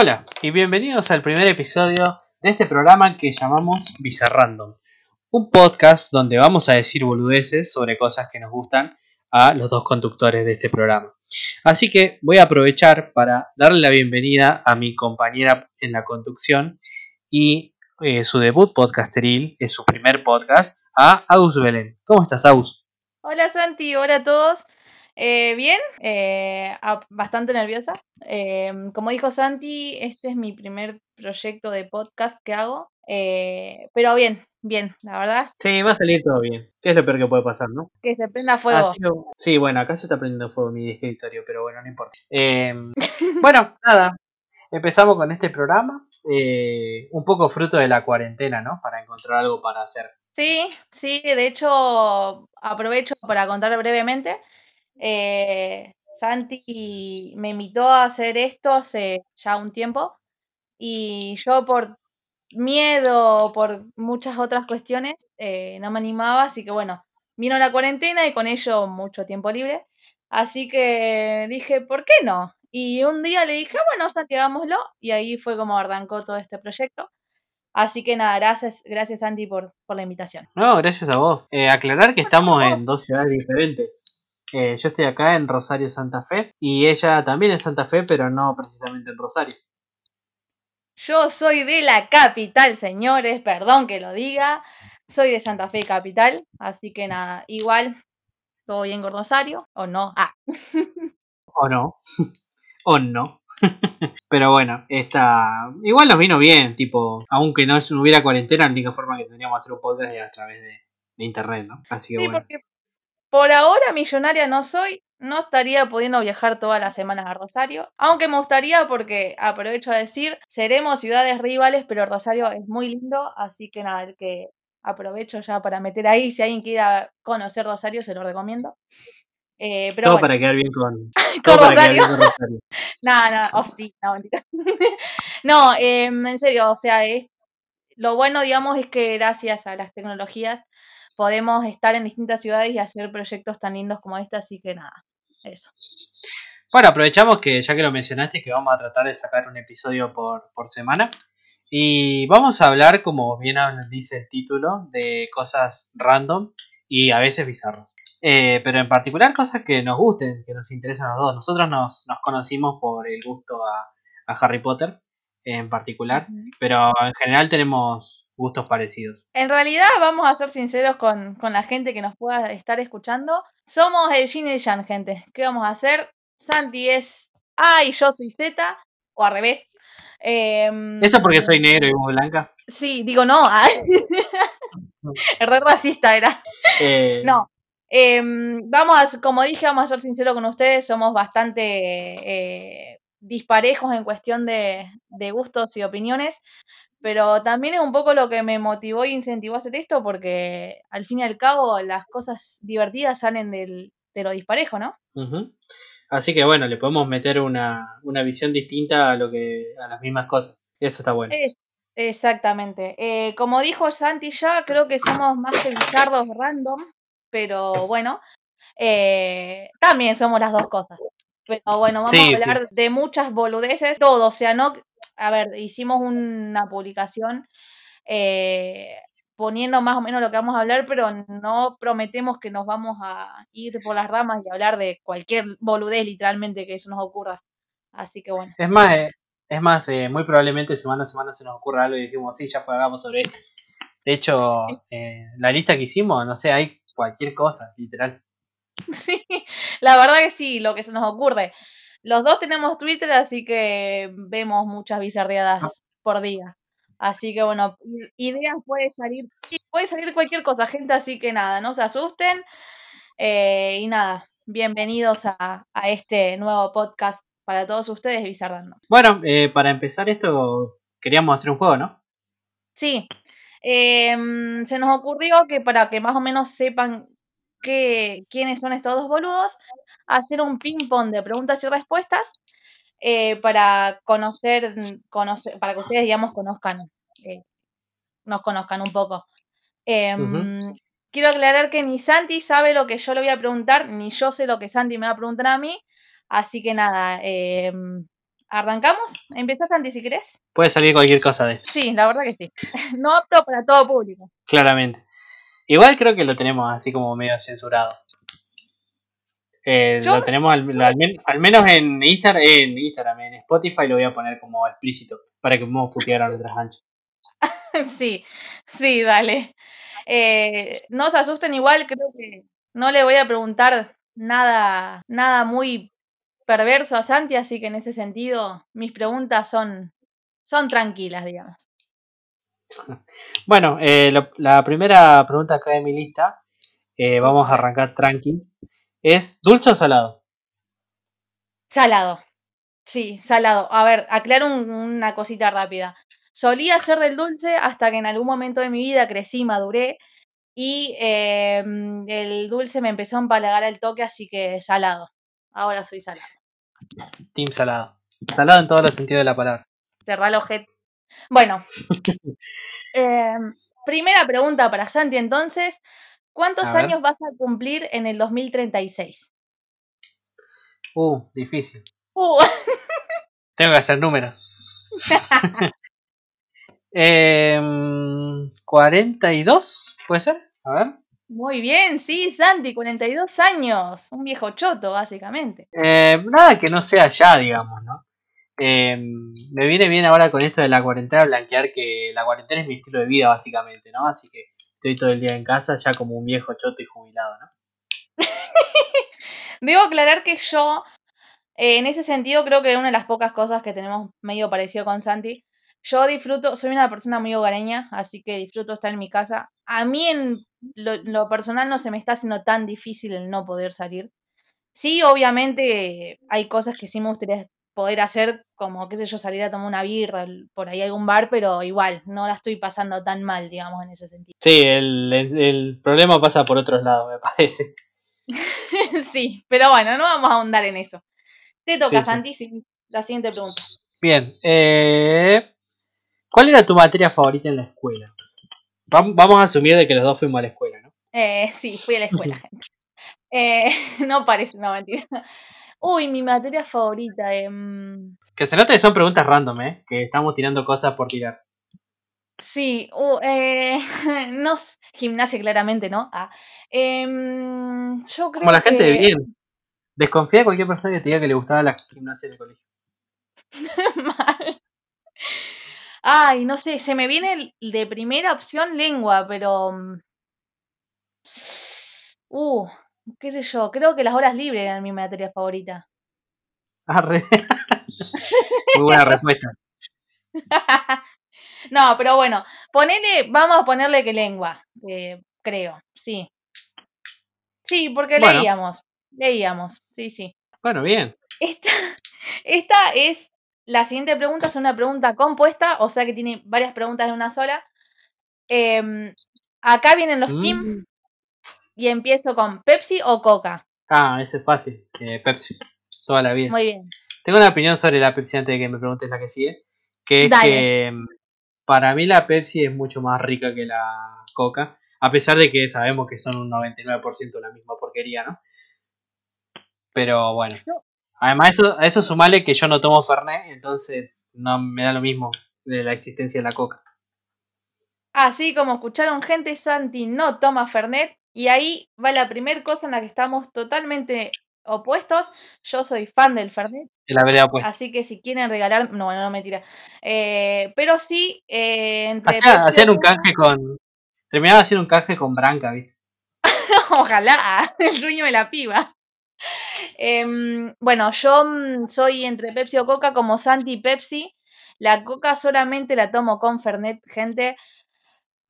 Hola y bienvenidos al primer episodio de este programa que llamamos Bizarrandom. Un podcast donde vamos a decir boludeces sobre cosas que nos gustan a los dos conductores de este programa. Así que voy a aprovechar para darle la bienvenida a mi compañera en la conducción y eh, su debut podcasteril, es su primer podcast, a Agus Belén. ¿Cómo estás, Agus? Hola Santi, hola a todos. Eh, bien, eh, bastante nerviosa. Eh, como dijo Santi, este es mi primer proyecto de podcast que hago. Eh, pero bien, bien, la verdad, Sí, va a salir todo bien. ¿Qué es lo peor que puede pasar, no? que se prenda fuego. Ha sido- Sí, bueno, acá se está prendiendo fuego mi escritorio, pero bueno, no importa. Eh, bueno, nada, empezamos con este programa, eh, un poco fruto de la cuarentena, ¿no? Para encontrar algo para hacer. Sí, sí, de hecho aprovecho para contar brevemente. Eh, Santi me invitó a hacer esto hace ya un tiempo y yo por miedo, por muchas otras cuestiones, eh, no me animaba, así que bueno, vino la cuarentena y con ello mucho tiempo libre, así que dije, ¿por qué no? Y un día le dije, bueno, Santi, hagámoslo, y ahí fue como arrancó todo este proyecto. Así que nada, gracias, gracias Santi por, por la invitación. No, gracias a vos. Eh, aclarar que estamos en dos ciudades diferentes. Eh, yo estoy acá en Rosario, Santa Fe, y ella también en Santa Fe, pero no precisamente en Rosario. Yo soy de la capital, señores, perdón que lo diga. Soy de Santa Fe capital, así que nada, igual, todo bien con Rosario, o no. Ah, ¿O no? ¿O no? Pero bueno, esta... igual nos vino bien, tipo, aunque no hubiera cuarentena, la única forma que tendríamos de hacer un podcast era a través de, de internet, ¿no? Así que sí, bueno. porque por ahora millonaria no soy, no estaría pudiendo viajar todas las semanas a Rosario, aunque me gustaría porque, aprovecho a decir, seremos ciudades rivales, pero Rosario es muy lindo, así que nada, el que aprovecho ya para meter ahí, si alguien quiera conocer Rosario, se lo recomiendo. Eh, pero todo bueno, para quedar bien con, con todo quedar bien con Rosario. No, no, oh, sí, no, mentira. no, em, en serio, o sea, es, lo bueno, digamos, es que gracias a las tecnologías podemos estar en distintas ciudades y hacer proyectos tan lindos como este, así que nada, eso. Bueno, aprovechamos que ya que lo mencionaste, que vamos a tratar de sacar un episodio por, por semana. Y vamos a hablar, como bien dice el título, de cosas random y a veces bizarras. Eh, pero en particular cosas que nos gusten, que nos interesan a los dos. Nosotros nos, nos conocimos por el gusto a, a Harry Potter en particular, pero en general tenemos gustos parecidos. En realidad, vamos a ser sinceros con, con la gente que nos pueda estar escuchando. Somos el Yin y el Yang, gente. ¿Qué vamos a hacer? Santi es A y yo soy Z, o al revés. Em, Eso porque soy negro y vos blanca. Sí, digo no. ah. Re racista era. Eh, No. em, vamos a, como dije, vamos a ser sinceros con ustedes, somos bastante eh, disparejos en cuestión de, de gustos y opiniones, pero también es un poco lo que me motivó e incentivó a hacer esto, porque al fin y al cabo las cosas divertidas salen del, de lo disparejo, ¿no? Así que bueno, le podemos meter una, una visión distinta a lo que a las mismas cosas. Eso está bueno. Exactamente. Eh, como dijo Santi ya, creo que somos más que bizarros random, pero bueno, eh, también somos las dos cosas. Pero bueno, vamos Sí, a hablar de muchas boludeces, todo, o sea, no, a ver, hicimos una publicación eh, poniendo más o menos lo que vamos a hablar, pero no prometemos que nos vamos a ir por las ramas y hablar de cualquier boludez literalmente que eso nos ocurra. Así que bueno. Es más, eh, es más, eh, muy probablemente semana a semana se nos ocurra algo y dijimos, sí, ya fue, hagamos sobre esto. De hecho, eh, la lista que hicimos, no sé, hay cualquier cosa, literal. Sí, la verdad que sí, lo que se nos ocurre. Los dos tenemos Twitter, así que vemos muchas bizarreadas por día. Así que bueno, ideas puede salir, sí, puede salir cualquier cosa, gente, así que nada, no se asusten. Eh, y nada, bienvenidos a, a este nuevo podcast para todos ustedes, Bizarrando. Bueno, eh, para empezar esto, queríamos hacer un juego, ¿no? Sí, em, se nos ocurrió que para que más o menos sepan qué, quiénes son estos dos boludos, hacer un ping-pong de preguntas y respuestas eh, para conocer, conocer, para que ustedes, digamos, conozcan, eh, nos conozcan un poco. Em, Quiero aclarar que ni Santi sabe lo que yo le voy a preguntar, ni yo sé lo que Santi me va a preguntar a mí. Así que nada, em, ¿Arrancamos? ¿Empezás, Santi, si querés? Puede salir cualquier cosa de esto. Sí, la verdad que sí. No apto para todo público. Claramente. Igual creo que lo tenemos así como medio censurado. Eh, lo tenemos al, al men- al menos en Instagram, en Instagram, en Spotify lo voy a poner como explícito para que podamos putear a nuestras anchas. Sí, sí, dale. Eh, no se asusten igual, creo que no le voy a preguntar nada, nada muy perverso a Santi, así que en ese sentido mis preguntas son, son tranquilas, digamos. Bueno, eh, lo- la primera pregunta acá de mi lista, eh, vamos a arrancar tranqui, es ¿dulce o salado? Salado. Sí, salado. A ver, aclaro un- una cosita rápida. Solía ser del dulce hasta que en algún momento de mi vida crecí, maduré y eh, mm, el dulce me empezó a empalagar al toque, así que salado. Ahora soy salado. Team salado. Salado en todos los sentidos de la palabra. Cerrá el ojete. Bueno. em, primera pregunta para Santi entonces. ¿Cuántos A años vas a cumplir en el 2036? Uh, difícil. Uh, Tengo que hacer números. Em, 42, ¿puede ser? A ver. muy bien, sí, Santi, 42 años. Un viejo choto, básicamente. Eh, nada que no sea ya, digamos, ¿no? Eh, me viene bien ahora con esto de la cuarentena blanquear que la cuarentena es mi estilo de vida, básicamente, ¿no? Así que estoy todo el día en casa ya como un viejo choto y jubilado, ¿no? Debo aclarar que yo, eh, en ese sentido, creo que una de las pocas cosas que tenemos medio parecido con Santi. Yo disfruto, soy una persona muy hogareña, así que disfruto estar en mi casa. A mí, en lo, lo personal, no se me está haciendo tan difícil el no poder salir. Sí, obviamente hay cosas que sí me gustaría poder hacer, como, qué sé yo, salir a tomar una birra por ahí a algún bar, pero igual, no la estoy pasando tan mal, digamos, en ese sentido. Sí, el, el- el problema pasa por otros lados, me parece. sí, pero bueno, no vamos a ahondar en eso. Te toca, Sí. Santi, la siguiente pregunta. Bien, eh, ¿cuál era tu materia favorita en la escuela? Vam- Vamos a asumir de que los dos fuimos a la escuela, ¿no? Eh, sí, fui a la escuela, gente. Eh, no parece, no, mentira. Uy, mi materia favorita. em, Que se nota que son preguntas random, ¿eh? Que estamos tirando cosas por tirar. sí, uh, eh, no, gimnasia claramente, ¿no? Ah, em, yo creo Como la gente de bien. Desconfía de cualquier persona que te diga que le gustaba la gimnasia en el colegio. mal. Ay, no sé, se me viene el- de primera opción lengua, pero... mm, Uh, qué sé yo, creo que las horas libres eran mi materia favorita. Arre. Muy buena respuesta. No, pero bueno, ponele, vamos a ponerle que lengua, eh, creo, sí. Sí, porque Bueno. leíamos, leíamos, sí, sí. Bueno, bien. Esta, esta es, la siguiente pregunta es una pregunta compuesta, o sea que tiene varias preguntas en una sola. Em, acá vienen los team Mm. Y empiezo con Pepsi o Coca. Ah, ese es fácil. Eh, Pepsi. Toda la vida. Muy bien. Tengo una opinión sobre la Pepsi antes de que me preguntes la que sigue. Que es Dale. que mm, para mí la Pepsi es mucho más rica que la Coca. A pesar de que sabemos que son un 99% la misma porquería, ¿no? Pero bueno. Además, eso, a eso sumale que yo no tomo Fernet, entonces no me da lo mismo de la existencia de la Coca. Así como escucharon gente, Santi no toma Fernet. Y ahí va la primera cosa en la que estamos totalmente opuestos. Yo soy fan del Fernet. La. Así que si quieren regalar, no, no, mentira. Eh, pero sí, eh, entre hacían o un canje con. Terminaba haciendo un canje con Branca, ¿viste? Ojalá, el sueño de la piba. Em, bueno, yo mm, soy entre Pepsi o Coca como Santi y Pepsi. La Coca solamente la tomo con Fernet, gente.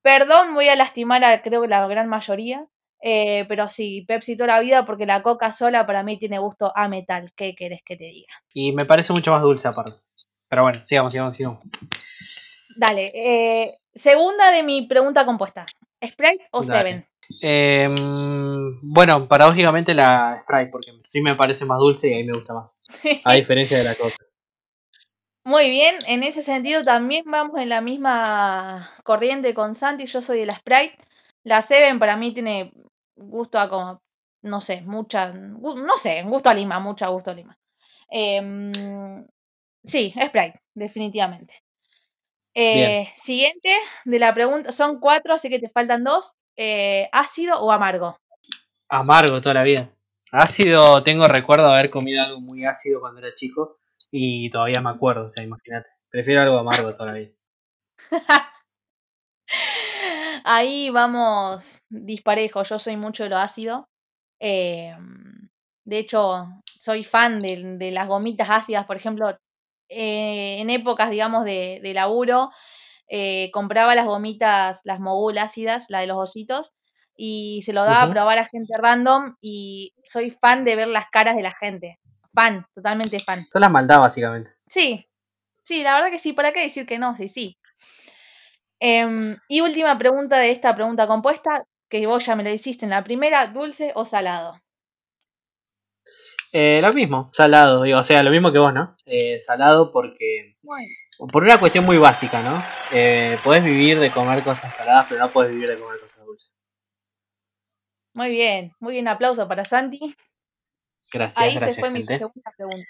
Perdón, voy a lastimar a creo que la gran mayoría. Eh, pero sí, Pepsi toda la vida porque la Coca sola para mí tiene gusto a metal. ¿Qué querés que te diga? Y me parece mucho más dulce aparte. Pero bueno, sigamos, sigamos, sigamos. Dale, eh, segunda de mi pregunta compuesta. ¿Sprite o Dale. Seven? Eh, bueno, paradójicamente la Sprite, porque sí me parece más dulce y ahí me gusta más. A diferencia de la Coca. Muy bien, en ese sentido también vamos en la misma corriente con Santi. Yo soy de la Sprite. La Seven para mí tiene gusto a como, no sé, mucha, no sé, gusto a lima, mucha gusto a lima. Em, Sí, Sprite, definitivamente. Eh, siguiente de la pregunta, son cuatro, así que te faltan dos. Eh, ¿Ácido o amargo? Amargo toda la vida. Ácido, tengo recuerdo de haber comido algo muy ácido cuando era chico y todavía me acuerdo, o sea, imagínate. Prefiero algo amargo toda la vida. Ahí vamos disparejo, yo soy mucho de lo ácido. Eh, de hecho, soy fan de, las gomitas ácidas, por ejemplo, eh, en épocas, digamos, de, de laburo, eh, compraba las gomitas, las mogul ácidas, la de los ositos, y se lo daba a probar a gente random y soy fan de ver las caras de la gente. Fan, totalmente fan. Son las maldad, básicamente. Sí, sí, la verdad que sí, ¿para qué decir que no? Sí, sí. Em, y última pregunta de esta pregunta compuesta, que vos ya me lo hiciste en la primera, ¿dulce o salado? Eh, lo mismo, salado, digo, o sea, lo mismo que vos, ¿no? Eh, salado porque... Por una cuestión muy básica, ¿no? Eh, podés vivir de comer cosas saladas, pero no podés vivir de comer cosas dulces. Muy bien, muy bien, aplauso para Santi. Gracias, Ahí se fue mi segunda pregunta.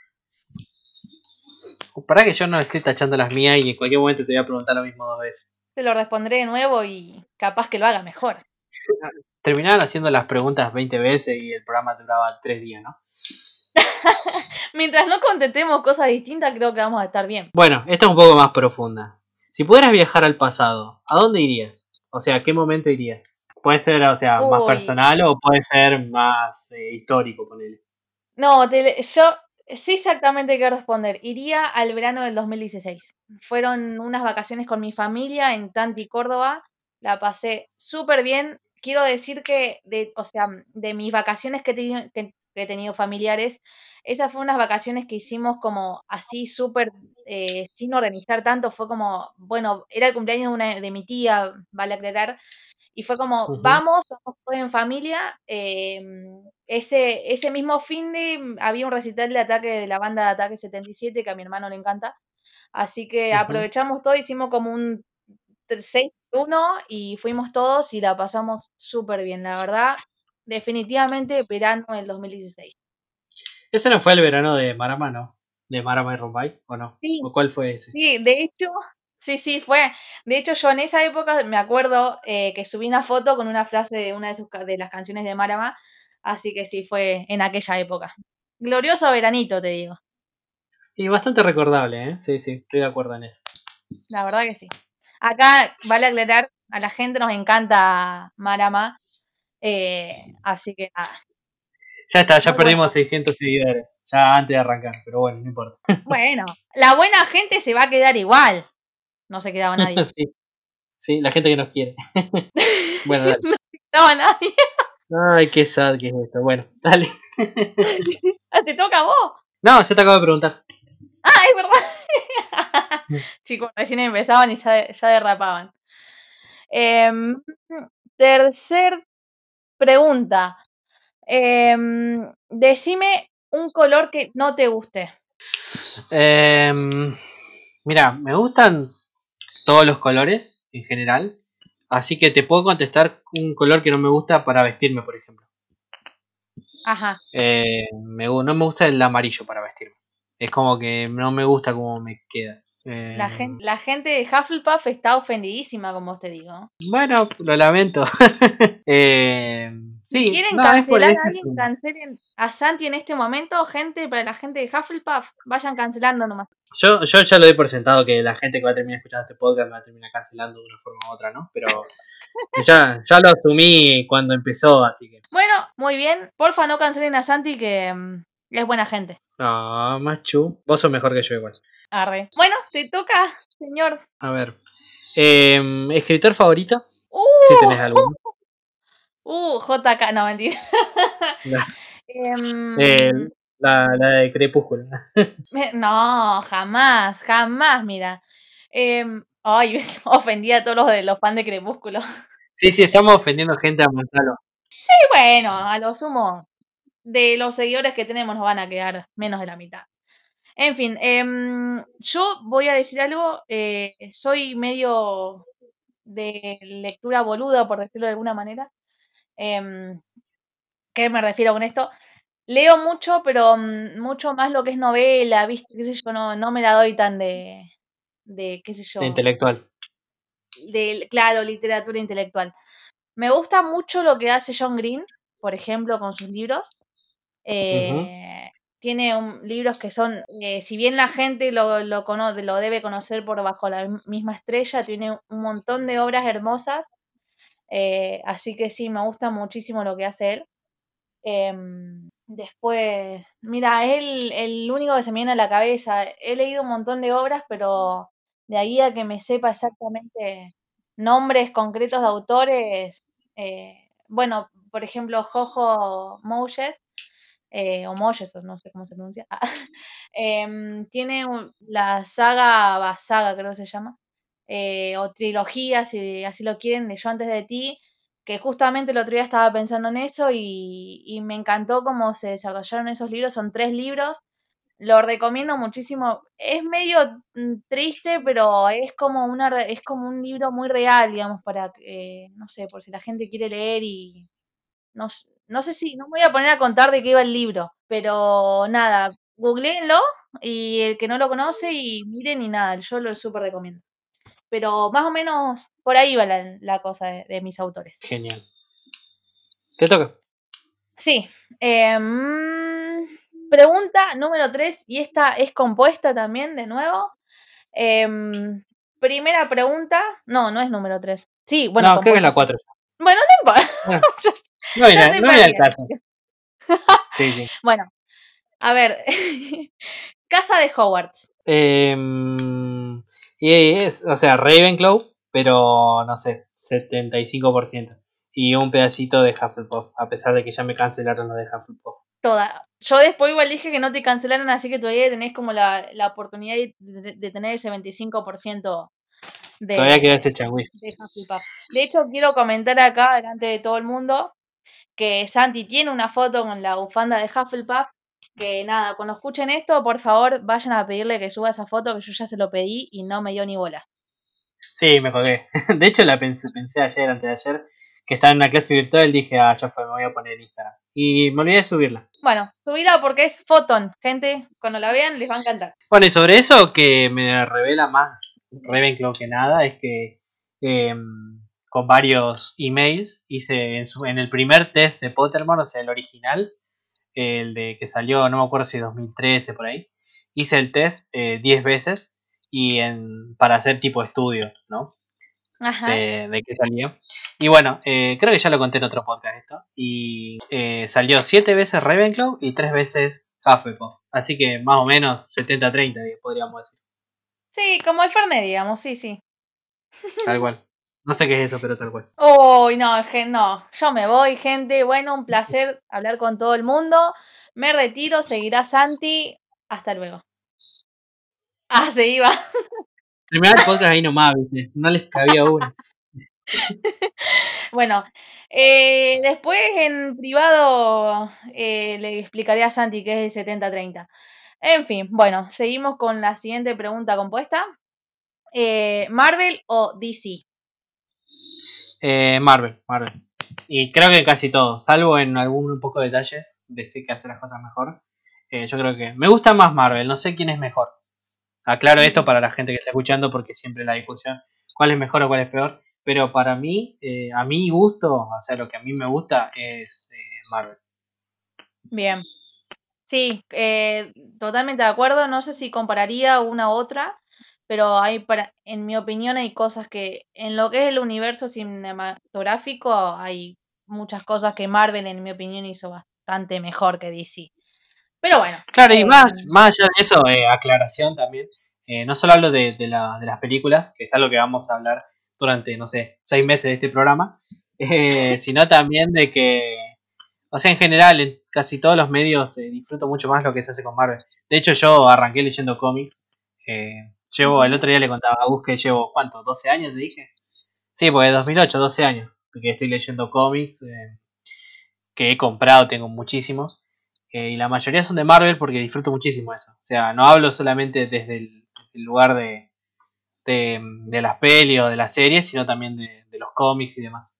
Para que yo no esté tachando las mías y en cualquier momento te voy a preguntar lo mismo dos veces. Te lo responderé de nuevo y capaz que lo haga mejor. Terminaron haciendo las preguntas 20 veces y el programa duraba 3 días, ¿no? Mientras no contestemos cosas distintas, creo que vamos a estar bien. Bueno, esta es un poco más profunda. Si pudieras viajar al pasado, ¿a dónde irías? O sea, ¿a qué momento irías? Puede ser, o sea, más personal o puede ser más eh, histórico, ponele. No, yo sí exactamente qué responder. Iría al verano del 2016. Fueron unas vacaciones con mi familia en Tanti, Córdoba. La pasé súper bien. Quiero decir que, de, o sea, de mis vacaciones que, que, he tenido familiares. Esas fueron unas vacaciones que hicimos como así súper, eh, sin organizar tanto, fue como, bueno, era el cumpleaños de, una, de mi tía, vale aclarar, y fue como, vamos, somos todos en familia. Em, ese, ese mismo fin de había un recital de ataque de la banda de Ataque 77 que a mi hermano le encanta. Así que aprovechamos todo, hicimos como un 6-1 y fuimos todos y la pasamos súper bien, la verdad definitivamente verano del 2016. ¿Ese no fue el verano de Marama, no? ¿De Marama y Rombay, o no? Sí. ¿O cuál fue ese? Sí, de hecho, sí, sí, fue. De hecho, yo en esa época me acuerdo eh, que subí una foto con una frase de una de, sus, de las canciones de Marama, así que sí, fue en aquella época. Glorioso veranito, te digo. Y bastante recordable, ¿eh? Sí, sí, estoy de acuerdo en eso. La verdad que sí. Acá, vale aclarar, a la gente nos encanta Marama, eh, así que nada. Ya está, ya perdimos 600 seguidores, ya antes de arrancar, pero bueno, no importa. Bueno, la buena gente se va a quedar igual. No se quedaba nadie. sí. sí, la gente que nos quiere. bueno, dale. No se quedaba nadie. Ay, qué sad que es esto. Bueno, dale. Ah, ¿Te toca a vos? No, ya te acabo de preguntar. Ah, es verdad. Chicos, recién empezaban y ya, ya derrapaban. Em, tercer Pregunta. Em, decime un color que no te guste. Em, mira, me gustan todos los colores en general. Así que te puedo contestar un color que no me gusta para vestirme, por ejemplo. Ajá. Eh, no me gusta el amarillo para vestirme. Es como que no me gusta cómo me queda. La, em, gente, la gente de Hufflepuff está ofendidísima, como te digo. Bueno, lo lamento. eh, sí, ¿Quieren cancelar a alguien? Cancelen a Santi en este momento, gente, para la gente de Hufflepuff, vayan cancelando nomás. Yo, yo ya lo doy por sentado que la gente que va a terminar escuchando este podcast me va a terminar cancelando de una forma u otra, ¿no? Pero ya, ya lo asumí cuando empezó, así que. Bueno, muy bien. Porfa, no cancelen a Santi, que mm, es buena gente. No, Machu. Vos sos mejor que yo igual. Arre. Bueno, te toca, señor. A ver. Eh, ¿Escritor favorito? Uh, si tenés alguno. Uh, JK, no, mentira. La, em, la, de Crepúsculo. no, jamás, jamás, mira. Eh, ay, ofendí a todos los de los fans de Crepúsculo. Sí, sí, estamos ofendiendo gente a Gonzalo. Sí, bueno, a lo sumo de los seguidores que tenemos nos van a quedar menos de la mitad. En fin, em, yo voy a decir algo, eh, soy medio de lectura boluda, por decirlo de alguna manera. Em, ¿Qué me refiero con esto? leo mucho, pero mm, mucho más lo que es novela, ¿viste? ¿Qué sé yo? No, no me la doy tan de, de qué sé yo. De intelectual. De, claro, literatura intelectual. Me gusta mucho lo que hace John Green, por ejemplo, con sus libros. Eh, tiene libros que son, eh, si bien la gente lo, lo, conoce, lo debe conocer por Bajo la misma estrella, tiene un montón de obras hermosas. Eh, así que sí, me gusta muchísimo lo que hace él. Em, después, mira, él el único que se me viene a la cabeza. He leído un montón de obras, pero de ahí a que me sepa exactamente nombres concretos de autores, bueno, por ejemplo, Jojo Moses, eh, o Moyes, no sé cómo se pronuncia, em, tiene la saga, saga creo que se llama, eh, o trilogía, si así lo quieren, de Yo antes de ti, que justamente el otro día estaba pensando en eso y, y me encantó cómo se desarrollaron esos libros, son tres libros, lo recomiendo muchísimo. Es medio mm, triste, pero es como una es como un libro muy real, digamos, para que, no sé, por si la gente quiere leer y no, no sé si, no me voy a poner a contar de qué iba el libro, pero nada, googleenlo y el que no lo conoce y miren y nada, yo lo súper recomiendo. Pero más o menos por ahí va la, cosa de, mis autores. Genial. ¿Qué toca? Sí. Em, pregunta número 3, y esta es compuesta también de nuevo. Em, primera pregunta, no, no es número 3. Sí, bueno. No, creo que es la 4. Bueno, no importa. no no el caso. Sí, sí. Bueno, a ver. Casa de Hogwarts. Eh, y es, o sea, Ravenclaw, pero no sé, 75%. Y un pedacito de Hufflepuff, a pesar de que ya me cancelaron lo de Hufflepuff. Toda. Yo después igual dije que no te cancelaron, así que todavía tenés como la, la oportunidad de, tener ese 25% de, todavía queda ese changüí. De, de hecho, quiero comentar acá, delante de todo el mundo, que Santi tiene una foto con la bufanda de Hufflepuff que nada, cuando escuchen esto, por favor, vayan a pedirle que suba esa foto que yo ya se lo pedí y no me dio ni bola. Sí, me colgué. De hecho, la pensé, pensé ayer, antes de ayer, que estaba en una clase virtual, dije, ah, ya fue, me voy a poner en Instagram. Y me olvidé de subirla. Bueno, subirla porque es Photon, gente, cuando la vean les va a encantar. Bueno, y sobre eso que me revela más Ravenclaw que nada, es que em, con varios emails hice en, en el primer test de Pottermore, o sea, el original, el de que salió, no me acuerdo si 2013 por ahí, hice el test 10 eh, veces y en, para hacer tipo estudio, ¿no? Ajá. De, de qué salió. Y bueno, eh, creo que ya lo conté en otro podcast esto. Y eh, salió 7 veces Ravenclaw y 3 veces Hufflepuff. Así que más o menos 70-30, podríamos decir. Sí, como el Fernet, digamos, sí, sí. Tal cual. No sé qué es eso, pero tal cual. Uy, no, no, yo me voy, gente. Bueno, un placer hablar con todo el mundo. Me retiro, seguirá Santi. Hasta luego. Ah, se iba. Terminar el podcast ahí nomás, ¿viste? No les cabía uno. bueno, eh, después en privado eh, le explicaré a Santi qué es el 70-30. En fin, bueno, seguimos con la siguiente pregunta compuesta. Eh, ¿Marvel o DC? Eh, Marvel, Marvel. Y creo que casi todo, salvo en algún poco de detalles, de sé que hace las cosas mejor. Eh, yo creo que me gusta más Marvel, no sé quién es mejor. Aclaro esto para la gente que está escuchando porque siempre la discusión, cuál es mejor o cuál es peor. Pero para mí, eh, a mi gusto, o sea, lo que a mí me gusta es Marvel. Bien. Sí, totalmente de acuerdo. No sé si compararía una u otra pero hay para, en mi opinión hay cosas que en lo que es el universo cinematográfico hay muchas cosas que Marvel en mi opinión hizo bastante mejor que DC. Pero bueno. Claro, y más, eh, más allá de eso, eh, aclaración también. Eh, no solo hablo de, de, la, de, las películas, que es algo que vamos a hablar durante, no sé, seis meses de este programa, sino también de que, o sea, en general, en casi todos los medios disfruto mucho más lo que se hace con Marvel. De hecho, yo arranqué leyendo cómics Llevo, el otro día le contaba a Gus que llevo, ¿cuánto? ¿12 años te dije? Sí, porque 2008, 12 años. Porque estoy leyendo cómics eh, que he comprado, tengo muchísimos. Eh, y la mayoría son de Marvel porque disfruto muchísimo eso. O sea, no hablo solamente desde el, lugar de, de, las pelis o de las series, sino también de, los cómics y demás.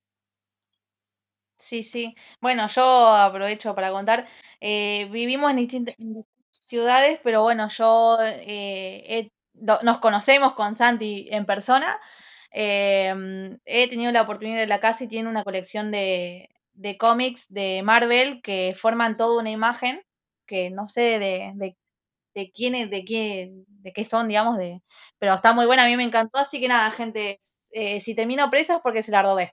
Sí, sí. Bueno, yo aprovecho para contar. eh, vivimos en distintas ciudades, pero bueno, yo eh, he- nos conocemos con Santi en persona. Em, he tenido la oportunidad de ir a la casa y tiene una colección de, de cómics de Marvel que forman toda una imagen que no sé de, de, de quién es- de qué, de qué son, digamos, de, pero está muy buena, a mí me encantó, así que nada, gente, eh, si termino presa es porque se la robé.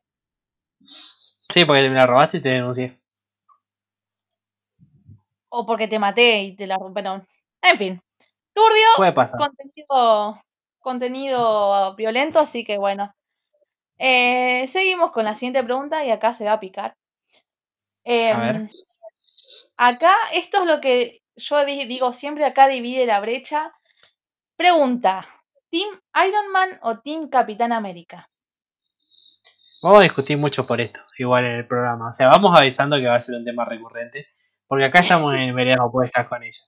Sí, porque me la robaste y te denuncié. o porque te maté y te la rompieron. En fin, turbio, Puede pasar. contenido, contenido violento, así que bueno. Eh, seguimos con la siguiente pregunta y acá se va a picar. A ver. Em, acá, esto es lo que yo di- digo siempre, acá divide la brecha. Pregunta, ¿Team Iron Man o Team Capitán América? Vamos a discutir mucho por esto, igual en el programa. O sea, vamos avisando que va a ser un tema recurrente. Porque acá estamos en veredas opuestas con ella.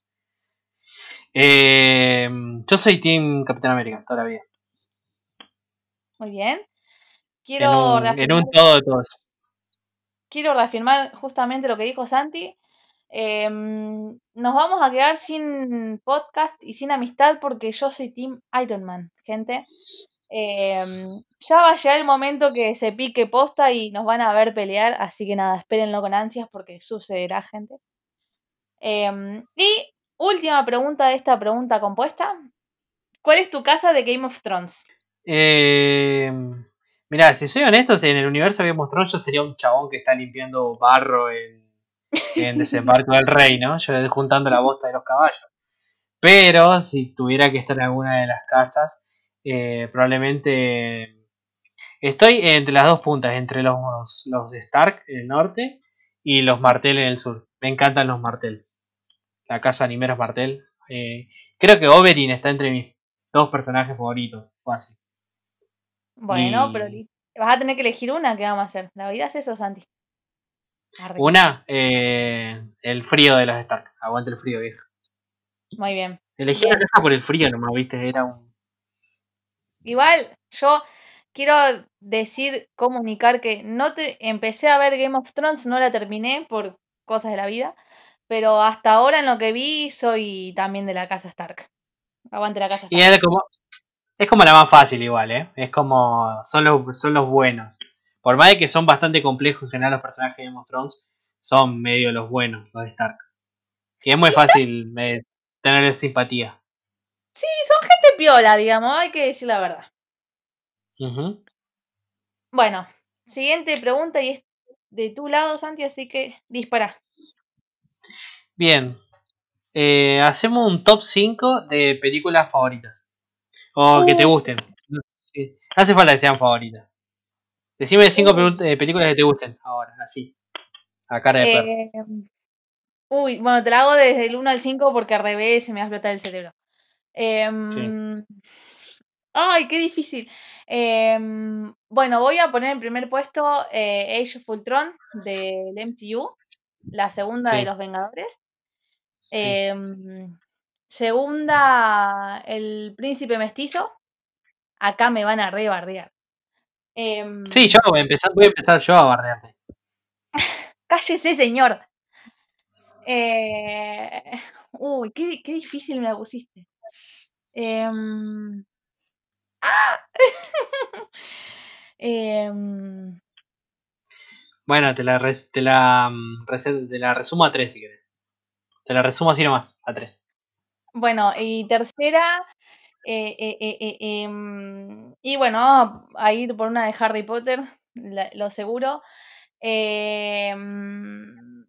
Eh, yo soy Team Capitán América toda la vida. Muy bien. En Quiero un, en reafirmar un todo de todos. quiero reafirmar justamente lo que dijo Santi. Em, nos vamos a quedar sin podcast y sin amistad porque yo soy Team Iron Man, gente. Em, ya va a llegar el momento que se pique posta y nos van a ver pelear, así que nada, espérenlo con ansias porque sucederá, gente. Em, y última pregunta de esta pregunta compuesta. ¿Cuál es tu casa de Game of Thrones? Eh, mirá, si soy honesto, en el universo que mostró yo sería un chabón que está limpiando barro en, en Desembarco del Rey, ¿no? Yo juntando la bosta de los caballos. Pero si tuviera que estar en alguna de las casas, eh, probablemente estoy entre las dos puntas, entre los, los Stark en el norte y los Martel en el sur. Me encantan los Martel. La casa Animeros Martel. Eh, creo que Oberyn está entre mis dos personajes favoritos. Fácil. Bueno, Y- pero vas a tener que elegir una, ¿qué vamos a hacer? ¿La vida es eso, Santi? Arre. Una, eh, el frío de los Stark. Aguante el frío, viejo. Muy bien. Elegí Bien. la casa por el frío nomás, viste. Era un. Igual, yo quiero decir, comunicar que no te empecé a ver Game of Thrones, no la terminé por cosas de la vida, pero hasta ahora en lo que vi soy también de la casa Stark. Aguante la casa Y Stark. es como. Es como la más fácil igual, ¿eh? Es como. Son los, son los buenos. Por más de que son bastante complejos en general los personajes de Game of Thrones, son medio los buenos, los de Stark. Y es muy fácil eh, tenerles simpatía. Sí, son gente piola, digamos, hay que decir la verdad. Ujú. Bueno, siguiente pregunta y es de tu lado, Santi, así que dispara. Bien. Eh, hacemos un top 5 de películas favoritas. O que te Uh. gusten. No, sí. No hace falta que sean favoritas. Decime 5 Uh. películas que te gusten ahora, así. A cara de perro. Eh, uy, bueno, te la hago desde el 1 al 5 porque al revés se me va a explotar el cerebro. Em, Ay, qué difícil. Em, bueno, voy a poner en primer puesto eh, Age of Ultron del MCU, la segunda de los Vengadores. Sí. Em, segunda, El Príncipe Mestizo. Acá me van a rebardear. Em, Sí, yo voy a empezar, voy a empezar yo a bardearte. Cállese, señor. Eh, uy, qué, qué difícil me la pusiste. Em, ¡ah! Em, Bueno, te la, res- te la, mm, te la resumo a 3 si querés. Te la resumo así nomás, a 3. bueno, y tercera, eh, eh, eh, eh, em, y bueno, vamos a ir por una de Harry Potter, la- lo seguro. Em,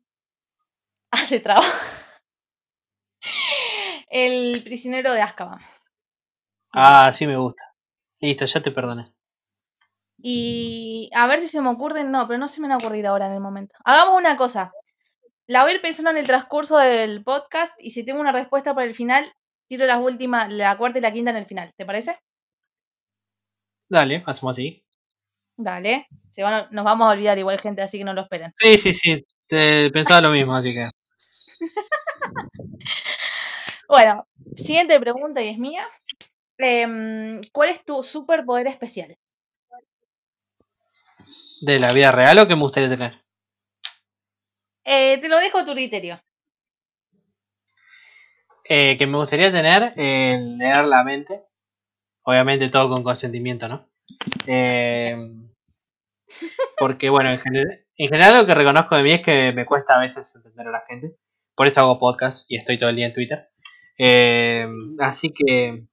hace trabajo. El prisionero de Azkaban. Ah, sí me gusta. Listo, ya te perdoné. Y a ver si se me ocurren, no, pero no se me van a ocurrir ahora en el momento. Hagamos una cosa. La voy a ir pensando en el transcurso del podcast y si tengo una respuesta para el final, tiro las últimas, la cuarta y la quinta en el final. ¿Te parece? Dale, hacemos así. Dale. Se van a- nos vamos a olvidar igual, gente, así que no lo esperen. Sí, sí, sí. Te pensaba lo mismo, así que. Bueno, siguiente pregunta y es mía. Em, ¿Cuál es tu superpoder especial? ¿De la vida real o que me gustaría tener? Eh, te lo dejo a tu criterio. Eh, que me gustaría tener el leer la mente. Obviamente todo con consentimiento, ¿no? Eh, porque, bueno, en, general, en general lo que reconozco de mí es que me cuesta a veces entender a la gente. Por eso hago podcast y estoy todo el día en Twitter. Eh, así que,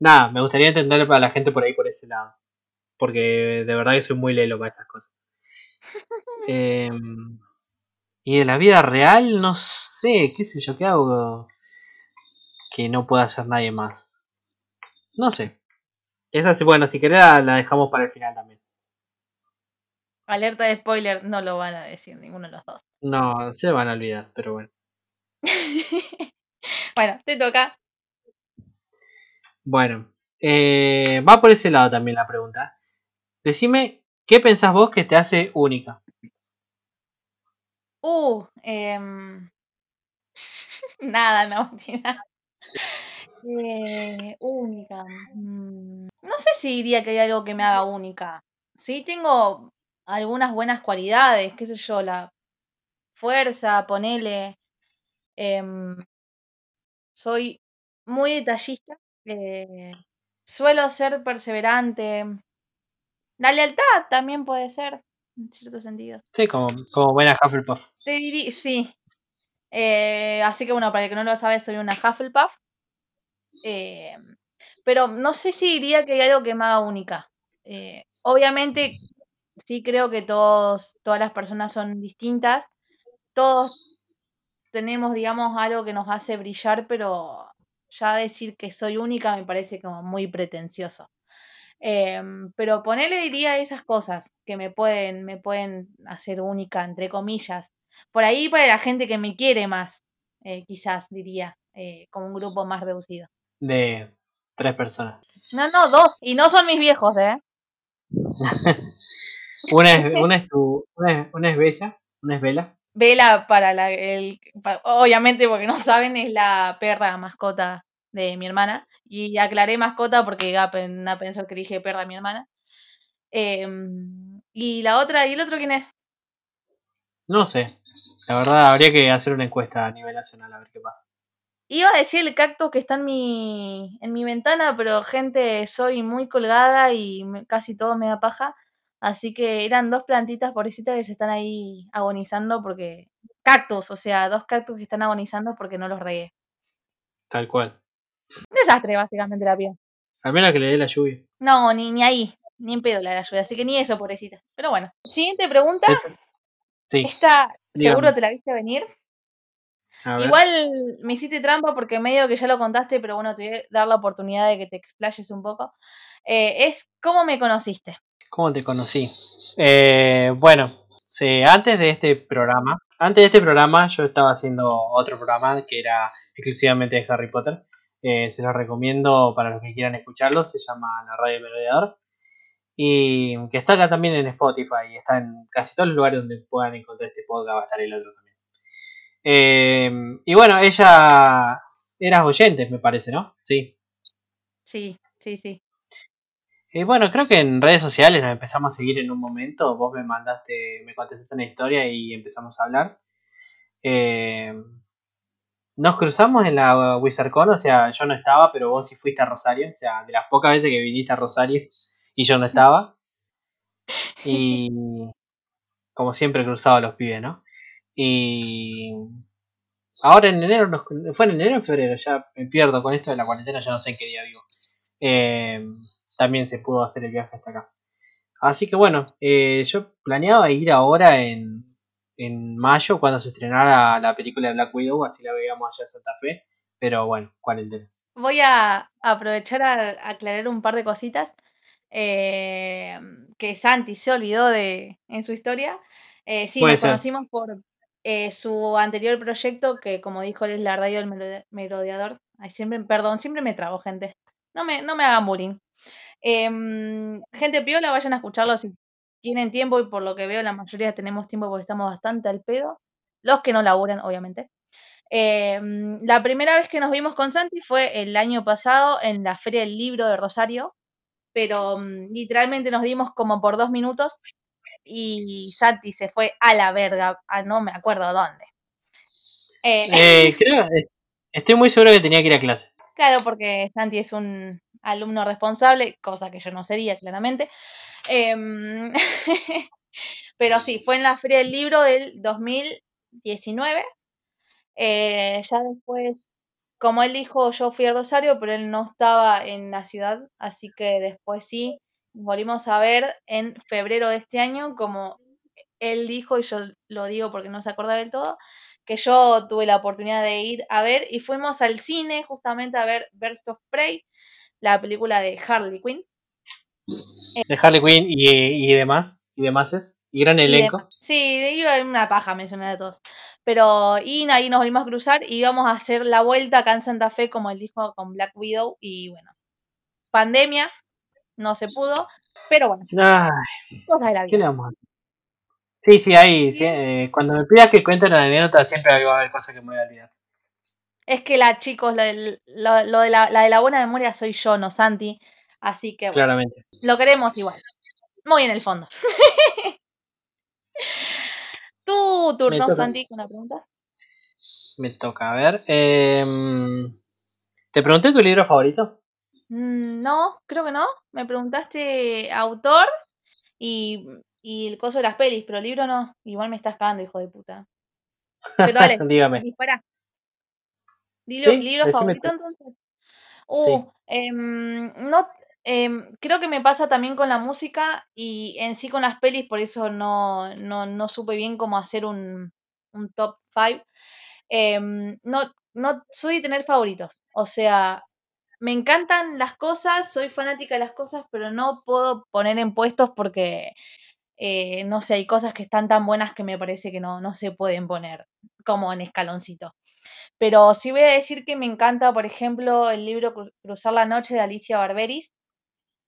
nada, me gustaría entender a la gente por ahí, por ese lado. Porque de verdad que soy muy lelo para esas cosas. Eh, y de la vida real, no sé, qué sé yo, qué hago que no pueda hacer nadie más. No sé. Esa sí, bueno, si querés la, la dejamos para el final también. Alerta de spoiler, no lo van a decir ninguno de los dos. No, se van a olvidar, pero bueno. bueno, te toca. Bueno, eh, va por ese lado también la pregunta. Decime, ¿qué pensás vos que te hace única? Uh, em, nada, no, nada. Eh, única. mm, No sé si diría que hay algo que me haga única. Sí tengo algunas buenas cualidades, qué sé yo, la fuerza, ponele. em, soy muy detallista. eh, suelo ser perseverante. La lealtad también puede ser, en cierto sentido. Sí, como, como buena Hufflepuff. Te sí. Eh, así que bueno, para el que no lo sabe, soy una Hufflepuff. Eh, pero no sé si diría que hay algo que me haga única. Eh, obviamente, sí creo que todos, todas las personas son distintas. Todos tenemos, digamos, algo que nos hace brillar, pero ya decir que soy única me parece como muy pretencioso. Em, pero ponerle diría esas cosas que me pueden, me pueden hacer única, entre comillas. Por ahí para la gente que me quiere más, eh, quizás diría, eh, como un grupo más reducido. De tres personas. No, no, dos. Y no son mis viejos, ¿eh? Una es, una es tu, una es, una es Bella, una es Vela. Vela para la, el, pa- obviamente porque no saben, es la perra mascota de mi hermana. Y aclaré mascota porque iba a pen- a pensar que dije perra a mi hermana. Em, y la otra, ¿y el otro quién es? No sé. La verdad, habría que hacer una encuesta a nivel nacional a ver qué pasa. Iba a decir el cactus que está en mi, en mi ventana, pero gente, soy muy colgada y casi todo me da paja. Así que eran dos plantitas pobrecitas que se están ahí agonizando porque... Cactus, o sea, dos cactus que están agonizando porque no los regué. Tal cual. Un desastre, básicamente, la vida. Al menos que le dé la lluvia. No, ni, ni ahí, ni en pedo la de la lluvia, así que ni eso, pobrecita. Pero bueno, siguiente pregunta. Sí, Esta dígame. seguro te la viste venir. Igual me hiciste trampa porque medio que ya lo contaste, pero bueno, te voy a dar la oportunidad de que te explayes un poco. Eh, es cómo me conociste. ¿Cómo te conocí? Eh, bueno, sí, antes de este programa, antes de este programa yo estaba haciendo otro programa que era exclusivamente de Harry Potter. Eh, se los recomiendo para los que quieran escucharlo, se llama La Radio Merodeador. Y que está acá también en Spotify y está en casi todos los lugares donde puedan encontrar este podcast, va a estar el otro también. Eh, y bueno, ella era oyente, me parece, ¿no? Sí. Sí, sí, sí. Y bueno, creo que en redes sociales nos empezamos a seguir en un momento. Vos me mandaste, me contestaste una historia y empezamos a hablar. Eh, nos cruzamos en la WizardCon, o sea, yo no estaba, pero vos sí fuiste a Rosario. O sea, de las pocas veces que viniste a Rosario y yo no estaba. Y como siempre cruzado a los pibes, ¿no? Y ahora en enero, nos, fue en enero o en febrero, ya me pierdo con esto de la cuarentena, ya no sé en qué día vivo. Eh, también se pudo hacer el viaje hasta acá. Así que bueno, eh, yo planeaba ir ahora en, en mayo cuando se estrenara la película de Black Widow, así la veíamos allá en Santa Fe, pero bueno, cuarentena. Voy a aprovechar a aclarar un par de cositas eh, que Santi se olvidó de en su historia. Eh, sí, nos conocimos por eh, su anterior proyecto, que como dijo él es la radio del merodeador. Ay, siempre, perdón, siempre me trabo, gente. No me, no me hagan bullying. Em, gente piola, vayan a escucharlo si tienen tiempo y por lo que veo la mayoría tenemos tiempo porque estamos bastante al pedo. Los que no laburan, obviamente. Em, la primera vez que nos vimos con Santi fue el año pasado en la Feria del Libro de Rosario, pero mm, literalmente nos dimos como por dos minutos y Santi se fue a la verga, a no me acuerdo dónde. Eh, Eh, creo, eh, estoy muy seguro que tenía que ir a clase. claro, porque Santi es un alumno responsable, cosa que yo no sería, claramente. Em, pero sí, fue en la Feria del Libro del 2019. Eh, ya después, como él dijo, yo fui a Rosario, pero él no estaba en la ciudad, así que después sí, volvimos a ver en febrero de este año, como él dijo, y yo lo digo porque no se acuerda del todo, que yo tuve la oportunidad de ir a ver y fuimos al cine justamente a ver Birds of Prey, la película de Harley Quinn. De Harley Quinn y, y demás. Y demás. Y gran elenco. demás. Sí, digo una paja mencionar a todos. Pero y ahí nos volvimos a cruzar y íbamos a hacer la vuelta acá en Santa Fe, como él dijo, con Black Widow. Y bueno, pandemia, no se pudo. Pero bueno, Ay, cosas de la ¿qué le vamos a hacer? Sí, sí, ahí. sí, eh, cuando me pidas que cuente la anécdota, siempre va a haber cosas que me voy a olvidar. Es que la, chicos, lo, lo- lo de la, la de la buena memoria soy yo, no Santi. Así que bueno, Claramente. lo queremos igual. Muy en el fondo. tu turno. Santi, con una pregunta. Me toca, a ver. em, ¿Te pregunté tu libro favorito? Mm, No, creo que no. Me preguntaste autor y, y el coso de las pelis, pero el libro no. Igual me estás cagando, hijo de puta. Pero dale, Dígame. dispara. Dilo- Sí, ¿Libro favorito tú. entonces? Uh, em, no, em, creo que me pasa también con la música y en sí con las pelis, por eso no, no, no supe bien cómo hacer un, un top 5. no, no soy de tener favoritos. O sea, me encantan las cosas, soy fanática de las cosas, pero no puedo poner en puestos porque, eh, no sé, hay cosas que están tan buenas que me parece que no, no se pueden poner como en escaloncito. Pero sí voy a decir que me encanta, por ejemplo, el libro Cru- Cruzar la Noche de Alicia Barberis.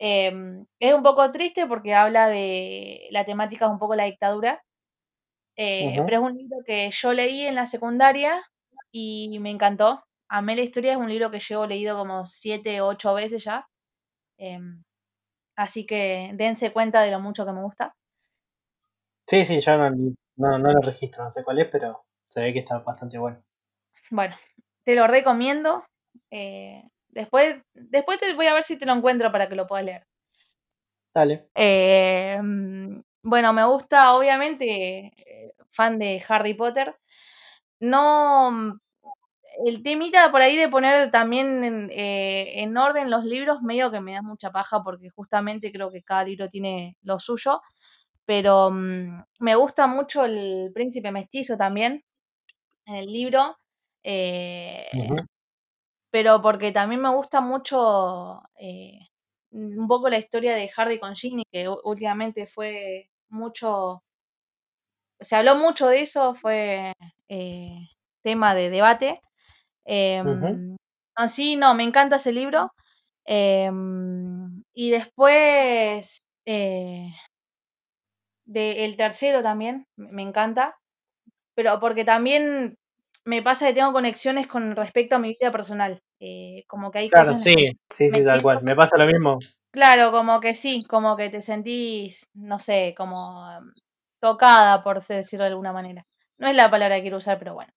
Em, es un poco triste porque habla de la temática, es un poco la dictadura, eh, pero es un libro que yo leí en la secundaria y me encantó. Amé la historia, es un libro que llevo leído como siete o ocho veces ya. em, así que dense cuenta de lo mucho que me gusta. Sí, sí, yo no, no, no lo registro, no sé cuál es, pero se ve que está bastante bueno. Bueno, te lo recomiendo. eh, después, después te voy a ver si te lo encuentro para que lo puedas leer. Dale. Eh, mm, bueno, me gusta, obviamente, eh, fan de Harry Potter. No, mm, el temita por ahí de poner también en, eh, en orden los libros, medio que me da mucha paja porque justamente creo que cada libro tiene lo suyo. Pero mm, me gusta mucho el príncipe mestizo también en el libro. Eh, pero porque también me gusta mucho eh, un poco la historia de Hardy con Ginny, que últimamente fue mucho, se habló mucho de eso, fue eh, tema de debate. Ujú. Em, así, no, me encanta ese libro. Em, y después, de el tercero también, me encanta, pero porque también me pasa que tengo conexiones con respecto a mi vida personal. eh, como que hay Claro, cosas que sí, sí, sí, tal cual. Me pasa lo mismo. Claro, como que sí, como que te sentís, no sé, como em, tocada, por decirlo de alguna manera. No es la palabra que quiero usar, pero bueno.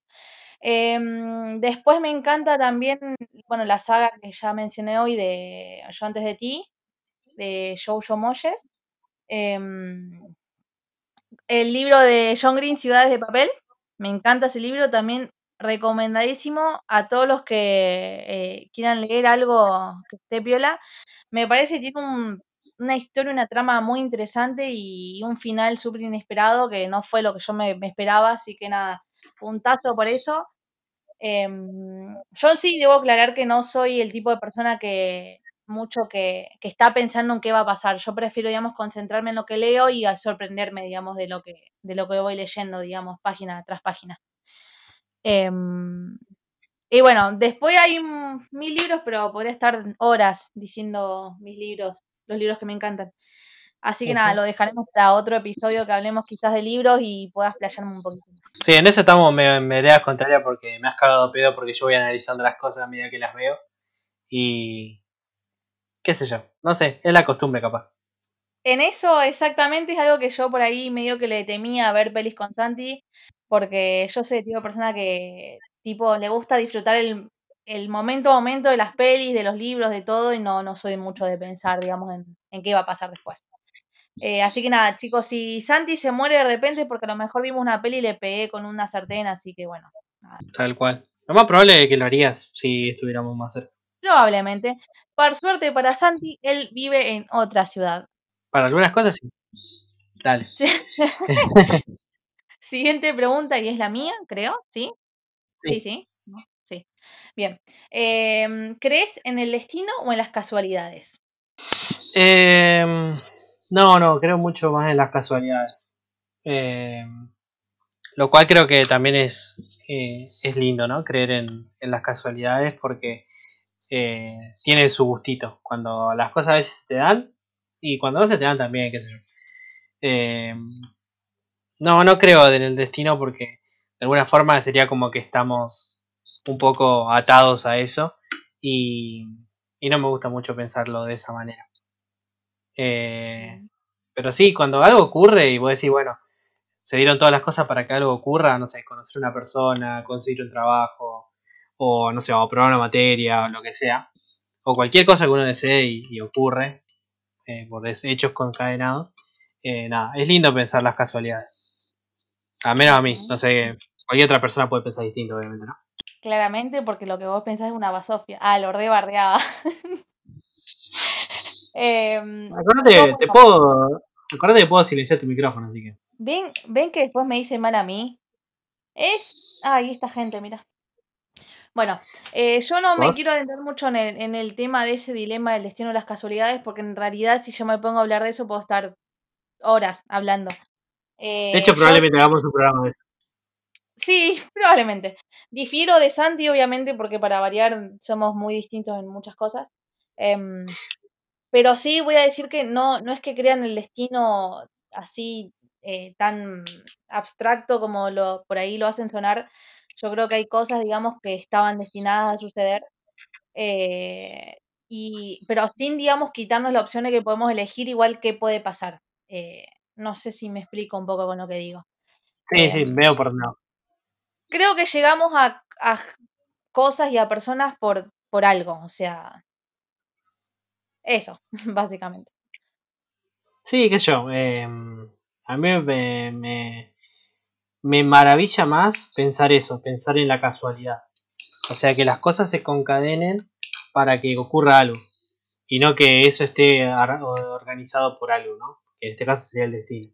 Em, después me encanta también, bueno, la saga que ya mencioné hoy de Yo antes de ti, de Jojo Moyes. Em, el libro de John Green, Ciudades de Papel. Me encanta ese libro, también recomendadísimo a todos los que eh, quieran leer algo que esté piola. Me parece que tiene un- una historia, una trama muy interesante y un final súper inesperado que no fue lo que yo me, esperaba, así que nada, puntazo por eso. Em, yo sí debo aclarar que no soy el tipo de persona que mucho que, que está pensando en qué va a pasar. Yo prefiero, digamos, concentrarme en lo que leo y sorprenderme, digamos, de lo que, de lo que voy leyendo, digamos, página tras página. Em, y bueno, después hay mil libros, pero podría estar horas diciendo mis libros, los libros que me encantan. Así que nada, lo dejaremos para otro episodio que hablemos quizás de libros y puedas playarme un poquito más. Sí, en eso estamos me, me ideas contrarias porque me has cagado pedo porque yo voy analizando las cosas a medida que las veo. Y. qué sé yo. No sé, es la costumbre capaz. En eso exactamente es algo que yo por ahí medio que le temía ver pelis con Santi, porque yo soy el tipo de persona que tipo le gusta disfrutar el, el momento a momento de las pelis, de los libros, de todo, y no, no soy mucho de pensar, digamos, en, en qué va a pasar después. Eh, así que nada, chicos, si Santi se muere de repente, porque a lo mejor vimos una peli y le pegué con una sartén, así que bueno, Tal cual. Lo más probable es que lo harías si estuviéramos más cerca. probablemente. Por suerte para Santi, él vive en otra ciudad. Para algunas cosas sí. Dale. Sí. Siguiente pregunta y es la mía, creo, ¿sí? Sí, Sí. sí. ¿no? Sí. Bien. Em, ¿Crees en el destino o en las casualidades? Eh, no, no, creo mucho más en las casualidades. Eh, lo cual creo que también es, eh, es lindo, ¿no? Creer en, en las casualidades porque eh, tiene su gustito. Cuando las cosas a veces se te dan y cuando no se te dan también, qué sé yo. No, no creo en el destino porque de alguna forma sería como que estamos un poco atados a eso y, no me gusta mucho pensarlo de esa manera. Eh, pero sí, cuando algo ocurre y vos decís, bueno, se dieron todas las cosas para que algo ocurra, no sé, conocer una persona, conseguir un trabajo, o no sé, o probar una materia, o lo que sea, o cualquier cosa que uno desee y, y ocurre, eh, por hechos concadenados, eh, nada, es lindo pensar las casualidades. A menos a mí, no sé, cualquier otra persona puede pensar distinto, obviamente, ¿no? Claramente, porque lo que vos pensás es una basofia. Ah, lo re bardeaba. Em, Acordate, yo, te puedo, acordate que puedo silenciar tu micrófono, así que. ¿ven, ven que después me dice mal a mí. Es. Ay, esta gente, mira. Bueno, eh, yo no me quiero adentrar mucho en el, en el tema de ese dilema del destino de las casualidades, porque en realidad si yo me pongo a hablar de eso puedo estar horas hablando. De hecho, Eh, yo probablemente hagamos un programa de eso. sí, probablemente. Difiero de Santi, obviamente, porque para variar somos muy distintos en muchas cosas. Em, pero sí voy a decir que no, no es que crean el destino así eh, tan abstracto como lo, por ahí lo hacen sonar. Yo creo que hay cosas, digamos, que estaban destinadas a suceder Eh, y, pero sin, digamos, quitarnos la opción de que podemos elegir igual qué puede pasar. Eh, no sé si me explico un poco con lo que digo. Sí, sí, Em, veo por no. creo que llegamos a, a cosas y a personas por, por algo, o sea, eso, básicamente. Sí, qué sé yo. eh, a mí me, me, me maravilla más pensar eso, pensar en la casualidad. O sea, que las cosas se concadenen para que ocurra algo. Y no que eso esté organizado por algo, ¿no? Que en este caso sería el destino.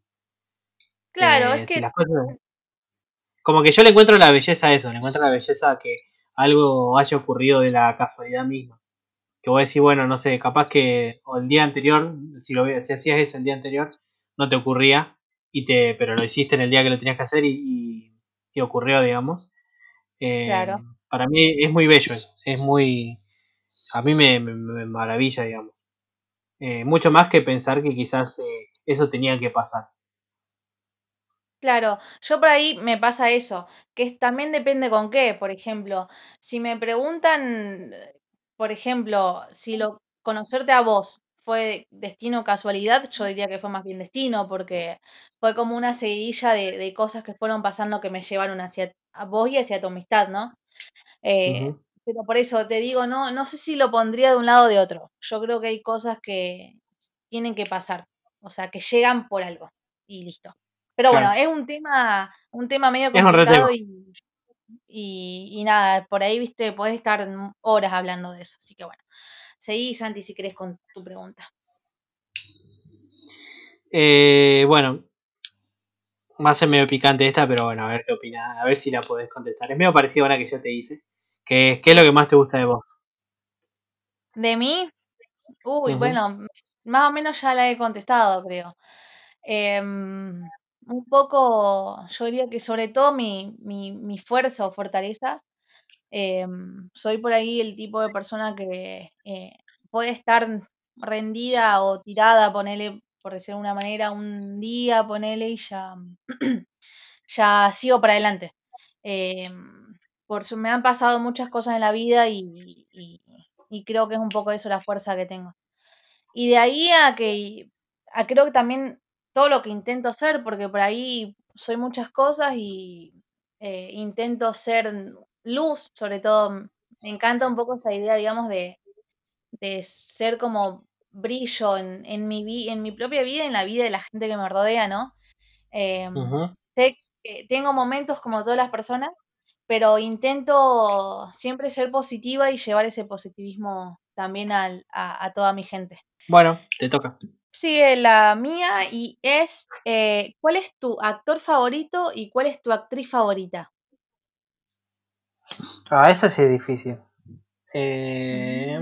Claro, es Eh, si que, las cosas. Como que yo le encuentro la belleza a eso, le encuentro la belleza a que algo haya ocurrido de la casualidad misma. Que vos decís, bueno, no sé, capaz que o el día anterior, si, lo, si hacías eso el día anterior, no te ocurría, y te, pero lo hiciste en el día que lo tenías que hacer y, y, y ocurrió, digamos. Eh, claro, para mí es muy bello eso, es muy... A mí me, me, me maravilla, digamos. Eh, mucho más que pensar que quizás eh, eso tenía que pasar. claro. Yo por ahí me pasa eso, que también depende con qué. Por ejemplo, si me preguntan, por ejemplo, si lo conocerte a vos fue destino o casualidad, yo diría que fue más bien destino, porque fue como una seguidilla de, de cosas que fueron pasando que me llevaron hacia a vos y hacia tu amistad, ¿no? Eh, pero por eso te digo, no, no sé si lo pondría de un lado o de otro. Yo creo que hay cosas que tienen que pasar, o sea, que llegan por algo y listo. Pero bueno, es un tema, un tema medio complicado y, y, y nada, por ahí, viste, podés estar horas hablando de eso. Así que bueno, seguí, Santi, si querés con tu pregunta. Eh, bueno, va a ser medio picante esta, pero bueno, a ver qué opinas, a ver si la podés contestar. Es medio parecido a la que yo te hice. Que, ¿Qué es lo que más te gusta de vos? De mí, uy, Ujú, bueno, más o menos ya la he contestado, creo. Em, un poco, yo diría que sobre todo mi, mi, mi fuerza o fortaleza, em, soy por ahí el tipo de persona que eh, puede estar rendida o tirada, ponele, por decirlo de una manera, un día, ponele y ya, ya sigo para adelante. Em, por su- me han pasado muchas cosas en la vida y, y creo que es un poco eso la fuerza que tengo. Y de ahí a que creo que también todo lo que intento ser, porque por ahí soy muchas cosas y eh, intento ser luz, sobre todo, me encanta un poco esa idea, digamos, de, de ser como brillo en, en, mi, en mi propia vida en la vida de la gente que me rodea, ¿no? Eh, sé que tengo momentos como todas las personas, pero intento siempre ser positiva y llevar ese positivismo también al, a, a, toda mi gente. Bueno, te toca. Sigue la mía y es, eh, ¿cuál es tu actor favorito y cuál es tu actriz favorita? Ah, eso sí es difícil. Eh...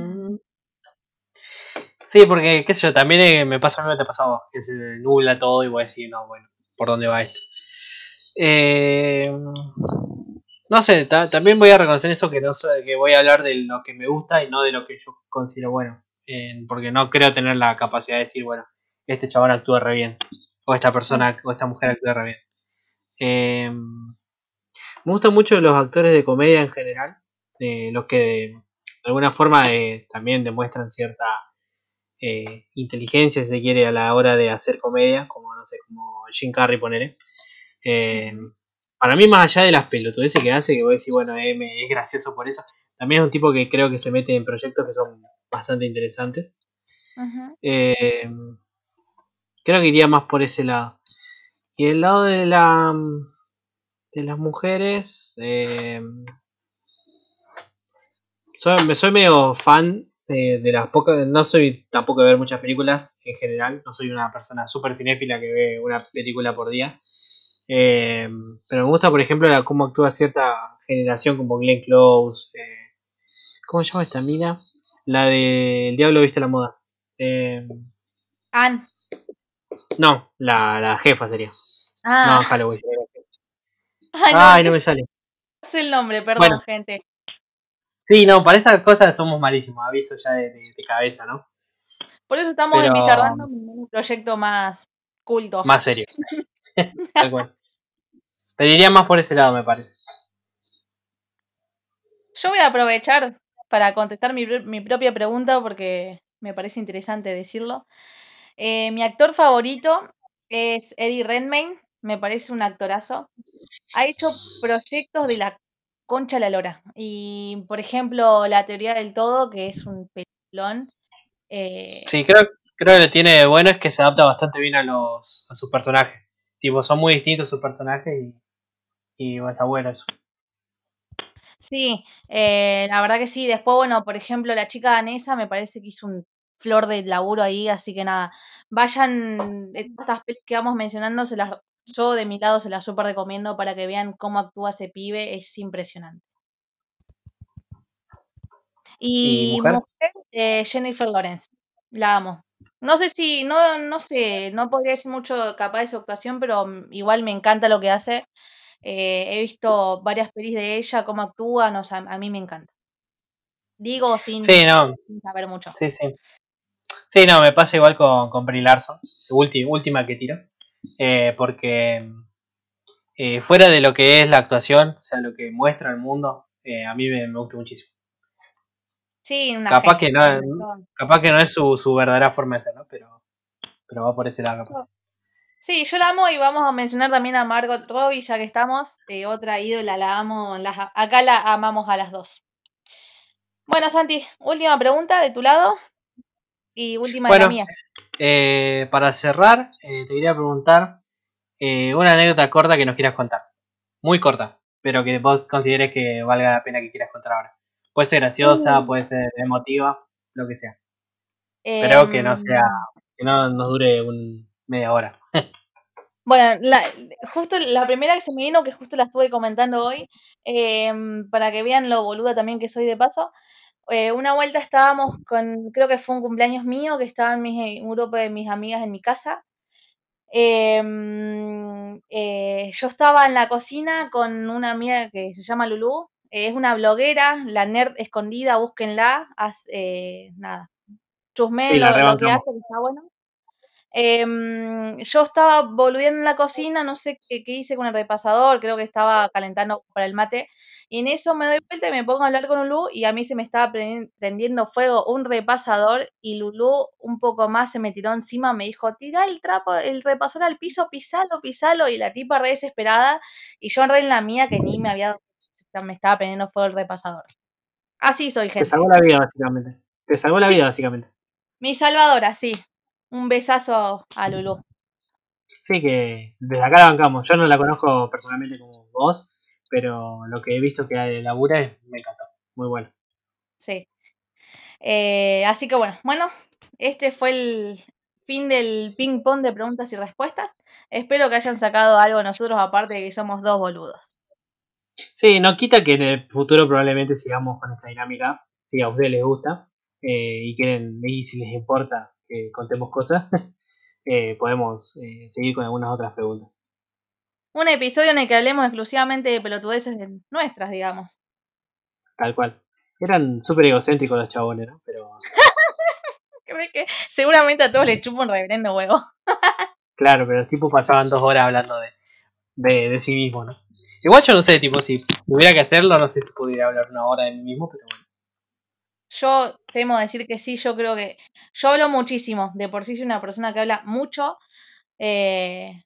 Sí, porque, qué sé yo, también eh, me pasa lo mismo que te pasó a vos, que se nubla todo y voy a decir, no, bueno, ¿por dónde va esto? Eh... No sé, también voy a reconocer eso que no sé, que voy a hablar de lo que me gusta y no de lo que yo considero bueno. porque no creo tener la capacidad de decir, bueno, este chabón actúa re bien. O esta persona, o esta mujer actúa re bien. Eh, me gustan mucho los actores de comedia en general. Eh, los que de, alguna forma eh, también demuestran cierta eh, inteligencia, si se quiere, a la hora de hacer comedia. Como, no sé, como Jim Carrey, ponele. Eh, para mí, más allá de las pelotudeces que hace, que voy a decir, bueno, eh, es gracioso por eso, también es un tipo que creo que se mete en proyectos que son bastante interesantes. eh, creo que iría más por ese lado. Y el lado de la de las mujeres, eh, soy, soy medio fan de, de, las pocas, no soy tampoco de ver muchas películas en general, no soy una persona súper cinéfila que ve una película por día. Eh, pero me gusta, por ejemplo, la, cómo actúa cierta generación como Glenn Close. Eh, ¿Cómo se llama esta mina? La de El Diablo Viste la Moda. Eh, Anne. No, la, la jefa sería. Ah. No, Halloween. Ay, no, Ay, no me sale. No sé el nombre, perdón, Bueno. gente. Sí, no, para esas cosas somos malísimos, aviso ya de, de- de cabeza, ¿no? Por eso estamos Pero- empizarrando un proyecto más culto. Más serio. Tal cual. Te diría más por ese lado, me parece. Yo voy a aprovechar para contestar mi, mi propia pregunta porque me parece interesante decirlo. Eh, mi actor favorito es Eddie Redmayne, me parece un actorazo. Ha hecho proyectos de la concha a la lora. Y, por ejemplo, La teoría del todo, que es un peliculón. Eh, Sí, creo, creo que lo tiene bueno es que se adapta bastante bien a los a sus personajes. Tipo, son muy distintos sus personajes y, y bueno, está bueno eso. Sí, eh, la verdad que sí. Después, bueno, por ejemplo, la chica danesa me parece que hizo un flor de laburo ahí, así que nada, vayan, estas pelis que vamos mencionando, se las, yo de mi lado se las súper recomiendo para que vean cómo actúa ese pibe, es impresionante. ¿Y Y, mujer? mujer, eh, Jennifer Lawrence, la amo. No sé si, no, no sé, no podría decir mucho capaz de su actuación, pero mm, igual me encanta lo que hace. Eh, he visto varias pelis de ella, cómo actúan, o sea, a mí me encanta. Digo sin, Sí, no, sin saber mucho. sí, sí. Sí, no, me pasa igual con, con Brie Larson, última, última que tiro. Eh, porque eh, fuera de lo que es la actuación, o sea, lo que muestra el mundo, eh, a mí me, me gusta muchísimo. Sí, una Capaz que no, capaz que no es su, su verdadera forma de ser, ¿no? Pero, pero va por ese lado. capaz. Sí, yo la amo y vamos a mencionar también a Margot Robbie, ya que estamos. eh, otra ídola, la amo. las- acá la amamos a las dos. Bueno, Santi, última pregunta de tu lado y última de la mía. Eh, para cerrar, eh, te quería preguntar eh, una anécdota corta que nos quieras contar. Muy corta, pero que vos consideres que valga la pena que quieras contar ahora. Puede ser graciosa, Uh. puede ser emotiva, lo que sea. Pero que no Em, sea, que no nos dure un media hora. Bueno, la, justo la primera que se me vino, que justo la estuve comentando hoy, em, para que vean lo boluda también que soy de paso. eh, una vuelta estábamos con, creo que fue un cumpleaños mío, que estaban mis, un grupo de mis amigas en mi casa. Em, eh, yo estaba en la cocina con una amiga que se llama Lulu. Es una bloguera, la nerd escondida, búsquenla. haz- eh, nada, chusmeen Sí, lo, hace, que está bueno. Em, yo estaba volviendo en la cocina, no sé qué, hice con el repasador, creo que estaba calentando para el mate, y en eso me doy vuelta y me pongo a hablar con Lulu y a mí se me estaba prendiendo fuego un repasador y Lulu un poco más se me tiró encima, me dijo, tira el trapo, el repasador al piso, pisalo, pisalo, y la tipa re desesperada, y yo re en la mía que ni me había me estaba prendiendo fuego el repasador. Así soy, gente. Te salvó la vida, básicamente. Te salvó la vida, básicamente. Mi salvadora, sí. Un besazo a Lulu. Sí, que desde acá la bancamos. Yo no la conozco personalmente como vos, pero lo que he visto que hay de labura es, me encantó. Muy bueno. Sí. Eh, así que bueno, bueno, este fue el fin del ping pong de preguntas y respuestas. Espero que hayan sacado algo nosotros, aparte de que somos dos boludos. Sí, no quita que en el futuro probablemente sigamos con esta dinámica, si a ustedes les gusta eh, y quieren, y si les importa, que contemos cosas, eh, podemos eh, seguir con algunas otras preguntas. Un episodio en el que hablemos exclusivamente de pelotudeces nuestras, digamos. Tal cual. Eran súper egocéntricos los chabones, ¿no? Pero. que seguramente a todos les chupo un reverendo huevo. claro, pero los tipos pasaban dos horas hablando de, de, de sí mismos, ¿no? Igual yo no sé, tipo, si tuviera que hacerlo, no sé si pudiera hablar una hora de mí mismo, pero bueno. Yo temo decir que sí, yo creo que yo hablo muchísimo, de por sí soy una persona que habla mucho, eh,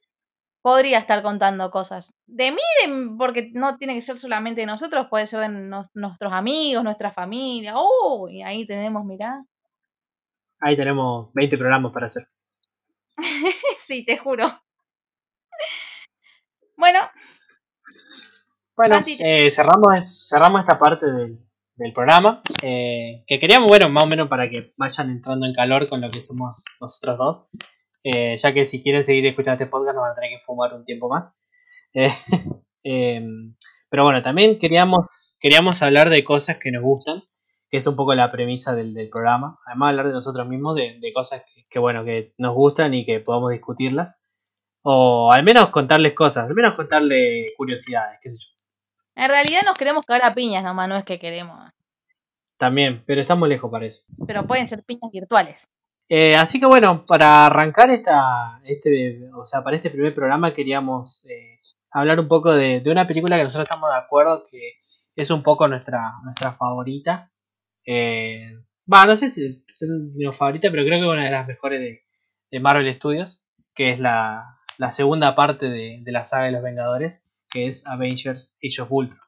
podría estar contando cosas. De mí, porque no tiene que ser solamente de nosotros, puede ser de nuestros amigos, nuestra familia. ¡Oh! Y ahí tenemos, mirá. Ahí tenemos 20 programas para hacer. sí, te juro. Bueno. Bueno, eh, cerramos, cerramos esta parte del, del programa. Eh, que queríamos, bueno, más o menos para que vayan entrando en calor con lo que somos nosotros dos. Eh, ya que si quieren seguir escuchando este podcast, nos van a tener que fumar un tiempo más. Eh, em, pero bueno, también queríamos, queríamos hablar de cosas que nos gustan, que es un poco la premisa del, programa. Además, hablar de nosotros mismos, de, cosas que, bueno, que nos gustan y que podamos discutirlas. O al menos contarles cosas, al menos contarles curiosidades, qué sé yo. En realidad nos queremos cagar a piñas nomás, no es que queremos. También, pero estamos lejos para eso. Pero pueden ser piñas virtuales. Eh, así que bueno, para arrancar esta, este, o sea, para este primer programa queríamos eh, hablar un poco de, una película que nosotros estamos de acuerdo que es un poco nuestra, nuestra favorita. Eh, no sé si es mi favorita, pero creo que es una de las mejores de, de Marvel Studios, que es la, la segunda parte de, de la saga de los Vengadores que es Avengers Age of Ultron.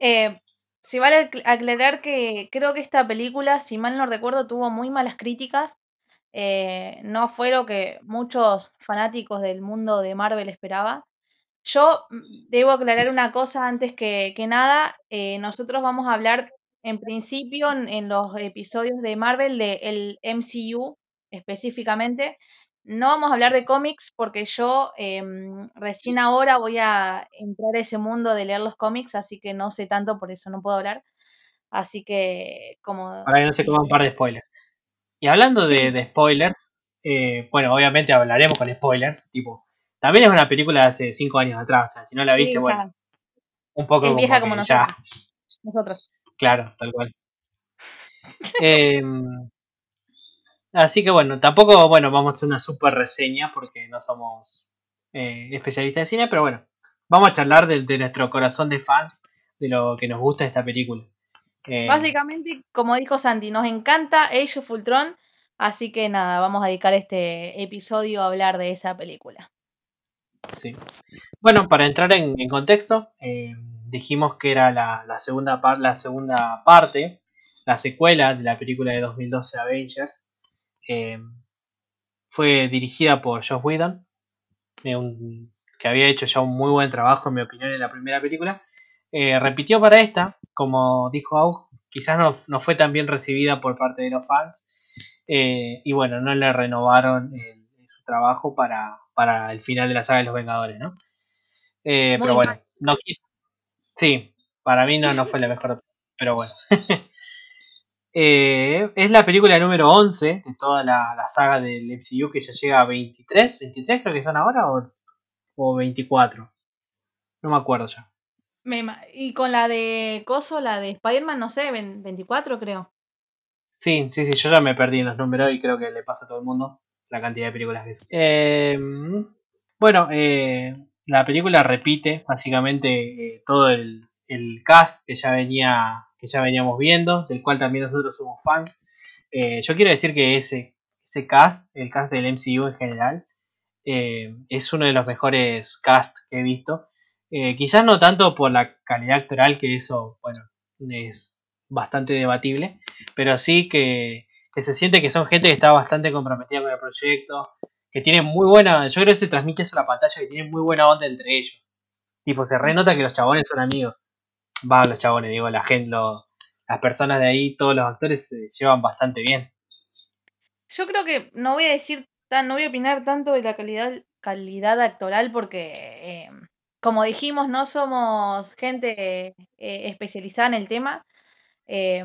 Eh, si vale aclarar que creo que esta película, si mal no recuerdo, tuvo muy malas críticas. Eh, no fue lo que muchos fanáticos del mundo de Marvel esperaban. Yo mm, debo aclarar una cosa antes que, nada. Eh, nosotros vamos a hablar en principio en, los episodios de Marvel del MCU específicamente no vamos a hablar de cómics porque yo em, recién ahora voy a entrar a ese mundo de leer los cómics, así que no sé tanto, por eso no puedo hablar. Así que, como. Ahora que no se coma un par de spoilers. Y hablando de, spoilers, eh, bueno, obviamente hablaremos con spoilers. Tipo, también es una película de hace cinco años atrás, o sea, si no la viste, bueno, un poco. Es vieja como nosotros. nosotros. Claro, tal cual. eh, Así que bueno, tampoco, bueno, vamos a hacer una super reseña porque no somos eh, especialistas de cine, pero bueno, vamos a charlar de, nuestro corazón de fans, de lo que nos gusta esta película. Eh, Básicamente, como dijo Santi, nos encanta Age of Ultron, así que nada, vamos a dedicar este episodio a hablar de esa película. Sí. Bueno, para entrar en, contexto, eh, dijimos que era la, segunda la segunda parte, la secuela de la película de 2012 Avengers, eh, fue dirigida por Josh Whedon, eh, que había hecho ya un muy buen trabajo, en mi opinión, en la primera película. Eh, repitió para esta, como dijo Aug, quizás no, fue tan bien recibida por parte de los fans. y bueno, no le renovaron su trabajo para, para, el final de la saga de los Vengadores, ¿no? pero bueno, no Sí, para mí no, no fue la mejor, pero bueno. Eh, es la película número 11 de toda la, saga del MCU que ya llega a 23. 23 creo que son ahora o, o 24. No me acuerdo ya. y con la de Coso, la de Spider-Man, no sé, 24 creo. Sí, sí, sí, yo ya me perdí en los números y creo que le pasa a todo el mundo la cantidad de películas que es. Eh, bueno, eh, la película repite básicamente eh, todo el, el, cast que ya venía que ya veníamos viendo, del cual también nosotros somos fans. Eh, yo quiero decir que ese, ese cast, el cast del MCU en general, eh, es uno de los mejores casts que he visto. Eh, quizás no tanto por la calidad actoral, que eso, bueno, es bastante debatible, pero sí que, que se siente que son gente que está bastante comprometida con el proyecto, que tiene muy buena, yo creo que se transmite eso a la pantalla, que tiene muy buena onda entre ellos. Tipo, se renota que los chabones son amigos. Va, los chabones, digo, la gente, lo, las personas de ahí, todos los actores se llevan bastante bien. Yo creo que no voy a decir, tan, no voy a opinar tanto de la calidad, calidad actoral porque, eh, como dijimos, no somos gente eh, especializada en el tema, eh,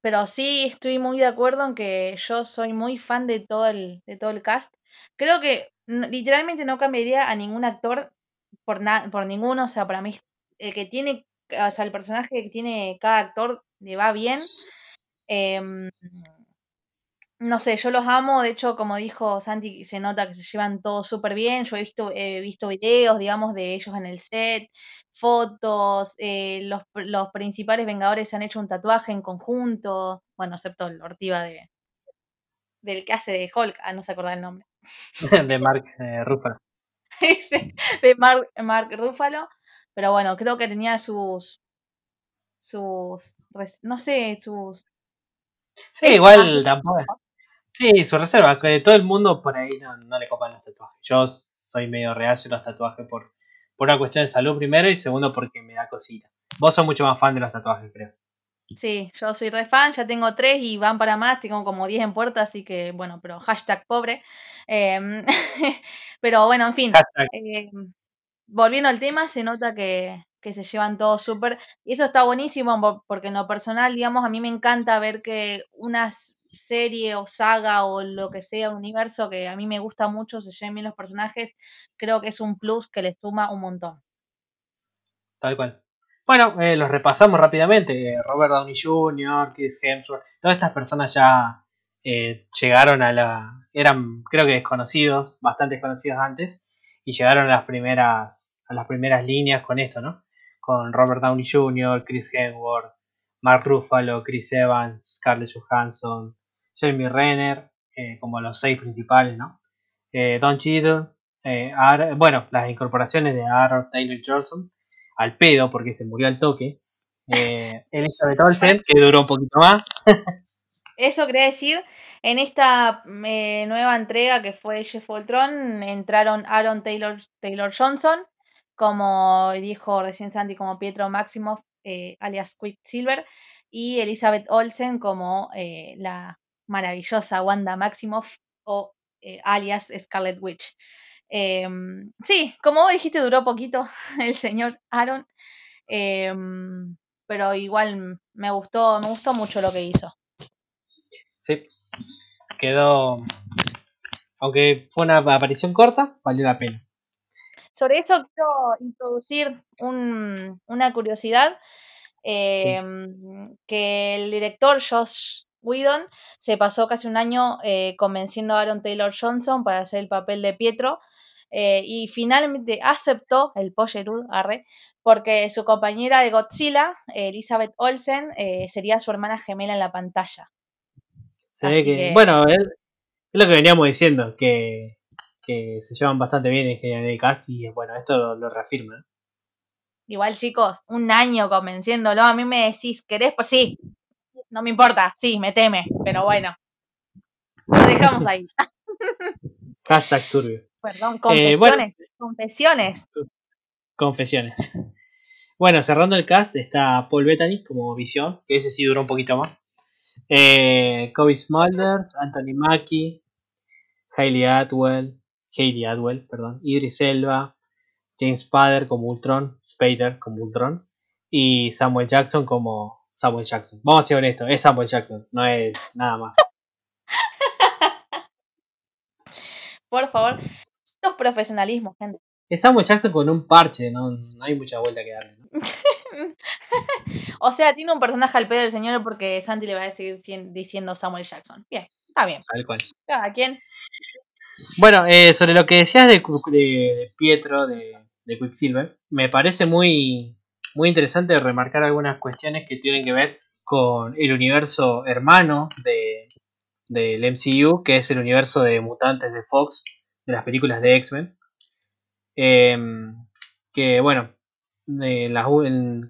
pero sí estoy muy de acuerdo en que yo soy muy fan de todo el, de todo el cast. Creo que literalmente no cambiaría a ningún actor por, por ninguno, o sea, para mí el que tiene, o sea, el personaje que tiene cada actor le va bien. Em, no sé, yo los amo, de hecho, como dijo Santi, se nota que se llevan todos súper bien. Yo he visto, he visto videos, digamos, de ellos en el set, fotos, eh, los, los, principales Vengadores se han hecho un tatuaje en conjunto, bueno, excepto el Ortiva de del que hace de Hulk, ah, no se acuerda el nombre. de Mark eh, Ruffalo. de Mark, Mark Ruffalo, pero bueno, creo que tenía sus, sus, no sé, sus... Sí, igual tampoco. Sí, su reserva, que todo el mundo por ahí no, no le copan los tatuajes. Yo soy medio reacio a los tatuajes por, por una cuestión de salud primero y segundo porque me da cosita. Vos sos mucho más fan de los tatuajes, creo. Sí, yo soy re fan, ya tengo tres y van para más, tengo como diez en puerta, así que bueno, pero hashtag pobre. Eh, pero bueno, en fin, eh, volviendo al tema, se nota que, que se llevan todos súper. Y eso está buenísimo porque en lo personal, digamos, a mí me encanta ver que una serie o saga o lo que sea, universo que a mí me gusta mucho, se lleven bien los personajes, creo que es un plus que les suma un montón. Tal cual. Bueno, eh, los repasamos rápidamente. Robert Downey Jr., Chris Hemsworth, todas estas personas ya eh, llegaron a la... eran creo que desconocidos, bastante desconocidos antes, y llegaron a las primeras, a las primeras líneas con esto, ¿no? Con Robert Downey Jr., Chris Hemsworth, Mark Ruffalo, Chris Evans, Scarlett Johansson, Jeremy Renner, eh, como los seis principales, ¿no? Don Cheadle, bueno, las incorporaciones de Aaron Taylor Johnson, al pedo porque se murió al toque. Eh, Elizabeth Olsen, que duró un poquito más. Eso quería decir, en esta eh, nueva entrega que fue Jeff Voltron, entraron Aaron Taylor, Taylor Johnson, como dijo recién Santi, como Pietro Maximoff, eh, alias Quicksilver, y Elizabeth Olsen como eh, la maravillosa Wanda Maximoff o alias Scarlet Witch. Em, sí, como dijiste, duró poquito el señor Aaron, em, pero igual me gustó, me gustó mucho lo que hizo. Quedó, aunque fue una aparición corta, valió la pena. Sobre eso quiero introducir un, una curiosidad, em, que el director Josh Whedon se pasó casi un año eh, convenciendo a Aaron Taylor Johnson para hacer el papel de Pietro, eh, y finalmente aceptó el Pollerud, arre, porque su compañera de Godzilla, Elizabeth Olsen, eh, sería su hermana gemela en la pantalla. Bueno, es, lo que veníamos diciendo, que, que, se llevan bastante bien en general el cast y bueno, esto lo, reafirma. Igual chicos, un año convenciéndolo, a mí me decís, ¿querés? Pues sí, no me importa, sí, me teme, pero bueno, lo dejamos ahí. Hashtag turbio. Perdón, eh, confesiones. confesiones. Confesiones. Bueno, cerrando el cast está Paul Bettany como Visión, que ese sí duró un poquito más. Eh, Kobe Smulders, Anthony Mackie, Hayley Atwell, Hayley Atwell, perdón, Idris Elba, James Spader como Ultron, Spader como Ultron y Samuel Jackson como Samuel Jackson. Vamos a ser honestos, es Samuel Jackson, no es nada más. Por favor, esto es profesionalismo, gente. Es Samuel Jackson con un parche, no, no hay mucha vuelta que darle. o sea, tiene un personaje al pedo del señor porque Santi le va a seguir diciendo Samuel Jackson. Bien, está bien. Tal cual. Cada quien. Bueno, eh, sobre lo que decías de, de Pietro, de, de, Quicksilver, me parece muy, muy interesante remarcar algunas cuestiones que tienen que ver con el universo hermano de, del MCU, que es el universo de mutantes de Fox, de las películas de X-Men. Em, que bueno,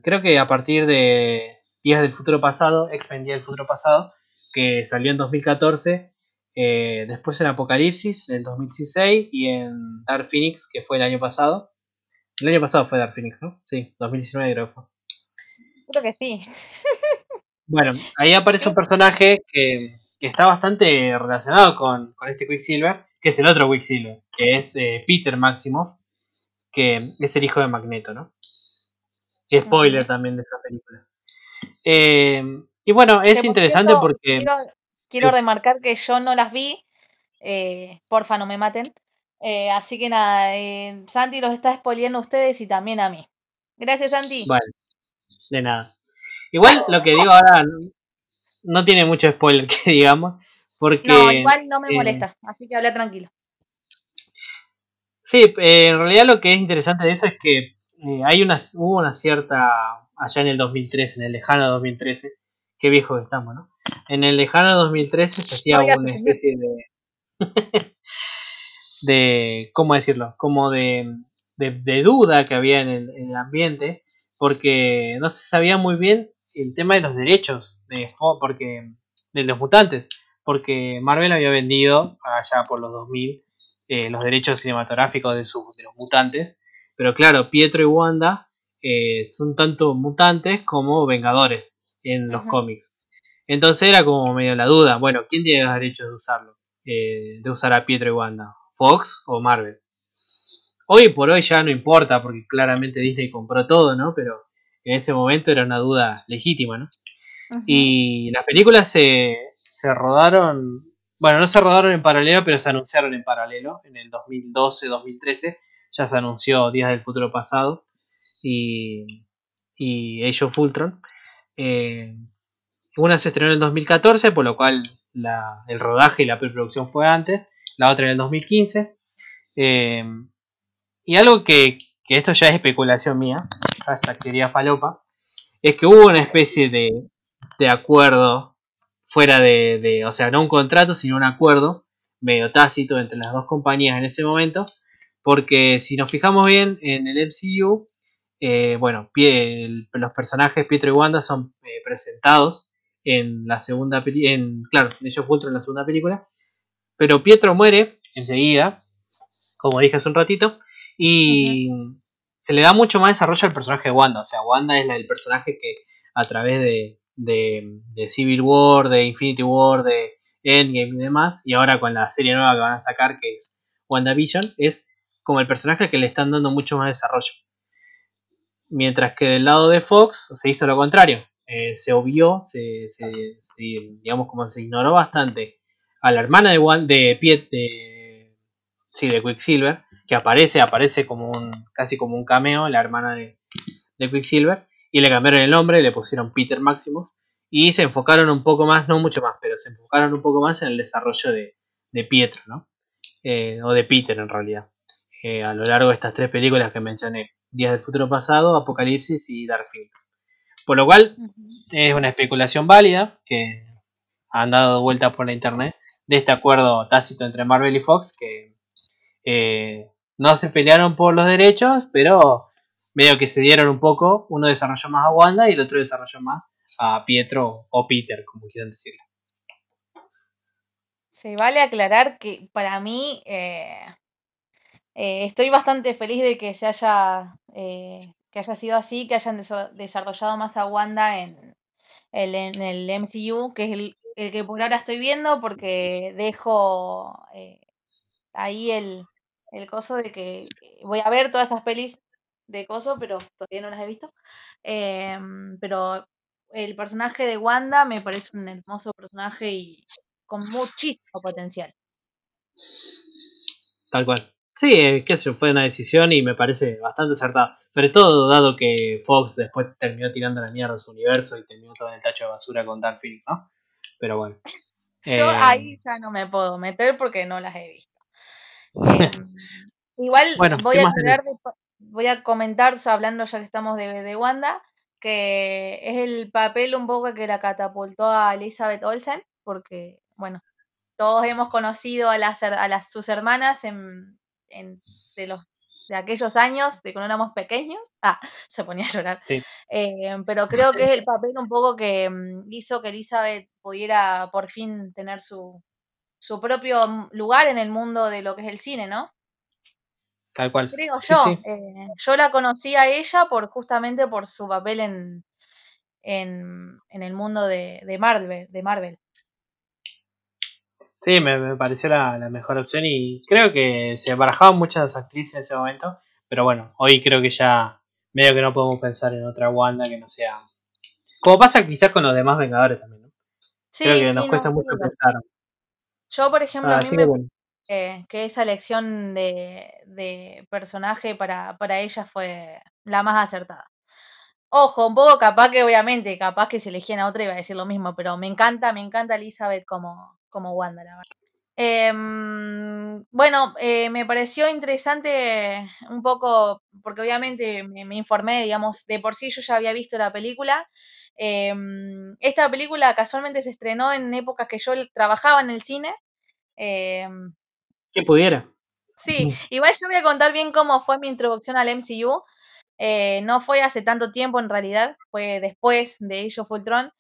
creo que a partir de Días del Futuro Pasado, X-Men Días del Futuro Pasado, que salió en 2014, eh, después en Apocalipsis en 2016 y en Dark Phoenix, que fue el año pasado. El año pasado fue Dark Phoenix, ¿no? Sí, 2019 creo que fue. Creo que sí. Bueno, ahí aparece un personaje que, está bastante relacionado con, este Quicksilver, que es el otro Quicksilver, que es eh, Peter Maximoff, que es el hijo de Magneto, ¿no? Spoiler también de esa película. Eh, y bueno, es interesante porque... Quiero, remarcar que yo no las vi, eh, porfa no me maten. Eh, así que nada, Santi los está spoileando a ustedes y también a mí. Gracias, Santi. Bueno, de nada. Igual lo que digo ahora no, tiene mucho spoiler que digamos. Porque, no, igual no me molesta, así que habla tranquilo. Sí, en realidad lo que es interesante de eso es que eh, hay una, hubo una cierta, allá en el 2013, en el lejano 2013, qué viejo estamos, ¿no? En el lejano 2013 se hacía una especie de, de, ¿cómo decirlo? Como de, de, duda que había en el, en el, ambiente, porque no se sabía muy bien el tema de los derechos de, porque, de los mutantes, porque Marvel había vendido allá por los 2000 eh, los derechos cinematográficos de, de los mutantes pero claro, Pietro y Wanda eh, son tanto mutantes como vengadores en los cómics. Entonces era como medio la duda, bueno, ¿quién tiene los derechos de usarlo? Eh, de usar a Pietro y Wanda, ¿Fox o Marvel? Hoy por hoy ya no importa porque claramente Disney compró todo, ¿no? Pero en ese momento era una duda legítima, ¿no? Y las películas se, se rodaron, bueno, no se rodaron en paralelo, pero se anunciaron en paralelo en el 2012-2013 ya se anunció Días del Futuro Pasado y, y Age of. Eh, una se estrenó en el 2014, por lo cual el rodaje y la preproducción fue antes, la otra en el 2015. Eh, y algo que, esto ya es especulación mía, hasta quería falopa, es que hubo una especie de, de acuerdo fuera de, de, o sea, no un contrato, sino un acuerdo medio tácito entre las dos compañías en ese momento, porque si nos fijamos bien en el MCU, eh, bueno, los personajes Pietro y Wanda son eh, presentados en la segunda película, en, claro, en ellos en la segunda película, pero Pietro muere enseguida, como dije hace un ratito, y se le da mucho más desarrollo al personaje de Wanda, o sea, Wanda es el personaje que a través de, de Civil War, de Infinity War, de Endgame y demás, y ahora con la serie nueva que van a sacar, que es WandaVision, es como el personaje que le están dando mucho más desarrollo. Mientras que del lado de Fox se hizo lo contrario. Eh, se obvió, se, digamos como se ignoró bastante a la hermana de, de Piet, de, sí, de Quicksilver, que aparece, aparece como un, casi como un cameo, la hermana de, de Quicksilver, y le cambiaron el nombre, le pusieron Peter Maximus, y se enfocaron un poco más, no mucho más, pero se enfocaron un poco más en el desarrollo de, de Pietro, ¿no? Eh, o de Peter en realidad. Eh, a lo largo de estas tres películas que mencioné, Días del Futuro Pasado, Apocalipsis y Dark Phoenix. Por lo cual, es una especulación válida que han dado vuelta por la internet de este acuerdo tácito entre Marvel y Fox que eh, no se pelearon por los derechos, pero medio que se dieron un poco, uno desarrolló más a Wanda y el otro desarrolló más a Pietro o Peter, como quieran decirlo. Se vale aclarar que para mí eh, eh, estoy bastante feliz de que se haya, eh, que haya sido así, que hayan desarrollado más a Wanda en, el, en el MCU, que es el, que por ahora estoy viendo, porque dejo eh, ahí el, el coso de que voy a ver todas esas pelis de coso, pero todavía no las he visto. Em, pero el personaje de Wanda me parece un hermoso personaje y con muchísimo potencial. Tal cual. Sí, eh, que eso fue una decisión y me parece bastante acertada. Sobre todo dado que Fox después terminó tirando la mierda a su universo y terminó todo en el tacho de basura con Dark Phoenix, ¿no? Pero bueno. Yo Eh, ahí ya no me puedo meter porque no las he visto. Em, igual Bueno, voy ¿qué a de- voy a comentar, hablando ya que estamos de, de Wanda, que es el papel un poco que la catapultó a Elizabeth Olsen, porque, bueno, todos hemos conocido a las, a las sus hermanas en, en- de los de aquellos años de cuando éramos pequeños. Ah, se ponía a llorar. Sí. Eh, pero creo que es el papel un poco que mm, hizo que Elizabeth pudiera por fin tener su, su propio mm, lugar en el mundo de lo que es el cine, ¿no? Tal cual. Creo Sí, yo. sí. eh, yo la conocí a ella por justamente por su papel en, en, en el mundo de, de Marvel, de Marvel. Sí, me, me pareció la, la mejor opción y creo que se barajaban muchas actrices en ese momento, pero bueno, hoy creo que ya medio que no podemos pensar en otra Wanda que no sea... Como pasa quizás con los demás Vengadores también, ¿no? Sí, creo que sí, nos no, cuesta mucho pensar. Yo, por ejemplo, a mí me bueno, que esa elección de, de personaje para, para ella fue la más acertada. Ojo, un poco capaz que obviamente, capaz que si elegían a otra iba a decir lo mismo, pero me encanta, me encanta Elizabeth como, como Wanda, la verdad. Em, bueno, eh, me pareció interesante un poco, porque obviamente me, me informé, digamos, de por sí yo ya había visto la película. Em, esta película casualmente se estrenó en épocas que yo trabajaba en el cine. em, que pudiera. Sí, igual yo voy a contar bien cómo fue mi introducción al MCU. Eh, no fue hace tanto tiempo en realidad, fue después de Age of Ultron.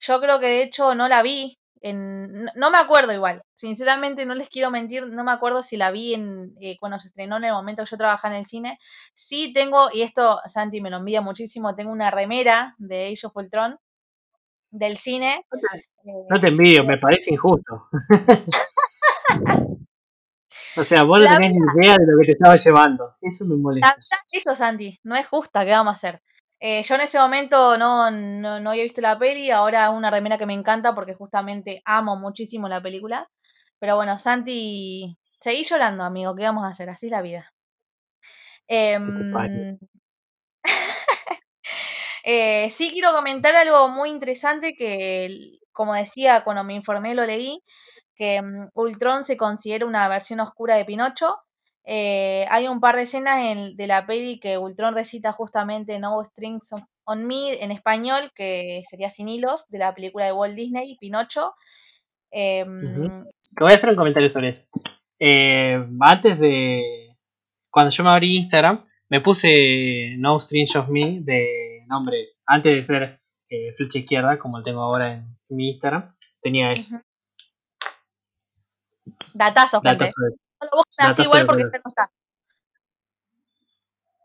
Yo creo que de hecho no la vi, en, no, no me acuerdo igual, sinceramente no les quiero mentir, no me acuerdo si la vi en, eh, cuando se estrenó en el momento que yo trabajaba en el cine. Sí tengo, y esto Santi me lo envía muchísimo, tengo una remera de of Ultron del cine. No te eh, envidio, me parece injusto. o sea, vos no tenés ni idea de lo que te estaba llevando. Eso me molesta. eso, Santi, no es justa, ¿qué vamos a hacer? Eh, yo en ese momento no, no, no había visto la peli, ahora una remera que me encanta porque justamente amo muchísimo la película. Pero bueno, Santi, seguí llorando, amigo, ¿qué vamos a hacer? Así es la vida. Em, eh, sí quiero comentar algo muy interesante que, como decía, cuando me informé lo leí, que mm, Ultron se considera una versión oscura de Pinocho. Eh, hay un par de escenas en- de la peli que Ultron recita justamente No Strings on, Me en español, que sería Sin Hilos, de la película de Walt Disney, Pinocho. Te voy a hacer un comentario sobre eso. Eh, antes de. Cuando yo me abrí Instagram, me puse No Strings of Me de nombre. Antes de ser eh, flecha izquierda, como lo tengo ahora en mi Instagram, tenía eso. Datazo, gente. Datazo No lo busquen así igual porque no está.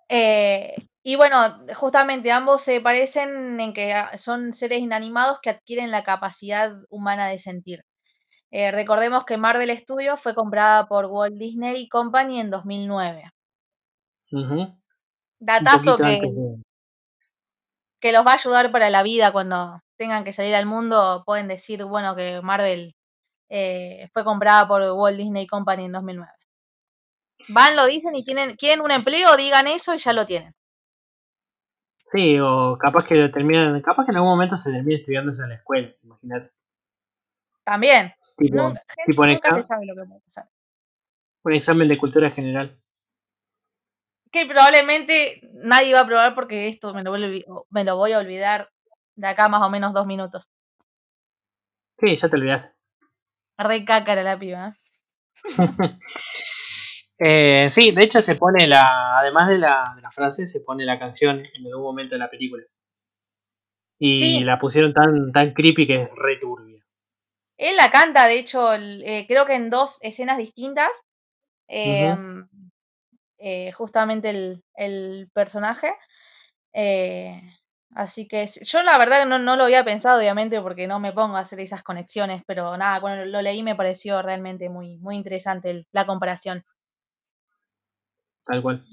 Eh, y bueno, justamente ambos se parecen en que ah, son seres inanimados que adquieren la capacidad humana de sentir. Eh, recordemos que Marvel Studios fue comprada por Walt Disney Company en 2009. Ujú. Un Datazo que, de. que los va a ayudar para la vida cuando tengan que salir al mundo. Pueden decir, bueno, que Marvel eh, fue comprada por Walt Disney Company en 2009. Van, lo dicen y tienen, quieren un empleo, digan eso y ya lo tienen. Sí, o capaz que lo terminan. Capaz que en algún momento se termine estudiando eso en la escuela, imagínate. También. Tipo, Nunca, tipo se sabe lo que puede pasar. un examen de cultura general. Que probablemente nadie va a probar porque esto me lo, voy me lo voy a olvidar de acá más o menos dos minutos. Sí, ya te olvidaste. Re cácara la piba. ¿eh? Sí, de hecho se pone la, además de la, de la frase, se pone la canción en algún momento de la película. Y Sí. la pusieron tan, tan creepy que es re turbia. Él la canta, de hecho, el- eh, creo que en dos escenas distintas. eh, eh, justamente el, el personaje. Eh, así que yo la verdad no, no lo había pensado, obviamente, porque no me pongo a hacer esas conexiones, pero nada, cuando lo leí me pareció realmente muy, muy interesante el- la comparación. Tal cual.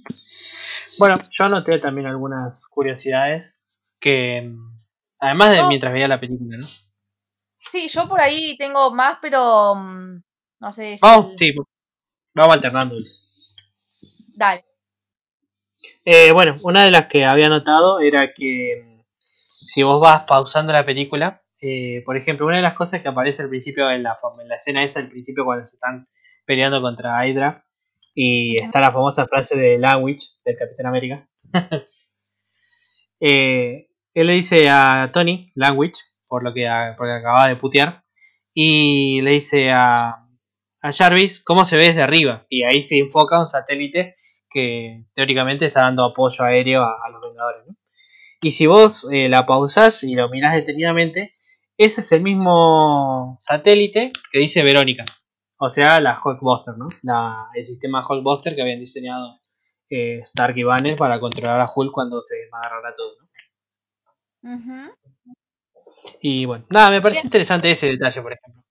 Bueno, yo anoté también algunas curiosidades que, además de Yo- mientras veía la película, ¿no? Sí, yo por ahí tengo más, pero mm, no sé si... Vamos, sí, vamos alternando. Dale. Eh, bueno, una de las que había notado era que mm, si vos vas pausando la película, eh, por ejemplo, una de las cosas que aparece al principio en la, en la escena esa, al principio cuando se están peleando contra Hydra, y está la famosa frase de Language, del Capitán América. Eh, él le dice a Tony, Language, por lo que porque acaba de putear, y le dice a, a Jarvis cómo se ve desde arriba. Y ahí se enfoca un satélite que teóricamente está dando apoyo aéreo a, a los Vengadores. ¿no? Y si vos eh, la pausás y lo mirás detenidamente, ese es el mismo satélite que dice Verónica. O sea, la Hulkbuster, ¿no? La, el sistema Hulkbuster que habían diseñado eh, Stark y Banner para controlar a Hulk cuando se desmadrara todo. ¿no? Y bueno, nada, me pareció Bien. interesante ese detalle, por ejemplo.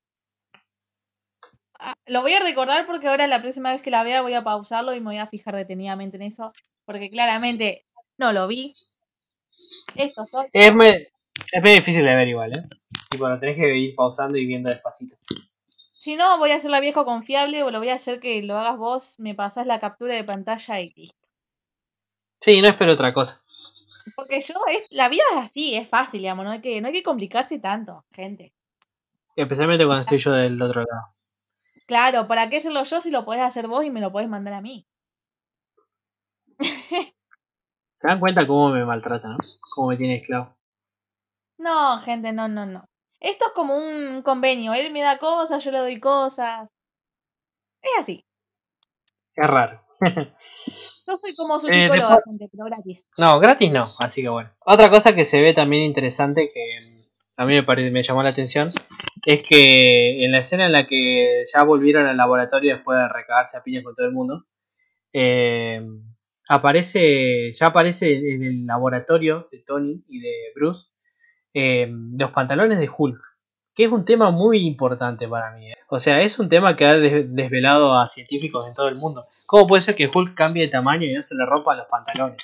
Ah, Lo voy a recordar porque ahora la próxima vez que la vea voy a pausarlo y me voy a fijar detenidamente en eso, porque claramente no lo vi. Soy Es, me- es medio difícil de ver igual, ¿eh? Tipo, lo tenés que ir pausando y viendo despacito. Si no, voy a hacer la vieja confiable o lo voy a hacer que lo hagas vos, me pasás la captura de pantalla y listo. Sí, no espero otra cosa. Porque yo, es, la vida es así, es fácil, digamos, no hay que, no hay que complicarse tanto, gente. Especialmente cuando estoy yo del otro lado. Claro, ¿para qué hacerlo yo si lo podés hacer vos y me lo podés mandar a mí? ¿Se dan cuenta cómo me maltrata, no? Cómo me tiene esclavo. No, gente, no, no, no. Esto es como un convenio, él me da cosas, yo le doy cosas. Es así. Es raro. Yo soy como su Eh, psicóloga, después- gente, pero gratis. No, gratis no, así que bueno. Otra cosa que se ve también interesante que a mí me, pare- me llamó la atención es que en la escena en la que ya volvieron al laboratorio después de recagarse a piñas con todo el mundo, eh, aparece, ya aparece en el laboratorio de Tony y de Bruce eh, los pantalones de Hulk, que es un tema muy importante para mí. ¿eh? O sea, es un tema que ha des- desvelado a científicos en todo el mundo. ¿Cómo puede ser que Hulk cambie de tamaño y no se le rompan los pantalones?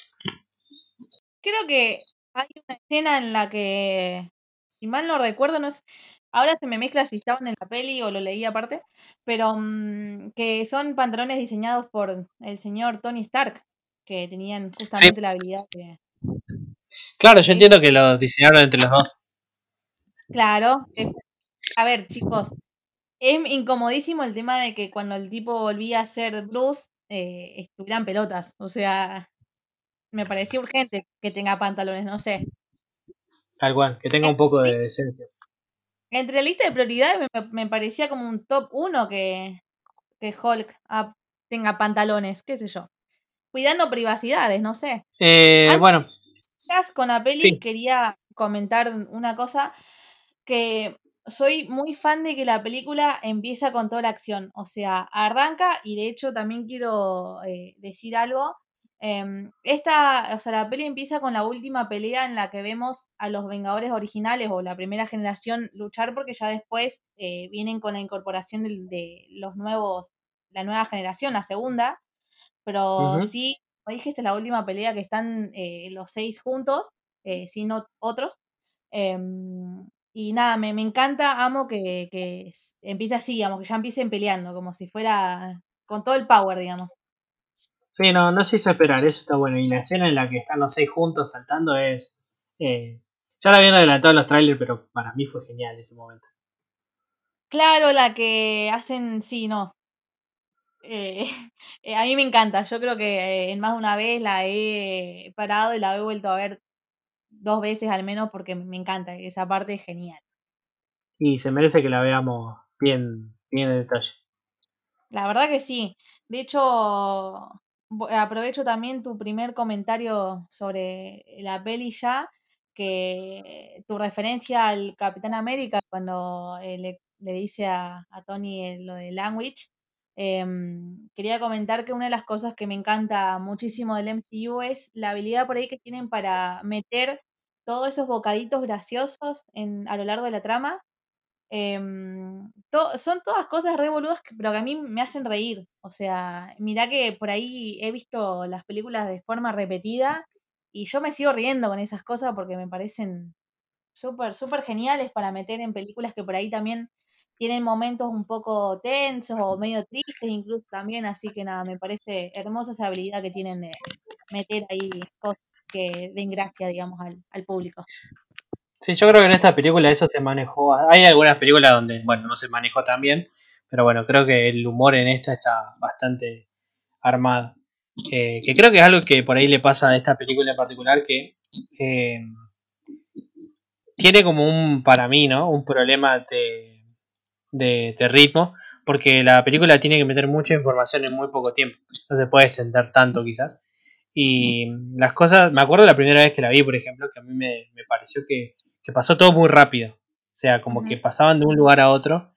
Creo que hay una escena en la que, si mal no recuerdo, no es, ahora se me mezcla si estaban en la peli o lo leí aparte, pero mm, que son pantalones diseñados por el señor Tony Stark, que tenían justamente la habilidad de... Claro, yo entiendo que lo diseñaron entre los dos. Claro, eh, a ver, chicos, es incomodísimo el tema de que cuando el tipo volvía a ser Bruce, eh, estuvieran pelotas, o sea, me parecía urgente que tenga pantalones, no sé. Tal cual, que tenga un poco de decencia. Entre la lista de prioridades me, me parecía como un top 1 que, que Hulk tenga pantalones, qué sé yo. Cuidando privacidades, no sé. Eh, Antes bueno, con la peli Sí. quería comentar una cosa que soy muy fan de que la película empieza con toda la acción, o sea, arranca y de hecho también quiero eh, decir algo. Em, esta, o sea, la peli empieza con la última pelea en la que vemos a los Vengadores originales o la primera generación luchar porque ya después eh, vienen con la incorporación de, los nuevos, la nueva generación, la segunda, pero sí, como dije, esta es la última pelea que están eh, los seis juntos, eh, sin ot- otros. Em, y nada, me, me encanta, amo que, que empiece así, digamos, que ya empiecen peleando, como si fuera con todo el power, digamos. Sí, no, no se hizo esperar, eso está bueno. Y la escena en la que están los seis juntos saltando es. eh, ya la habían adelantado en los trailers, pero para mí fue genial ese momento. Claro, la que hacen, sí, no. Eh, eh, a mí me encanta, yo creo que en más de una vez la he parado y la he vuelto a ver dos veces al menos porque me encanta, esa parte es genial. Y se merece que la veamos bien, bien en detalle. La verdad que sí. De hecho, aprovecho también tu primer comentario sobre la peli ya, que tu referencia al Capitán América cuando eh, le, le dice a, a Tony eh, lo de language. em, quería comentar que una de las cosas que me encanta muchísimo del MCU es la habilidad por ahí que tienen para meter todos esos bocaditos graciosos en, a lo largo de la trama Em, son todas cosas re boludas, que- pero que a mí me hacen reír. O sea, mirá que por ahí he visto las películas de forma repetida y yo me sigo riendo con esas cosas porque me parecen súper, súper geniales para meter en películas que por ahí también tienen momentos un poco tensos o medio tristes incluso también, así que nada, me parece hermosa esa habilidad que tienen de meter ahí cosas que den gracia, digamos, al, al público. Sí, yo creo que en esta película eso se manejó. Hay algunas películas donde, bueno, no se manejó tan bien, pero bueno, creo que el humor en esta está bastante armado. Eh, que creo que es algo que por ahí le pasa a esta película en particular, que eh, tiene como un, para mí, ¿no? Un problema de, de, ritmo, porque la película tiene que meter mucha información en muy poco tiempo. No se puede extender tanto quizás. Y las cosas, me acuerdo la primera vez que la vi, por ejemplo, que a mí me, pareció que, pasó todo muy rápido. O sea, como que pasaban de un lugar a otro.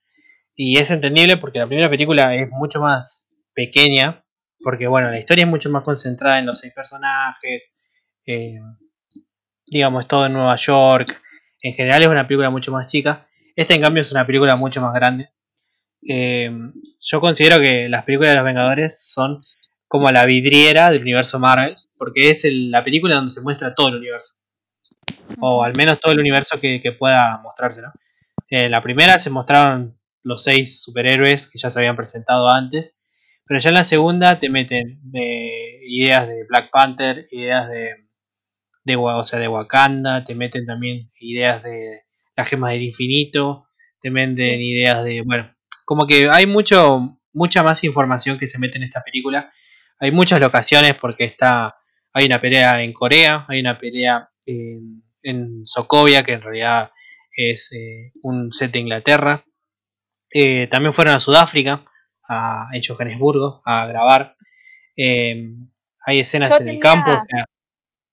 Y es entendible porque la primera película es mucho más pequeña. Porque, bueno, la historia es mucho más concentrada en los seis personajes. Eh, digamos, todo en Nueva York. En general es una película mucho más chica. Esta, en cambio, es una película mucho más grande. Eh, yo considero que las películas de los Vengadores son como la vidriera del universo Marvel, porque es la película donde se muestra todo el universo. O al menos todo el universo que, pueda mostrarse, ¿no? En la primera se mostraron los seis superhéroes que ya se habían presentado antes, pero ya en la segunda te meten eh, ideas de Black Panther, ideas de, de, o sea, de Wakanda, te meten también ideas de las gemas del infinito, te meten ideas de, bueno, como que hay mucho, mucha más información que se mete en esta película. Hay muchas locaciones porque está hay una pelea en Corea, hay una pelea en, en Sokovia, que en realidad es eh, un set de Inglaterra. Eh, también fueron a Sudáfrica, a, en Johannesburgo, a grabar. Eh, hay escenas en el campo.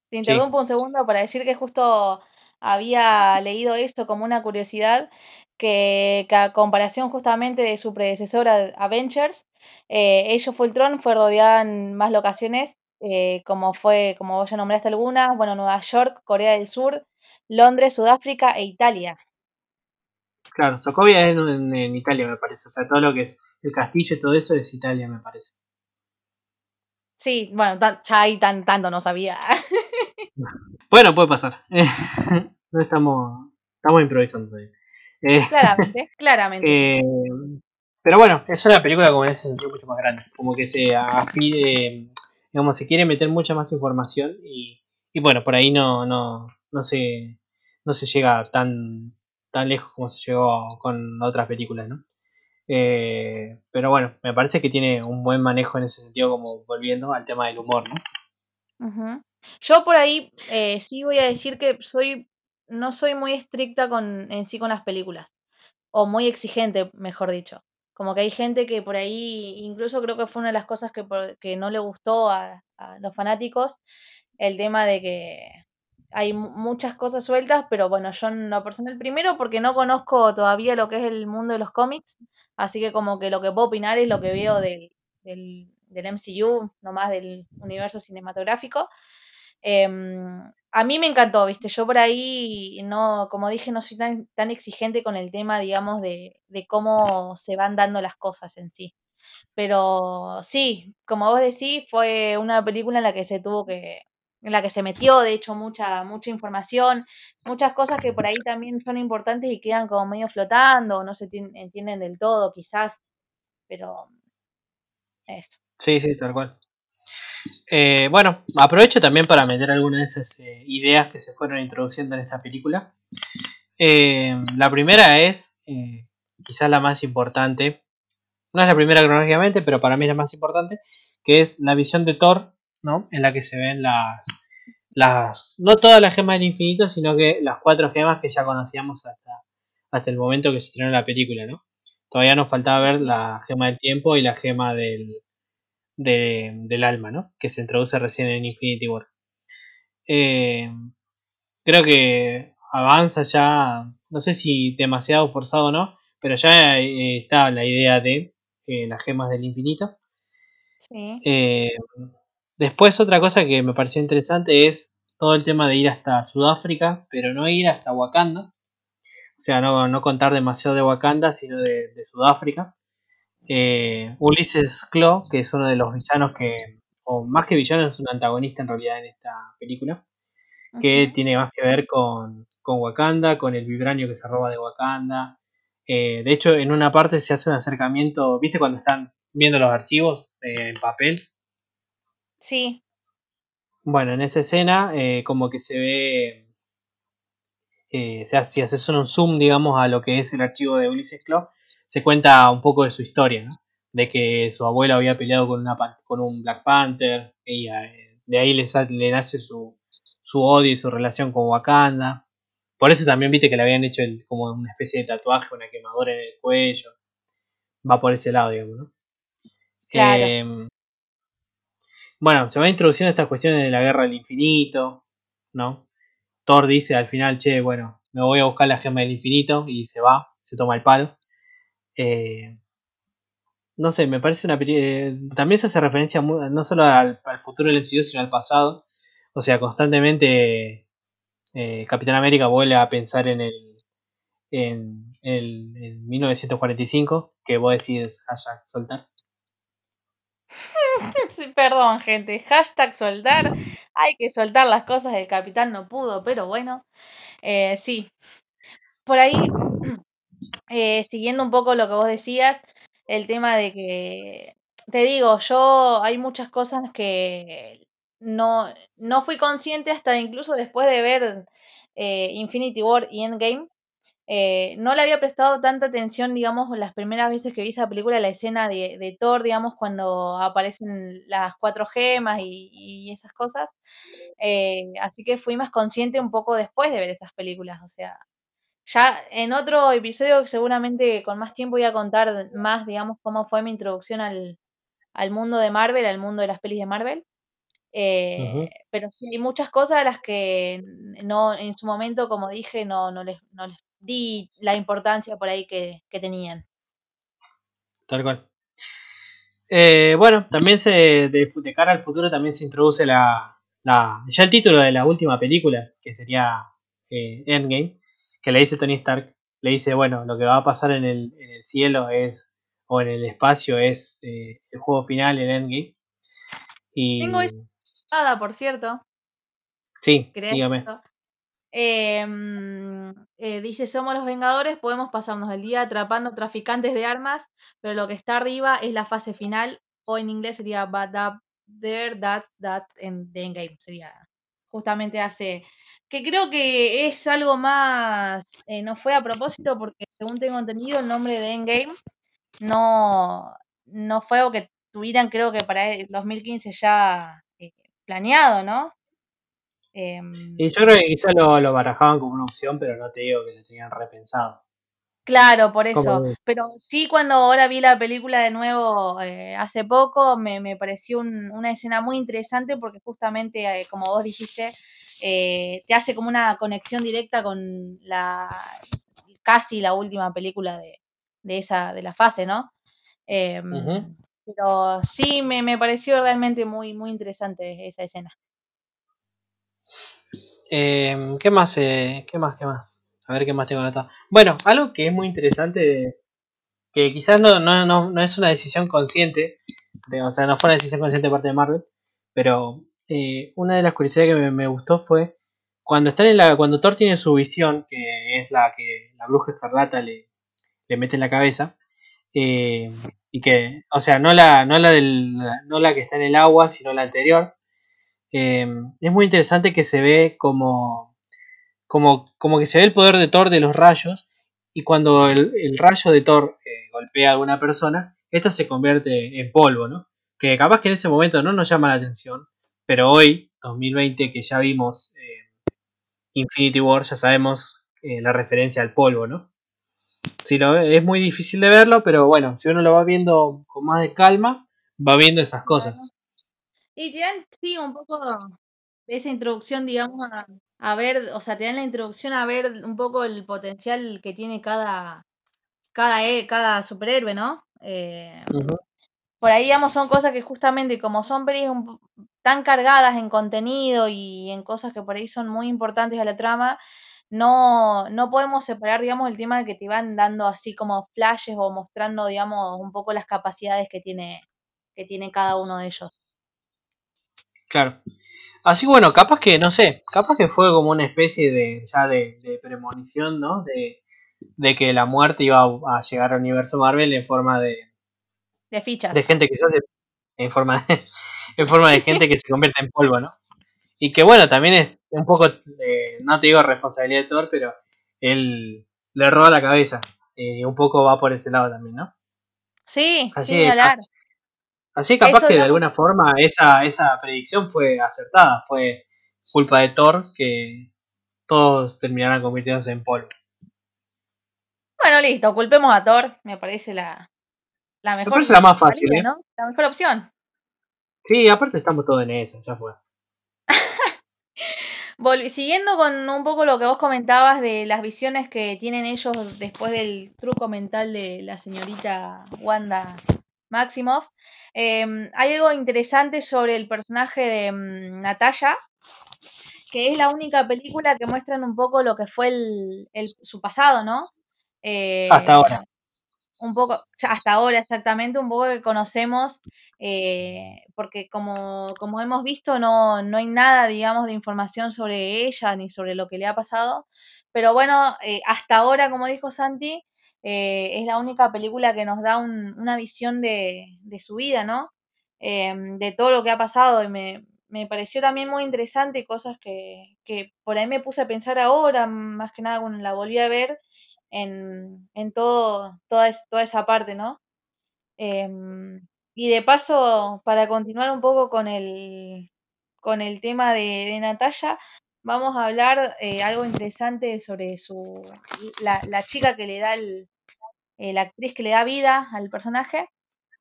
te interrumpo un segundo para decir que justo había leído esto como una curiosidad, que, que a comparación justamente de su predecesora Avengers, eh, Age of Ultron fue rodeada en más locaciones, eh, como fue, como vos ya nombraste algunas, bueno, Nueva York, Corea del Sur, Londres, Sudáfrica e Italia. Claro, Sokovia es en, Italia, me parece. O sea, todo lo que es el castillo y todo eso es Italia, me parece. Sí, bueno, ya ahí tan, tanto no sabía. bueno, puede pasar. no estamos, estamos improvisando todavía. Eh, claramente, claramente. Eh, pero bueno, es una película como en ese sentido mucho más grande. Como que se afide, digamos, se quiere meter mucha más información y, bueno, por ahí no, no, no se, no se llega tan, tan lejos como se llegó con otras películas, ¿no? Eh, pero bueno, me parece que tiene un buen manejo en ese sentido, como volviendo al tema del humor, ¿no? Yo por ahí eh, sí voy a decir que soy, no soy muy estricta con, en sí con las películas, o muy exigente, mejor dicho. Como que hay gente que por ahí, incluso creo que fue una de las cosas que, que no le gustó a, los fanáticos, el tema de que hay muchas cosas sueltas, pero bueno, yo no personal primero porque no conozco todavía lo que es el mundo de los cómics, así que como que lo que puedo opinar es lo que veo del, del, del MCU, más del universo cinematográfico. Em, a mí me encantó, viste, yo por ahí, no, como dije, no soy tan, tan exigente con el tema, digamos, de, de cómo se van dando las cosas en sí. Pero sí, como vos decís, fue una película en la que se tuvo que, en la que se metió, de hecho, mucha, mucha información, muchas cosas que por ahí también son importantes y quedan como medio flotando, no se entienden del todo, quizás, pero eso. Sí, sí, tal cual. Eh, bueno, aprovecho también para meter algunas de esas eh, ideas que se fueron introduciendo en esta película. Eh, la primera es, quizás la más importante, no es la primera cronológicamente, pero para mí es la más importante, que es la visión de Thor, ¿no? En la que se ven las, las no todas las gemas del infinito, sino que las cuatro gemas que ya conocíamos hasta, hasta el momento que se estrenó la película, ¿no? Todavía nos faltaba ver la gema del tiempo y la gema del, del alma, ¿no? Que se introduce recién en Infinity War. Eh, creo que avanza ya, no sé si demasiado forzado o no, pero ya eh, está la idea de eh, las gemas del infinito. Sí. después otra cosa que me pareció interesante es todo el tema de ir hasta Sudáfrica, pero no ir hasta Wakanda. O sea, no, contar demasiado de Wakanda, sino de Sudáfrica. Eh, Ulises Claw, que es uno de los villanos que, o más que villano, es un antagonista en realidad en esta película, que tiene más que ver con, Wakanda, con el vibranio que se roba de Wakanda, Eh, de hecho, en una parte se hace un acercamiento, ¿viste cuando están viendo los archivos en papel? Sí. Bueno, en esa escena eh, como que se ve, eh, sea, si haces un zoom, digamos, a lo que es el archivo de Ulysses Claw, se cuenta un poco de su historia, ¿no? De que su abuelo había peleado con, una, con un Black Panther, y eh, de ahí le, le nace su, su odio y su relación con Wakanda. Por eso también viste que le habían hecho como una especie de tatuaje, una quemadura en el cuello. Va por ese lado, digamos, ¿no? Claro. Em, bueno, se va introduciendo estas cuestiones de la guerra del infinito, ¿no? Thor dice al final, che, bueno, me voy a buscar la gema del infinito y se va, se toma el palo. Eh, no sé, me parece una eh, también se hace referencia no solo al, futuro del MCU, sino al pasado. O sea, constantemente eh, Capitán América vuelve a pensar en el en, el, en 1945, que vos decís hashtag soltar. perdón, gente. Hashtag soltar. Hay que soltar las cosas. El capitán no pudo, pero bueno. Eh, sí. Por ahí, eh, siguiendo un poco lo que vos decías, el tema de que, te digo, yo hay muchas cosas que no, no fui consciente hasta incluso después de ver eh, Infinity War y Endgame, eh, no le había prestado tanta atención, digamos, las primeras veces que vi esa película, la escena de, Thor, digamos, cuando aparecen las cuatro gemas y, esas cosas. Eh, así que fui más consciente un poco después de ver esas películas. O sea, ya en otro episodio, seguramente con más tiempo voy a contar más, digamos, cómo fue mi introducción al, al mundo de Marvel, al mundo de las pelis de Marvel. Eh, pero sí, hay muchas cosas a las que no, en su momento, como dije, no, no, les, no les di la importancia por ahí que, tenían. Tal cual. Eh, bueno, también se, de, cara al futuro también se introduce la, la, ya el título de la última película, que sería eh, Endgame, que le dice Tony Stark, le dice, bueno, lo que va a pasar en el, en el cielo es, o en el espacio es eh, el juego final, el Endgame. Y... Tengo esa por cierto. Sí, dígame. Em, eh, dice, somos los Vengadores, podemos pasarnos el día atrapando traficantes de armas, pero lo que está arriba es la fase final, o en inglés sería But Up There, That's, That's, en The Endgame, sería justamente hace, que creo que es algo más, eh, no fue a propósito, porque según tengo entendido, el nombre de Endgame no, no fue algo que tuvieran, creo que para el 2015 ya eh, planeado, ¿no? Em, y yo creo que quizás lo, lo, barajaban como una opción, pero no te digo que lo tenían repensado. Claro, por eso. Pero sí, cuando ahora vi la película de nuevo eh, hace poco, me, me pareció una escena muy interesante porque justamente, eh, como vos dijiste, eh, te hace como una conexión directa con la casi la última película de, de esa de la fase, ¿no? Em, pero sí, me, me pareció realmente muy, muy interesante esa escena. Eh, ¿Qué más? Eh, ¿Qué más? ¿Qué más? A ver qué más tengo anotado. Bueno, algo que es muy interesante, que quizás no, no, no, es una decisión consciente, o sea, no fue una decisión consciente de parte de Marvel, pero eh, una de las curiosidades que me, gustó fue cuando están en la, cuando Thor tiene su visión, que es la que la bruja escarlata le, le mete en la cabeza, y que, o sea, no la, no la del, no la que está en el agua, sino la anterior, Em, es muy interesante que se ve como, como, como que se ve el poder de Thor de los rayos y cuando el, rayo de Thor eh, golpea a alguna persona, esta se convierte en polvo, ¿no? Que capaz que en ese momento no nos llama la atención, pero hoy, 2020, que ya vimos eh, Infinity War, ya sabemos eh, la referencia al polvo, ¿no? Si lo, es muy difícil de verlo, pero bueno, si uno lo va viendo con más de calma, va viendo esas cosas. Y te dan, sí, un poco de esa introducción, digamos, a, ver, o sea, te dan la introducción a ver un poco el potencial que tiene cada, cada, cada superhéroe, ¿no? Eh, por ahí, digamos, son cosas que justamente como son pelis tan cargadas en contenido y en cosas que por ahí son muy importantes a la trama, no, no podemos separar, digamos, el tema de que te van dando así como flashes o mostrando, digamos, un poco las capacidades que tiene, que tiene cada uno de ellos. Claro. Así bueno, capaz que, no sé, capaz que fue como una especie de ya de, premonición, ¿no? De, de que la muerte iba a llegar al universo Marvel en forma de, de fichas. De gente que se hace en forma de, en forma de gente que se convierte en polvo, ¿no? Y que bueno, también es un poco, eh, no te digo responsabilidad de Thor, pero él le roba la cabeza. Y un poco va por ese lado también, ¿no? Sí, así sin hablar. Así capaz que de alguna forma esa, esa predicción fue acertada, fue culpa de Thor que todos terminaran convirtiéndose en polvo. Bueno, listo, culpemos a Thor, me parece la, la mejor. la más fácil, ¿eh? ¿no? La mejor opción. Sí, aparte estamos todos en eso, ya fue. Siguiendo con un poco lo que vos comentabas de las visiones que tienen ellos después del truco mental de la señorita Wanda Maximoff, em, hay algo interesante sobre el personaje de um, Natalia, que es la única película que muestran un poco lo que fue el, su pasado, ¿no? Hasta ahora un poco, hasta ahora exactamente, un poco que conocemos, eh, porque como, como, hemos visto, no, no, hay nada, digamos, de información sobre ella ni sobre lo que le ha pasado. Pero bueno, eh, hasta ahora, como dijo Santi, eh, es la única película que nos da una visión de, su vida, ¿no? de todo lo que ha pasado. Y me, me pareció también muy interesante, cosas que, que por ahí me puse a pensar ahora, más que nada cuando la volví a ver en, en todo, toda, toda esa parte, ¿no? Em, y de paso, para continuar un poco con el, con el tema de, de Natalia, vamos a hablar eh, algo interesante sobre su la, la chica que le da el, eh, la actriz que le da vida al personaje.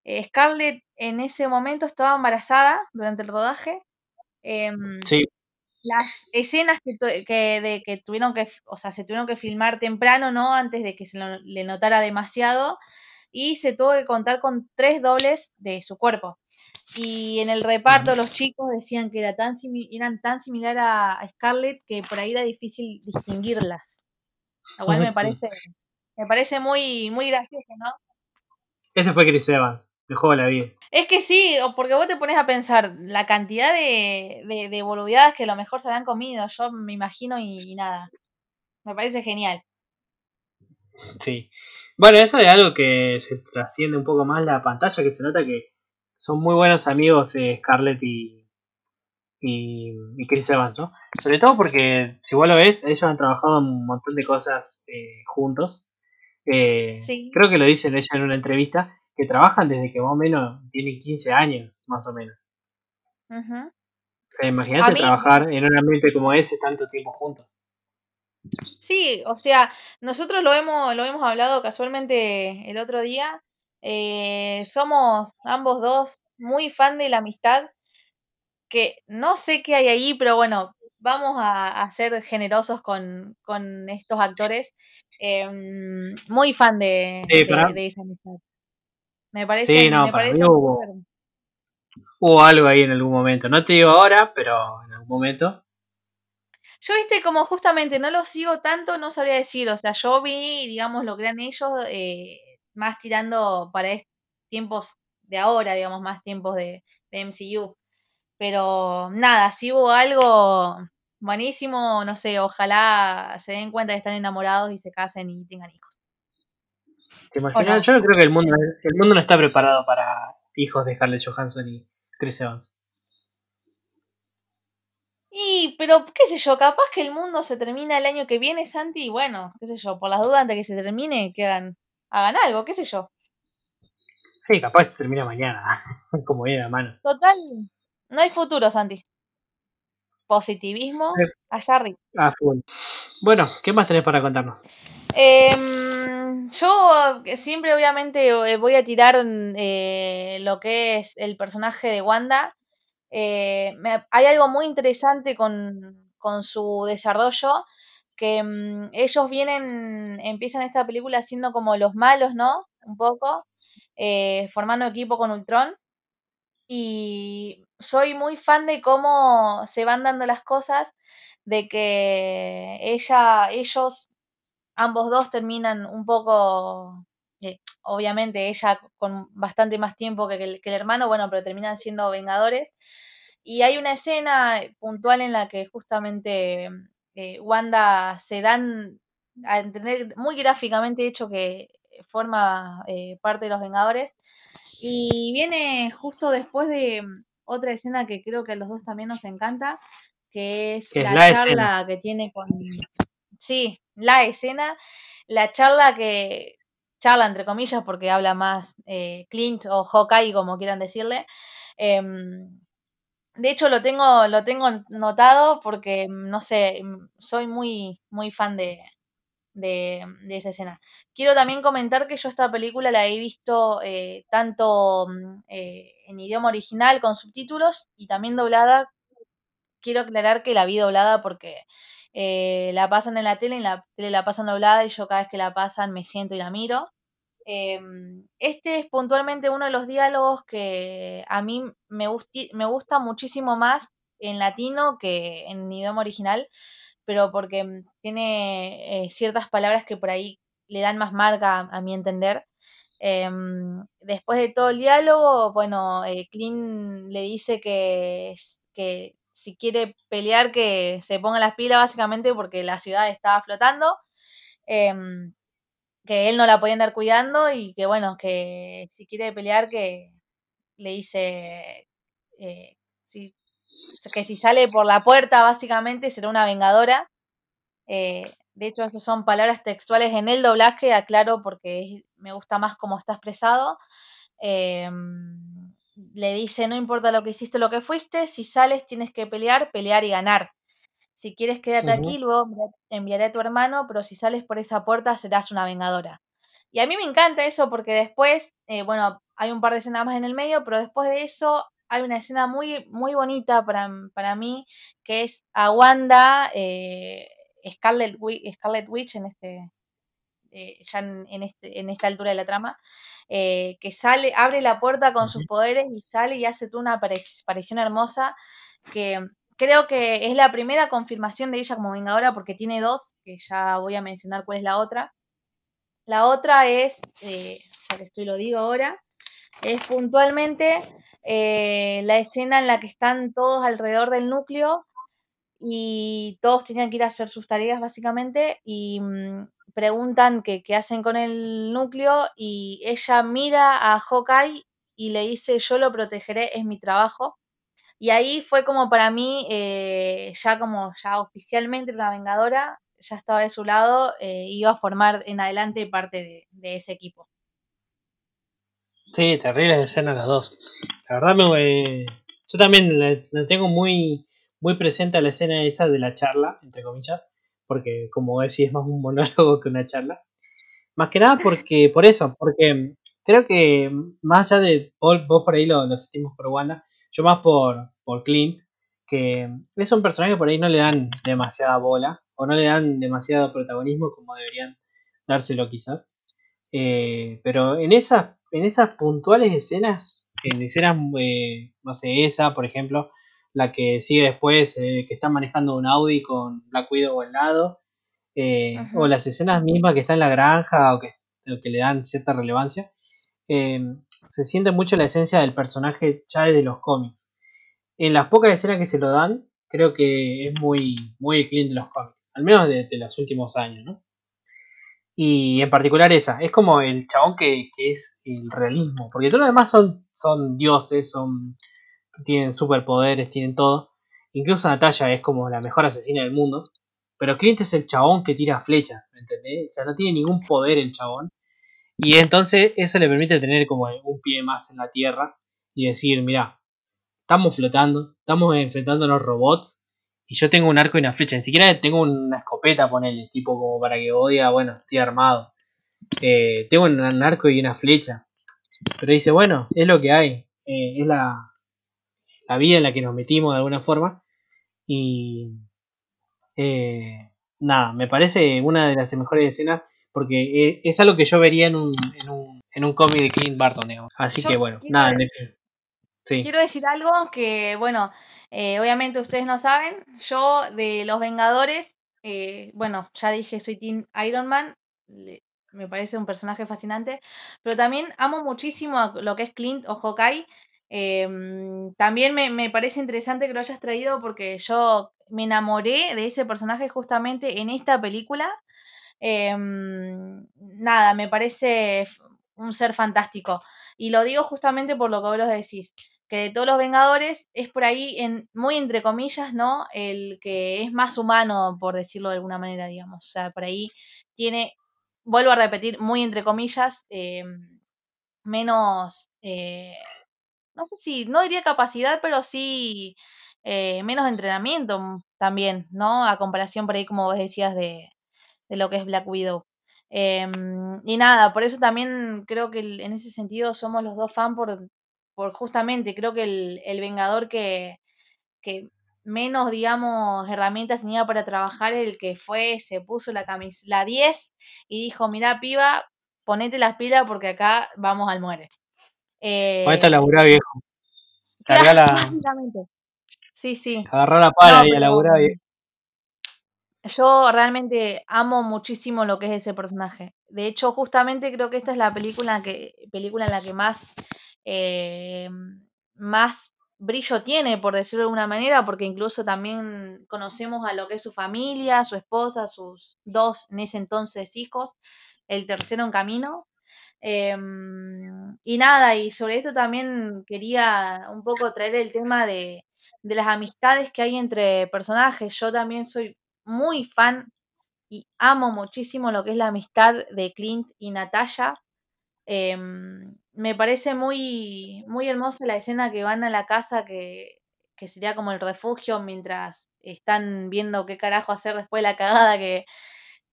Eh, Scarlett en ese momento estaba embarazada durante el rodaje. Em, sí las escenas que, de, que tuvieron que, o sea, se tuvieron que filmar temprano, ¿no? Antes de que se le notara demasiado. Y se tuvo que contar con tres dobles de su cuerpo. Y en el reparto los chicos decían que era tan eran tan similar a, Scarlett que por ahí era difícil distinguirlas. Lo cual me parece, me parece muy, muy gracioso, ¿no? Ese fue Chris Evans. Me la vida. Es que sí, porque vos te pones a pensar la cantidad de, de, boludeadas que a lo mejor se han comido, yo me imagino y, nada. Me parece genial. Sí. Bueno, eso es algo que se trasciende un poco más la pantalla, que se nota que son muy buenos amigos eh, Scarlett y, y, Chris Evans, ¿no? Sobre todo porque, si vos lo ves, ellos han trabajado un montón de cosas eh, juntos. Eh, sí. Creo que lo dicen ella en una entrevista, que trabajan desde que más o menos tienen 15 años, más o menos. imagínate trabajar en un ambiente como ese tanto tiempo juntos. Sí, o sea, nosotros lo hemos, lo hemos hablado casualmente el otro día. Eh, somos ambos dos muy fan de la amistad, que no sé qué hay ahí, pero bueno, vamos a, ser generosos con, estos actores. Em, muy fan de, de esa amistad. Me parece, sí, no, me parece hubo, hubo, algo ahí en algún momento. No te digo ahora, pero en algún momento. Yo, viste, como justamente no lo sigo tanto, no sabría decir. O sea, yo vi, digamos, lo eran ellos eh, más tirando para tiempos de ahora, digamos, más tiempos de, de MCU. Pero nada, si hubo algo buenísimo, no sé, ojalá se den cuenta que están enamorados y se casen y tengan hijos. ¿Te imaginas? Yo creo que el mundo, el mundo no está preparado para hijos de Scarlett Johansson y Chris Evans. Y, pero, qué sé yo, capaz que el mundo se termina el año que viene, Santi, y bueno, qué sé yo, por las dudas antes de que se termine, que hagan, hagan algo, qué sé yo. Sí, capaz se termina mañana, como viene a mano. Total, no hay futuro, Santi. Positivismo, allá arriba. Ah, bueno, ¿qué más tenés para contarnos? Eh, yo siempre obviamente eh, voy a tirar eh, lo que es el personaje de Wanda. Eh, hay algo muy interesante con, su desarrollo, que mm, ellos vienen, empiezan esta película siendo como los malos, ¿no? Un poco, formando equipo con Ultron. Y soy muy fan de cómo se van dando las cosas, de que ella, ellos ambos dos terminan un poco, eh, obviamente ella con bastante más tiempo que el, hermano, bueno, pero terminan siendo vengadores. Y hay una escena puntual en la que justamente eh, Wanda se dan a entender muy gráficamente hecho que forma eh, parte de los Vengadores. Y viene justo después de otra escena que creo que a los dos también nos encanta, que es Que la, la charla escena. que tiene con... Sí, la escena, la charla que... Charla entre comillas porque habla más eh, Clint o Hawkeye, como quieran decirle. Em, de hecho, lo tengo, lo tengo notado porque, no sé, soy muy, muy fan de, de, de esa escena. Quiero también comentar que yo esta película la he visto eh, tanto mm, eh, en idioma original con subtítulos y también doblada. Quiero aclarar que la vi doblada porque eh, la pasan en la tele, en la tele la pasan doblada y yo cada vez que la pasan me siento y la miro. Em, este es puntualmente uno de los diálogos que a mí me, me gusta muchísimo más en latino que en idioma original, pero porque mm, tiene eh, ciertas palabras que por ahí le dan más marca a, mi entender. Em, después de todo el diálogo, bueno, eh, Clint le dice que si quiere pelear que se ponga las pilas básicamente porque la ciudad estaba flotando. Em, que él no la podía andar cuidando y que bueno, que si quiere pelear que le dice eh, que si sale por la puerta básicamente será una vengadora. Eh, de hecho, son palabras textuales en el doblaje, aclaro porque me gusta más cómo está expresado. Em, le dice, no importa lo que hiciste o lo que fuiste, si sales tienes que pelear, pelear y ganar. Si quieres quédate aquí, luego enviar- enviaré a tu hermano, pero si sales por esa puerta serás una vengadora. Y a mí me encanta eso porque después, eh, bueno, hay un par de escenas más en el medio, pero después de eso hay una escena muy, muy bonita para, para mí, que es a Wanda, eh, Scarlet, Wi- Scarlet Witch en este, eh, ya en, en este, en esta altura de la trama, eh, que sale, abre la puerta con sus poderes y sale y hace toda una apari- aparición hermosa que creo que es la primera confirmación de ella como Vengadora porque tiene dos, que ya voy a mencionar cuál es la otra. La otra es, eh, ya que estoy lo digo ahora, es puntualmente la escena en la que están todos alrededor del núcleo y todos tenían que ir a hacer sus tareas básicamente y mm, preguntan que qué hacen con el núcleo y ella mira a Hawkeye y le dice yo lo protegeré, es mi trabajo. Y ahí fue como para mí, eh, ya como ya oficialmente una vengadora, ya estaba de su lado, eh, iba a formar en adelante parte de, ese equipo. Sí, terribles escenas las dos. La verdad me... Yo también la tengo muy, muy presente a la escena esa de la charla, entre comillas, porque como decís es más un monólogo que una charla. Más que nada porque, por eso, porque creo que más allá de vos, vos por ahí lo, lo sentimos por Wanda, yo más por, por Clint, que es un personaje que por ahí no le dan demasiada bola, o no le dan demasiado protagonismo como deberían dárselo quizás. Eh, pero en esas, en esas puntuales escenas, en escenas, eh, no sé, esa, por ejemplo, la que sigue después, eh, que están manejando un Audi con Black Widow al lado, eh, o las escenas mismas que está en la granja o que, o que le dan cierta relevancia, eh, se siente mucho la esencia del personaje ya desde los cómics. En las pocas escenas que se lo dan, creo que es muy, muy el cliente de los cómics, al menos de, de los últimos años, ¿no? Y en particular esa, es como el chabón que, que es el realismo, porque todos los demás son, son dioses, son, tienen superpoderes, tienen todo. Incluso Natalia es como la mejor asesina del mundo. Pero Clint es el chabón que tira flechas, ¿me entendés? O sea, no tiene ningún poder el chabón. Y entonces eso le permite tener como un pie más en la tierra y decir, mira, estamos flotando, estamos enfrentándonos robots y yo tengo un arco y una flecha. Ni siquiera tengo una escopeta, ponele, tipo como para que odia, bueno, estoy armado. Eh, tengo un arco y una flecha. Pero dice, bueno, es lo que hay. Eh, es la, la vida en la que nos metimos de alguna forma. Y eh, nada, me parece una de las mejores escenas porque es, es algo que yo vería en un, en un, en un cómic de Clint Barton, digamos. Así Yo que bueno, quiero, nada. Sí. quiero decir algo que, bueno, eh, obviamente ustedes no saben, yo de los Vengadores, eh, bueno, ya dije, soy Team Iron Man, me parece un personaje fascinante, pero también amo muchísimo a lo que es Clint o Hawkeye. Em, también me, me parece interesante que lo hayas traído porque yo me enamoré de ese personaje justamente en esta película. Em, nada, me parece un ser fantástico. Y lo digo justamente por lo que vos decís, que de todos los Vengadores es por ahí, en, muy entre comillas, ¿no? El que es más humano, por decirlo de alguna manera, digamos. O sea, por ahí tiene, vuelvo a repetir, muy entre comillas, em, menos, eh, no sé si, no diría capacidad, pero sí eh, menos entrenamiento también, ¿no? A comparación por ahí, como vos decías, de, de lo que es Black Widow. Em, y nada, por eso también creo que en ese sentido somos los dos fans por, por justamente, creo que el, el Vengador que, que menos, digamos, herramientas tenía para trabajar, el que fue, se puso la camisa, la 10 y dijo, mira piba, ponete las pilas porque acá vamos al muere. Eh, ponete a laburar, viejo. Carga la... Básicamente. Sí, sí. Agarrar la pala y a laburar, viejo. Yo realmente amo muchísimo lo que es ese personaje. De hecho, justamente creo que esta es la película, que, película en la que más, eh, más brillo tiene, por decirlo de alguna manera, porque incluso también conocemos a lo que es su familia, su esposa, sus dos en ese entonces hijos, el tercero en camino. Em, y nada, y sobre esto también quería un poco traer el tema de, de las amistades que hay entre personajes. Yo también soy muy fan y amo muchísimo lo que es la amistad de Clint y Natalia. Em, me parece muy, muy hermosa la escena que van a la casa que, que, sería como el refugio mientras están viendo qué carajo hacer después de la cagada que,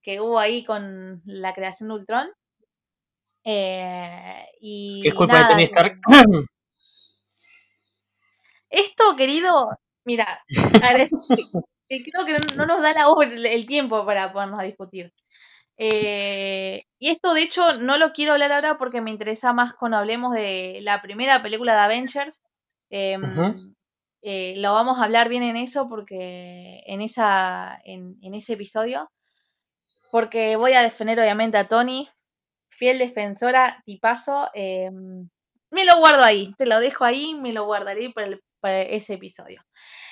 que hubo ahí con la creación de Ultron. Eh, y ¿Qué es culpa de Tony Stark? Esto, querido, mira, creo que no, nos da la voz el, tiempo para ponernos a discutir. Eh, y esto, de hecho, no lo quiero hablar ahora porque me interesa más cuando hablemos de la primera película de Avengers. Em, eh, lo vamos a hablar bien en eso porque en esa en, ese episodio porque voy a defender obviamente a Tony fiel defensora tipazo em, me lo guardo ahí te lo dejo ahí me lo guardaré para, para ese episodio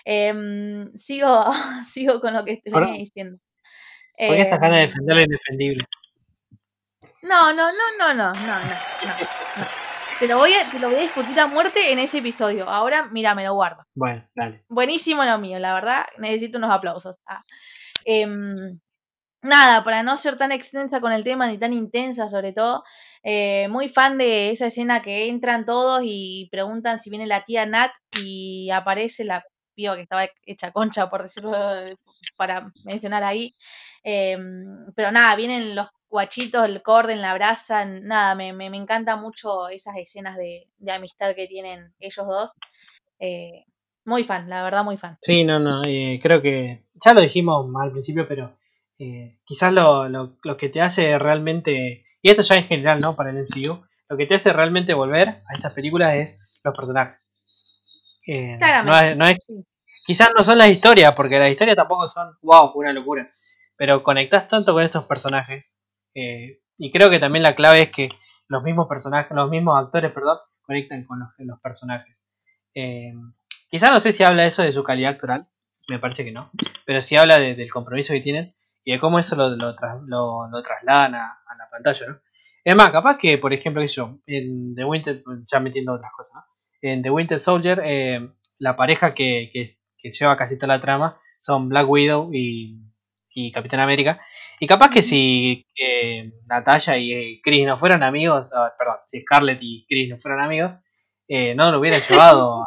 Em, sigo, sigo con lo que te venía diciendo. ¿Por qué ganas de em, defender lo indefendible? No, no, no, no, no, no, no, no. Te lo, voy a, te lo voy a discutir a muerte en ese episodio. Ahora, mira, me lo guardo. Bueno, dale. Buenísimo lo mío, la verdad. Necesito unos aplausos. Ah. Nada, para no ser tan extensa con el tema ni tan intensa sobre todo, eh, muy fan de esa escena que entran todos y preguntan si viene la tía Nat y aparece la que estaba hecha concha, por decirlo, para mencionar ahí. Em, pero nada, vienen los guachitos, el corden, la brasa, nada, me, me, encanta mucho esas escenas de, amistad que tienen ellos dos. Eh, muy fan, la verdad, muy fan. Sí, no, no, eh, creo que ya lo dijimos al principio, pero eh, quizás lo, lo, lo, que te hace realmente, y esto ya en general, ¿no? Para el MCU, lo que te hace realmente volver a estas películas es los personajes. Eh, no es, quizás no son las historias, porque las historias tampoco son, wow, una locura. Pero conectas tanto con estos personajes. Eh, y creo que también la clave es que los mismos personajes, los mismos actores, perdón, conectan con los, personajes. Eh, quizás no sé si habla eso de su calidad actoral, me parece que no. Pero sí habla del compromiso que tienen y de cómo eso lo, lo, trasladan a, la pantalla, ¿no? Es más, capaz que, por ejemplo, yo, en The Winter, ya metiendo otras cosas, ¿no? en The Winter Soldier, eh, la pareja que, que, lleva casi toda la trama son Black Widow y, y Capitán América. Y capaz que si eh, Natalia y Chris no fueran amigos, ah, perdón, si Scarlett y Chris no fueran amigos, eh, no lo hubieran llevado.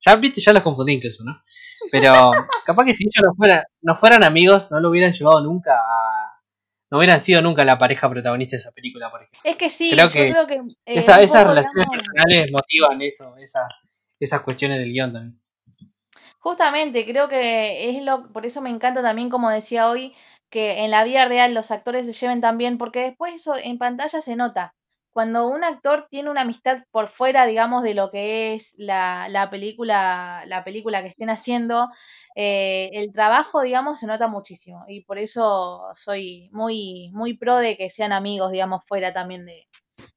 ya viste, ya los confundí incluso, ¿no? Pero capaz que si ellos no fueran, no fueran amigos, no lo hubieran llevado nunca a, no hubieran sido nunca la pareja protagonista de esa película, por ejemplo. Es que sí, creo que, creo que eh, esas relaciones personales motivan eso, esas, esas cuestiones del guion también. Justamente, creo que es lo, por eso me encanta también, como decía hoy, que en la vida real los actores se lleven tan bien, porque después eso en pantalla se nota cuando un actor tiene una amistad por fuera, digamos, de lo que es la, la película, la película que estén haciendo, eh, el trabajo, digamos, se nota muchísimo. Y por eso soy muy, muy pro de que sean amigos, digamos, fuera también de,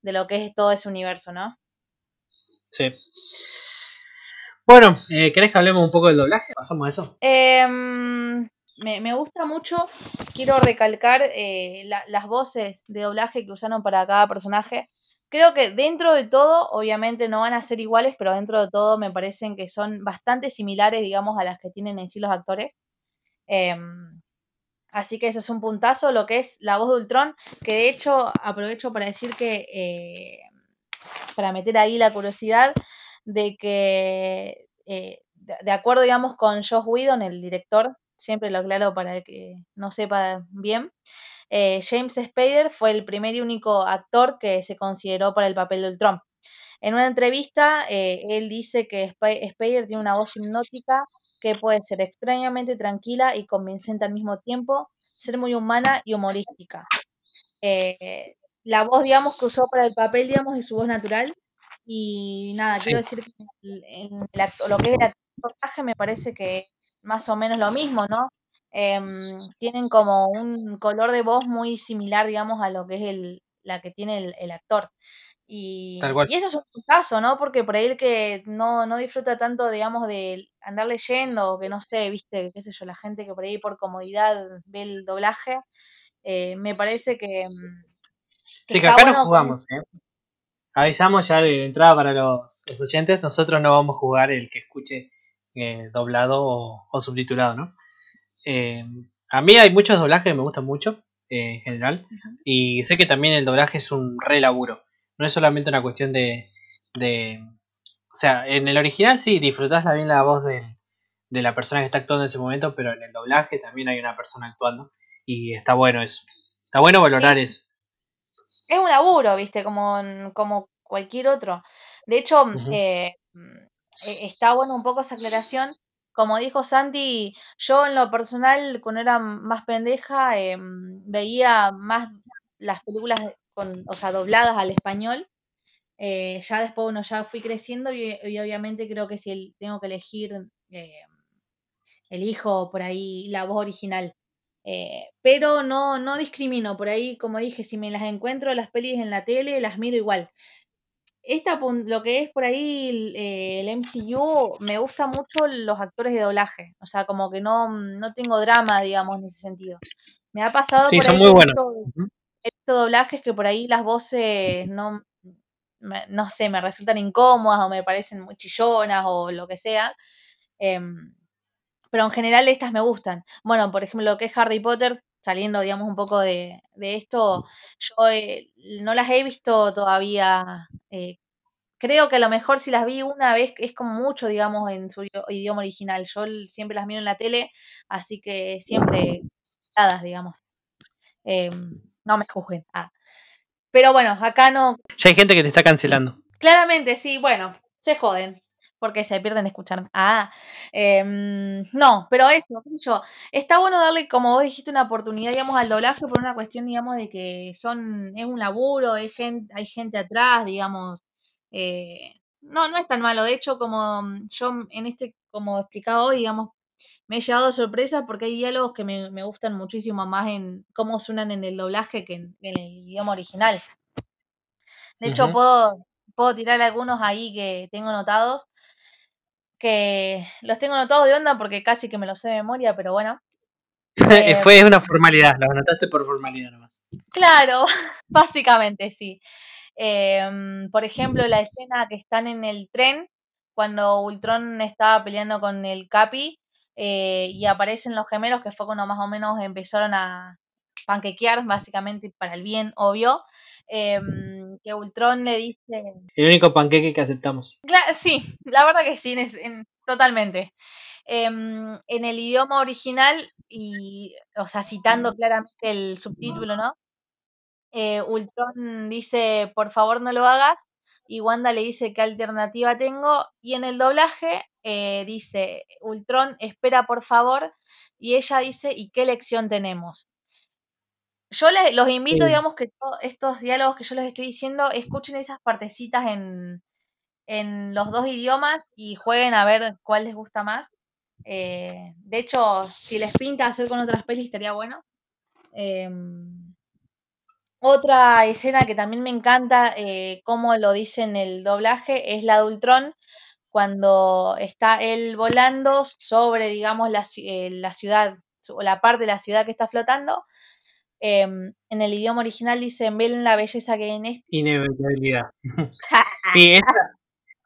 de lo que es todo ese universo, ¿no? Sí. Bueno, eh, ¿querés que hablemos un poco del doblaje? ¿Pasamos a eso? Em, me, gusta mucho, quiero recalcar eh, las voces de doblaje que usaron para cada personaje. Creo que dentro de todo, obviamente no van a ser iguales, pero dentro de todo me parecen que son bastante similares, digamos, a las que tienen en sí los actores. Em, así que eso es un puntazo, lo que es la voz de Ultron, que de hecho aprovecho para decir que, eh, para meter ahí la curiosidad, de que, eh, de, acuerdo, digamos, con Josh Whedon, el director, siempre lo aclaro para que no sepa bien, eh, James Spader fue el primer y único actor que se consideró para el papel de Ultron. En una entrevista, eh, él dice que Spader tiene una voz hipnótica que puede ser extrañamente tranquila y convincente al mismo tiempo, ser muy humana y humorística. Eh, la voz, digamos, que usó para el papel, digamos, es su voz natural. Y nada, quiero decir que en lo que es el reportaje me parece que es más o menos lo mismo, ¿no? Em, tienen como un color de voz muy similar, digamos, a lo que es el, la que tiene el, actor. Y, y, eso es un caso, ¿no? Porque por ahí el que no, no disfruta tanto, digamos, de andar leyendo, que no sé, viste, qué sé yo, la gente que por ahí por comodidad ve el doblaje, eh, me parece que... Em, sí, que acá no jugamos, ¿eh? Avisamos ya de entrada para los, oyentes, nosotros no vamos a jugar el que escuche eh, doblado o, subtitulado, ¿no? Eh, a mí hay muchos doblajes que me gustan mucho, eh, en general, y sé que también el doblaje es un re laburo, no es solamente una cuestión de, de o sea, en el original sí, disfrutás bien la voz de, de la persona que está actuando en ese momento, pero en el doblaje también hay una persona actuando, y está bueno eso, está bueno valorar eso. Es un laburo, viste, como, como cualquier otro. De hecho, eh, mm, e, está bueno un poco esa aclaración. Como dijo Santi, yo en lo personal, cuando era más pendeja, em, veía más las películas con, o sea, dobladas al español. Eh, ya después, bueno, ya fui creciendo y, obviamente creo que si tengo que elegir, eh, elijo por ahí la voz original. Eh, pero no, no discrimino, por ahí, como dije, si me las encuentro las pelis en la tele, las miro igual. Esta, lo que es por ahí el, MCU, me gusta mucho los actores de doblaje, o sea, como que no, no tengo drama, digamos, en ese sentido. Me ha pasado sí, por son muy buenos. He visto doblajes que por ahí las voces no, no sé, me resultan incómodas o me parecen muy chillonas o lo que sea. Em, pero en general estas me gustan. Bueno, por ejemplo, lo que es Harry Potter, saliendo, digamos, un poco de, esto, yo eh, no las he visto todavía. Eh, creo que a lo mejor si las vi una vez es como mucho, digamos, en su idioma original. Yo siempre las miro en la tele, así que siempre dadas, digamos. Em, no me juzguen. Ah. Pero bueno, acá no. Ya hay gente que te está cancelando. Claramente, sí, bueno, se joden porque se pierden escuchar. Ah, em, no, pero eso, yo, está bueno darle, como vos dijiste, una oportunidad, digamos, al doblaje por una cuestión, digamos, de que son, es un laburo, hay gente, hay gente atrás, digamos, eh, no, no es tan malo. De hecho, como yo en este, como explicaba hoy, digamos, me he llevado sorpresa porque hay diálogos que me, gustan muchísimo más en cómo suenan en el doblaje que en, en el idioma original. De hecho, puedo, puedo tirar algunos ahí que tengo notados que los tengo anotados de onda porque casi que me los sé de memoria, pero bueno. Fue una formalidad, los anotaste por formalidad nomás. Claro, básicamente sí. Em, por ejemplo, la escena que están en el tren, cuando Ultron estaba peleando con el Capi eh, y aparecen los gemelos, que fue cuando más o menos empezaron a panquequear, básicamente para el bien, obvio. Em, que Ultron le dice... El único panqueque que aceptamos. sí, la verdad que sí, totalmente. Em, en el idioma original, y, o sea, citando claramente el subtítulo, ¿no? Eh, Ultron dice, por favor no lo hagas, y Wanda le dice qué alternativa tengo, y en el doblaje eh, dice, Ultron, espera por favor, y ella dice, ¿y qué lección tenemos? Yo les, los invito, digamos, que todos estos diálogos que yo les estoy diciendo, escuchen esas partecitas en, en los dos idiomas y jueguen a ver cuál les gusta más. Eh, de hecho, si les pinta hacer con otras pelis, estaría bueno. Em, otra escena que también me encanta, eh, como lo dice en el doblaje, es la de Ultron, cuando está él volando sobre, digamos, la, eh, la ciudad o la parte de la ciudad que está flotando, em, en el idioma original dicen, ven la belleza que hay en esto. Inevitabilidad. sí, esa,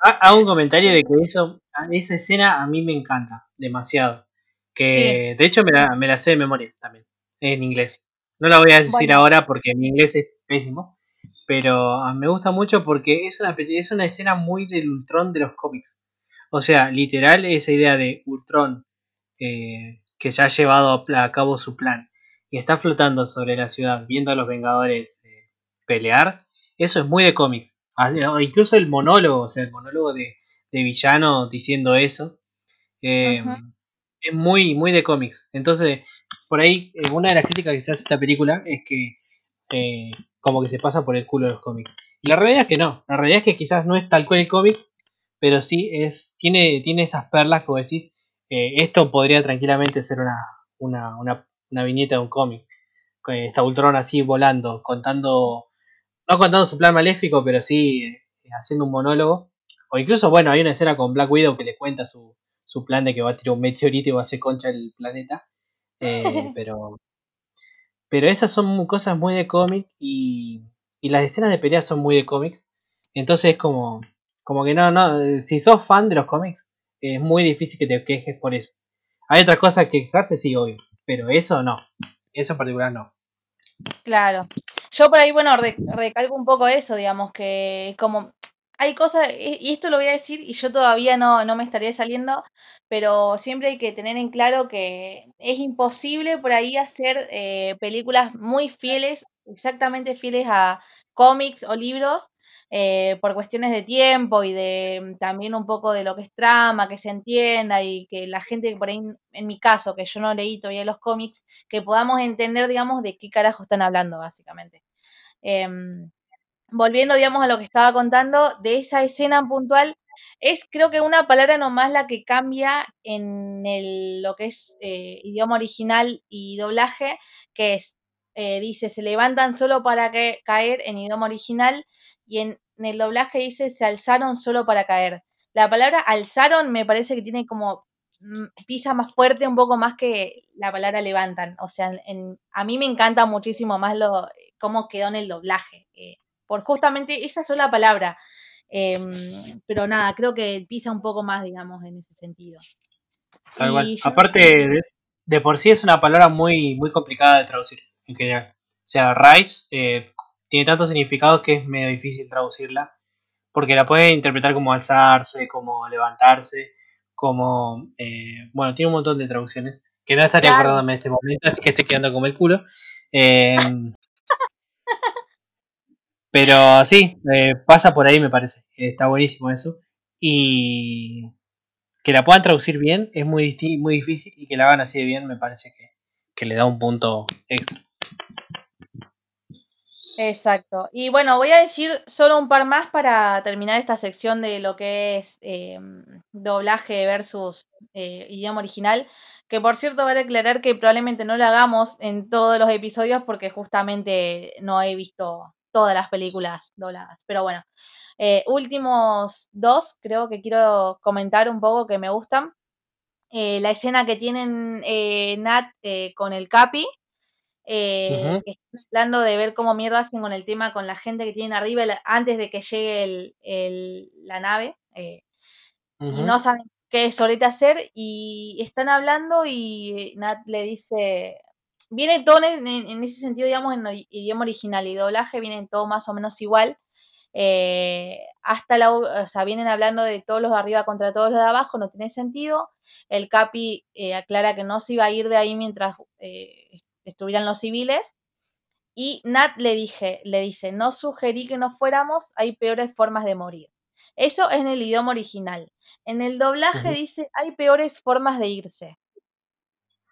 hago un comentario de que eso, esa escena a mí me encanta demasiado. Que de hecho me la, me la sé de memoria también, en inglés. No la voy a decir ahora porque mi inglés es pésimo, pero me gusta mucho porque es una, es una escena muy del Ultron de los cómics. O sea, literal esa idea de Ultron eh, que ya ha llevado a cabo su plan y está flotando sobre la ciudad viendo a los Vengadores eh, pelear, eso es muy de cómics. Ah, incluso el monólogo, o sea, el monólogo de, villano diciendo eso, eh, es muy, muy de cómics. Entonces, por ahí, eh, una de las críticas que se hace a esta película es que como que se pasa por el culo de los cómics. Y la realidad es que no, la realidad es que quizás no es tal cual el cómic, pero sí es tiene, tiene esas perlas vos decís, esto podría tranquilamente ser una, una, una, una viñeta de un cómic. Está Ultron así volando, contando, no contando su plan maléfico, pero sí eh, haciendo un monólogo. O incluso, bueno, hay una escena con Black Widow que le cuenta su, su plan de que va a tirar un meteorito y va a hacer concha el planeta. Eh, pero, pero esas son cosas muy de cómic y, y las escenas de pelea son muy de cómics. Entonces es como, como que no, no, si sos fan de los cómics, es muy difícil que te quejes por eso. Hay otras cosas que quejarse, sí, obvio, pero eso no, eso en particular no. Claro. Yo por ahí, bueno, recalco un poco eso, digamos, que como hay cosas, y esto lo voy a decir, y yo todavía no, no me estaría saliendo, pero siempre hay que tener en claro que es imposible por ahí hacer eh, películas muy fieles, exactamente fieles a cómics o libros, eh, por cuestiones de tiempo y de mm, también un poco de lo que es trama, que se entienda y que la gente, por ahí, en mi caso, que yo no leí todavía los cómics, que podamos entender, digamos, de qué carajo están hablando, básicamente. Em, volviendo, digamos, a lo que estaba contando, de esa escena puntual, es creo que una palabra nomás la que cambia en el, lo que es eh, idioma original y doblaje, que es, eh, dice, se levantan solo para que, caer en idioma original y en, el doblaje dice se alzaron solo para caer. La palabra alzaron me parece que tiene como mm, pisa más fuerte un poco más que la palabra levantan. O sea, a mí me encanta muchísimo más lo cómo quedó en el doblaje. Eh, por justamente esa sola palabra. Em, pero nada, creo que pisa un poco más, digamos, en ese sentido. Aparte, de, por sí es una palabra muy, muy complicada de traducir en general. O sea, rise, eh, tiene tantos significados que es medio difícil traducirla, porque la puede interpretar como alzarse, como levantarse, como... Eh, bueno, tiene un montón de traducciones, que no estaría acordándome en este momento, así que estoy quedando como el culo. Em, pero sí, eh, pasa por ahí me parece, está buenísimo eso. Y que la puedan traducir bien es muy, muy difícil y que la hagan así de bien me parece que, que le da un punto extra. Exacto. Y bueno, voy a decir solo un par más para terminar esta sección de lo que es em, doblaje versus eh, idioma original. Que por cierto, voy a declarar que probablemente no lo hagamos en todos los episodios porque justamente no he visto todas las películas dobladas. Pero bueno, eh, últimos dos creo que quiero comentar un poco que me gustan. Eh, la escena que tienen Nat con el Capi eh, hablando de ver cómo mierda hacen con el tema con la gente que tienen arriba antes de que llegue el, la nave. Eh, y no saben qué solete hacer y están hablando y Nat le dice, viene todo en, ese sentido, digamos, en idioma original y doblaje, viene todo más o menos igual. Eh, hasta la, o sea, vienen hablando de todos los de arriba contra todos los de abajo, no tiene sentido. El Capi eh, aclara que no se iba a ir de ahí mientras estuvieran los civiles. Y Nat le, dije, le dice, no sugerí que no fuéramos, hay peores formas de morir. Eso es en el idioma original. En el doblaje dice, hay peores formas de irse.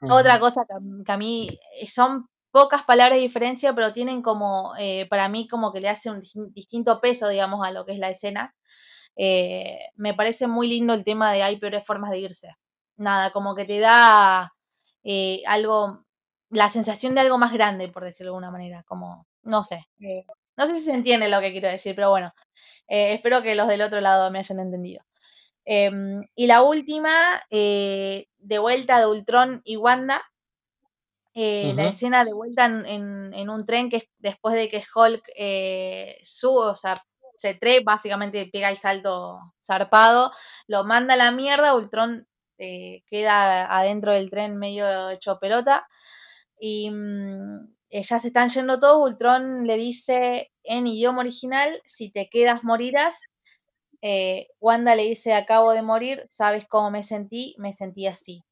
Otra cosa que, a mí eh, son pocas palabras de diferencia, pero tienen como, eh, para mí, como que le hace un distinto peso, digamos, a lo que es la escena. Eh, me parece muy lindo el tema de hay peores formas de irse. Nada, como que te da algo la sensación de algo más grande, por decirlo de alguna manera, como, no sé, eh, no sé si se entiende lo que quiero decir, pero bueno, eh, espero que los del otro lado me hayan entendido. Em, y la última, eh, de vuelta de Ultron y Wanda, eh, la escena de vuelta en, en, un tren que es después de que Hulk eh, sube, o sea, se trepa, básicamente pega el salto zarpado, lo manda a la mierda, Ultron queda adentro del tren medio hecho pelota y mm, ya se están yendo todos, Ultron le dice en idioma original, si te quedas morirás, eh, Wanda le dice acabo de morir, ¿sabes cómo me sentí? Me sentí así.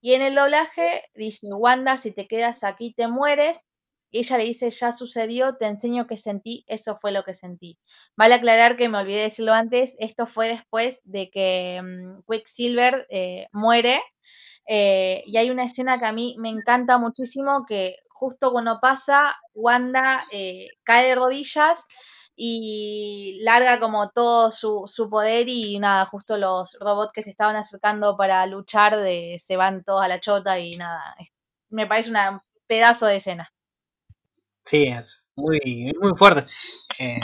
Y en el doblaje dice, Wanda, si te quedas aquí te mueres. Ella le dice, ya sucedió, te enseño que sentí, eso fue lo que sentí. Vale aclarar que me olvidé de decirlo antes, esto fue después de que um, Quicksilver eh, muere. Eh, y hay una escena que a mí me encanta muchísimo, que justo cuando pasa, Wanda eh, cae de rodillas y larga como todo su, su, poder y nada, justo los robots que se estaban acercando para luchar de, se van todos a la chota y nada, me parece un pedazo de escena. Sí, es muy, muy fuerte. Eh,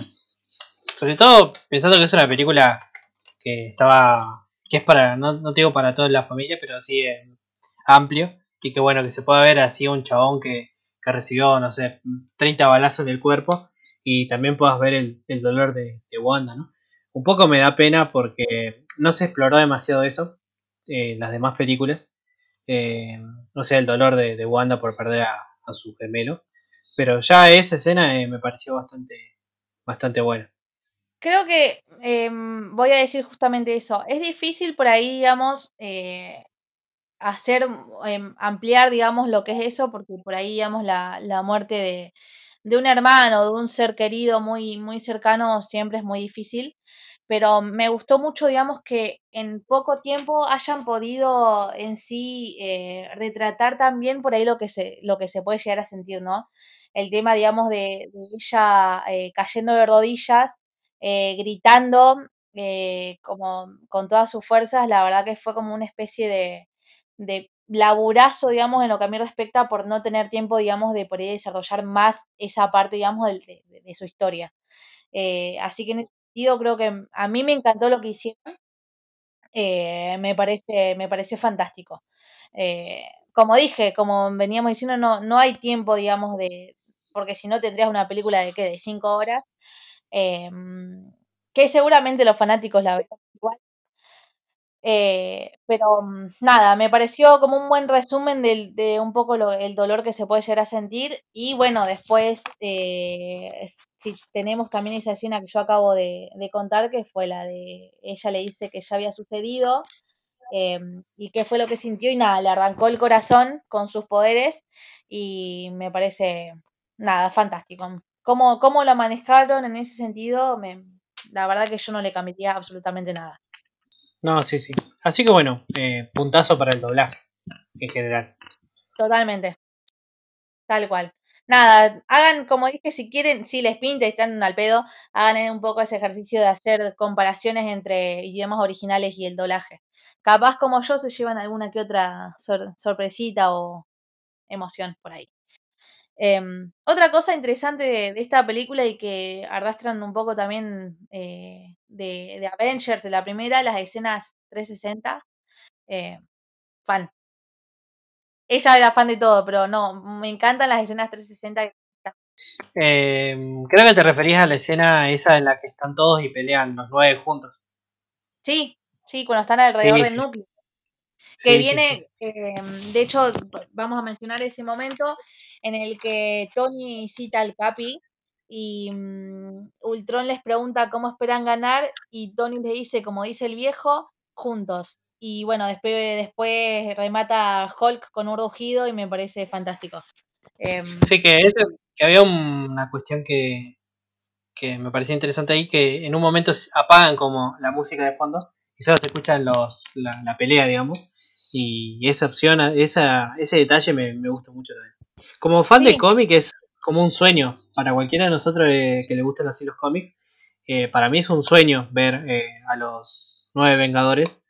sobre todo pensando que es una película que estaba, que es para, no, no digo para toda la familia, pero sí amplio y que bueno, que se pueda ver así un chabón que, que recibió, no sé, 30 balazos en el cuerpo y también puedas ver el, dolor de, Wanda, ¿no? Un poco me da pena porque no se exploró demasiado eso en las demás películas. Eh, no sé, el dolor de, Wanda por perder a, su gemelo. Pero ya esa escena eh, me pareció bastante, bastante buena. Creo que em, voy a decir justamente eso. Es difícil por ahí, digamos, eh, hacer, em, ampliar, digamos, lo que es eso, porque por ahí, digamos, la, la muerte de, de un hermano, de un ser querido muy, muy cercano, siempre es muy difícil. Pero me gustó mucho, digamos, que en poco tiempo hayan podido en sí eh, retratar también por ahí lo que, se, lo que se puede llegar a sentir, ¿no? El tema, digamos, de, ella eh, cayendo de rodillas, eh, gritando como con todas sus fuerzas, la verdad que fue como una especie de, de laburazo, digamos, en lo que a mí respecta por no tener tiempo, digamos, de poder desarrollar más esa parte, digamos, de, su historia. Eh, así que en ese sentido creo que a mí me encantó lo que hicieron. Eh, me parece, me pareció fantástico. Eh, como dije, como veníamos diciendo, no, no hay tiempo, digamos, de. porque si no tendrías una película de qué, de cinco horas. Que seguramente los fanáticos la verán igual, eh, pero mm, nada, me pareció como un buen resumen de, un poco el dolor que se puede llegar a sentir. Y bueno, después, eh, si tenemos también esa escena que yo acabo de, contar, que fue la de ella le dice que ya había sucedido em, y qué fue lo que sintió. Y nada, le arrancó el corazón con sus poderes y me parece, nada, fantástico. Cómo, cómo lo manejaron en ese sentido, me, la verdad que yo no le cambiaría absolutamente nada. No, sí, sí. Así que bueno, eh, puntazo para el doblaje en general. Totalmente. Tal cual. Nada, hagan como dije, si quieren, si les pinta y están al pedo, hagan un poco ese ejercicio de hacer comparaciones entre idiomas originales y el doblaje. Capaz como yo se llevan alguna que otra sorpresita o emoción por ahí. Em, otra cosa interesante de, esta película y que arrastran un poco también eh, de, Avengers, de la primera, las escenas 360, eh, fan. Ella era fan de todo, pero no, me encantan las escenas 360. Em, creo que te referías a la escena esa en la que están todos y pelean los nueve juntos. Sí, sí, cuando están alrededor del núcleo que viene, em, de hecho, vamos a mencionar ese momento en el que Tony cita al Capi y mm, Ultron les pregunta cómo esperan ganar y Tony le dice, como dice el viejo, juntos. Y bueno, después, después remata Hulk con un rugido y me parece fantástico. Em, sí, que, que había una cuestión que, que me parecía interesante ahí, que en un momento apagan como la música de fondo y solo se escucha los, la, la pelea, digamos y esa opción, esa, ese detalle me, me gusta mucho también. Como fan de cómic es como un sueño para cualquiera de nosotros eh, que le gustan así los cómics. Eh, para mí es un sueño ver eh, a los nueve Vengadores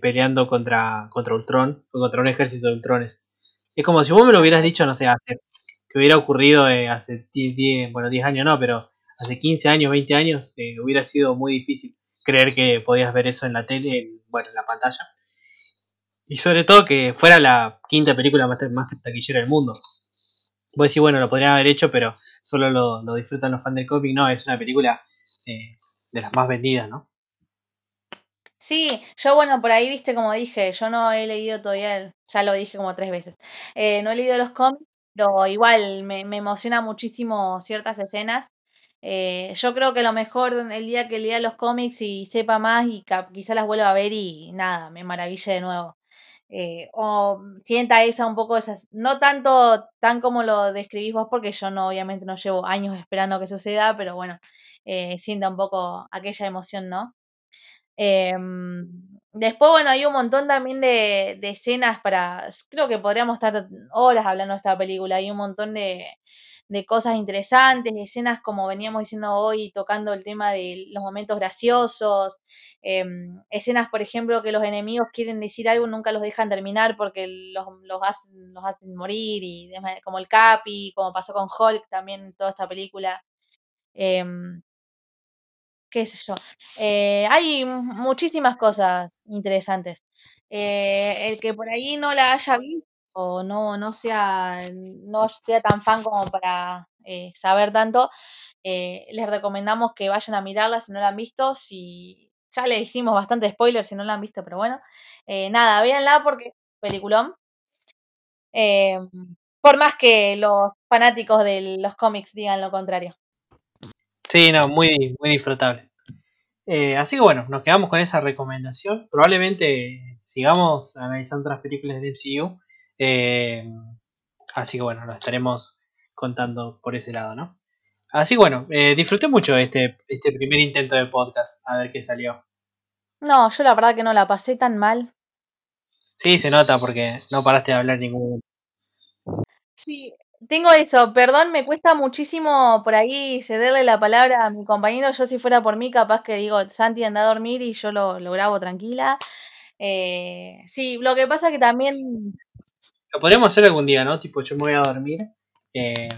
peleando contra, contra Ultron o contra un ejército de Ultrones. Es como si vos me lo hubieras dicho, no sé, hace, que hubiera ocurrido hace 10, bueno, 10 años no, pero hace 15 años, 20 años, hubiera sido muy difícil creer que podías ver eso en la tele, bueno, en la pantalla. Y sobre todo que fuera la quinta película más, taquillera del mundo. Vos decís, bueno, lo podrían haber hecho, pero solo lo, disfrutan los fans del cómic. No, es una película eh, de las más vendidas, ¿no? Sí, yo bueno, por ahí viste como dije, yo no he leído todavía, ya lo dije como tres veces, eh, no he leído los cómics, pero igual me, me emociona muchísimo ciertas escenas. Eh, yo creo que lo mejor el día que lea los cómics y sepa más y quizá las vuelva a ver y nada, me maraville de nuevo. Eh, o sienta esa un poco esas, no tanto tan como lo describís vos, porque yo no, obviamente no llevo años esperando que suceda, pero bueno, sienta un poco aquella emoción, ¿no? Em, después, bueno, hay un montón también de, de, escenas para. Creo que podríamos estar horas hablando de esta película. Hay un montón de, de cosas interesantes, escenas como veníamos diciendo hoy, tocando el tema de los momentos graciosos. Em, escenas, por ejemplo, que los enemigos quieren decir algo, nunca los dejan terminar porque los, los, hacen, los hacen morir, y como el Capi, como pasó con Hulk también en toda esta película. Em, qué sé yo. Eh, hay muchísimas cosas interesantes. Eh, el que por ahí no la haya visto o no, no, sea, no sea tan fan como para eh, saber tanto, les recomendamos que vayan a mirarla si no la han visto. Si ya le hicimos bastante spoiler si no la han visto, pero bueno, nada, véanla porque es peliculón. por más que los fanáticos de los cómics digan lo contrario. Sí, no, muy, muy disfrutable. Eh, así que bueno, nos quedamos con esa recomendación. Probablemente sigamos analizando otras películas de MCU. Eh, así que bueno, lo estaremos contando por ese lado, ¿no? Así que bueno, eh, disfruté mucho este, este primer intento de podcast, a ver qué salió. No, yo la verdad que no la pasé tan mal. Sí, se nota porque no paraste de hablar ningún. Sí, tengo eso, perdón, me cuesta muchísimo por ahí cederle la palabra a mi compañero. Yo si fuera por mí, capaz que digo, Santi anda a dormir y yo lo, lo grabo tranquila. Eh, sí, lo que pasa que también... Lo podríamos hacer algún día, ¿no? Tipo, yo me voy a dormir eh,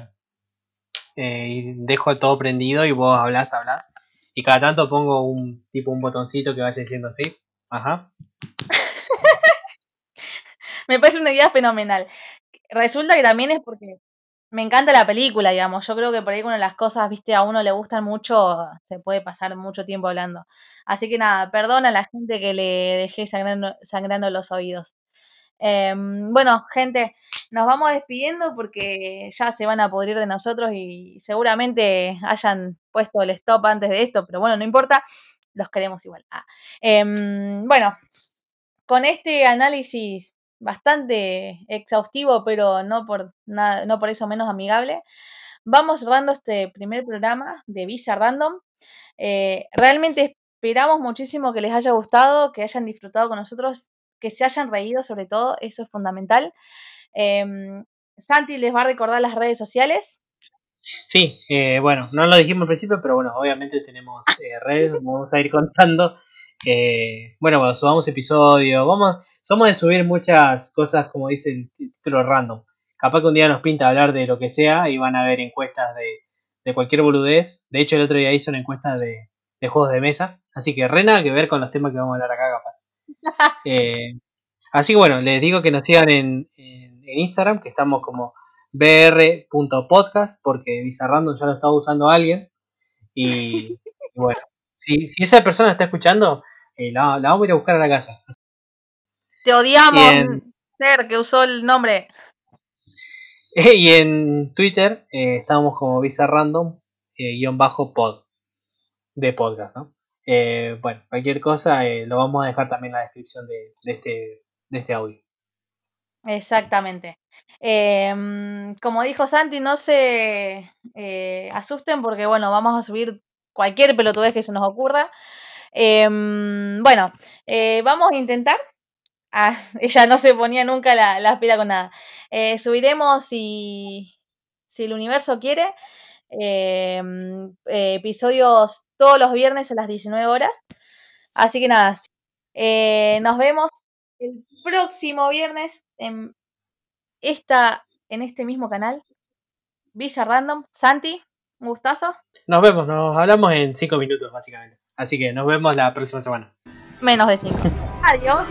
eh, y dejo todo prendido y vos hablas, hablas. Y cada tanto pongo un tipo un botoncito que vaya diciendo así. Ajá. me parece una idea fenomenal. Resulta que también es porque me encanta la película, digamos. Yo creo que por ahí de las cosas, viste, a uno le gustan mucho, se puede pasar mucho tiempo hablando. Así que nada, perdona a la gente que le dejé sangrando los oídos. Em, bueno, gente, nos vamos despidiendo porque ya se van a podrir de nosotros y seguramente hayan puesto el stop antes de esto, pero bueno, no importa, los queremos igual. Ah, em, bueno, con este análisis bastante exhaustivo, pero no por, nada, no por eso menos amigable. Vamos cerrando este primer programa de Visa Random. Eh, realmente esperamos muchísimo que les haya gustado, que hayan disfrutado con nosotros, que se hayan reído sobre todo, eso es fundamental. Em, Santi les va a recordar las redes sociales. Sí, eh, bueno, no lo dijimos al principio, pero bueno, obviamente tenemos eh, redes, vamos a ir contando. bueno, cuando subamos episodio, vamos, somos de subir muchas cosas, como dice el título random. Capaz que un día nos pinta hablar de lo que sea y van a ver encuestas de, cualquier boludez. De hecho, el otro día hice una encuesta de, juegos de mesa. Así que re nada que ver con los temas que vamos a hablar acá, capaz. Eh, así que bueno, les digo que nos sigan en, Instagram, que estamos como br.podcast, porque Random ya lo estaba usando alguien. Y, bueno, si, esa persona está escuchando, eh, la, la, vamos a ir a buscar a la casa. Te odiamos, ser que usó el nombre. y en Twitter eh, estamos como Visa Random eh, guion bajo pod de podcast, ¿no? Eh, bueno, cualquier cosa lo vamos a dejar también en la descripción de, este, de este audio. Exactamente. Em, como dijo Santi, no se asusten porque, bueno, vamos a subir cualquier pelotudez que se nos ocurra. Em, bueno, vamos a intentar Ah, ella no se ponía nunca la, la con nada. Eh, subiremos si, si el universo quiere. Em, eh, episodios todos los viernes a las 19 horas. Así que nada, eh, nos vemos el próximo viernes en, esta, en este mismo canal. Visa Random. Santi, un gustazo. Nos vemos, nos hablamos en 5 minutos básicamente. Así que nos vemos la próxima semana. Menos de 5. Adiós.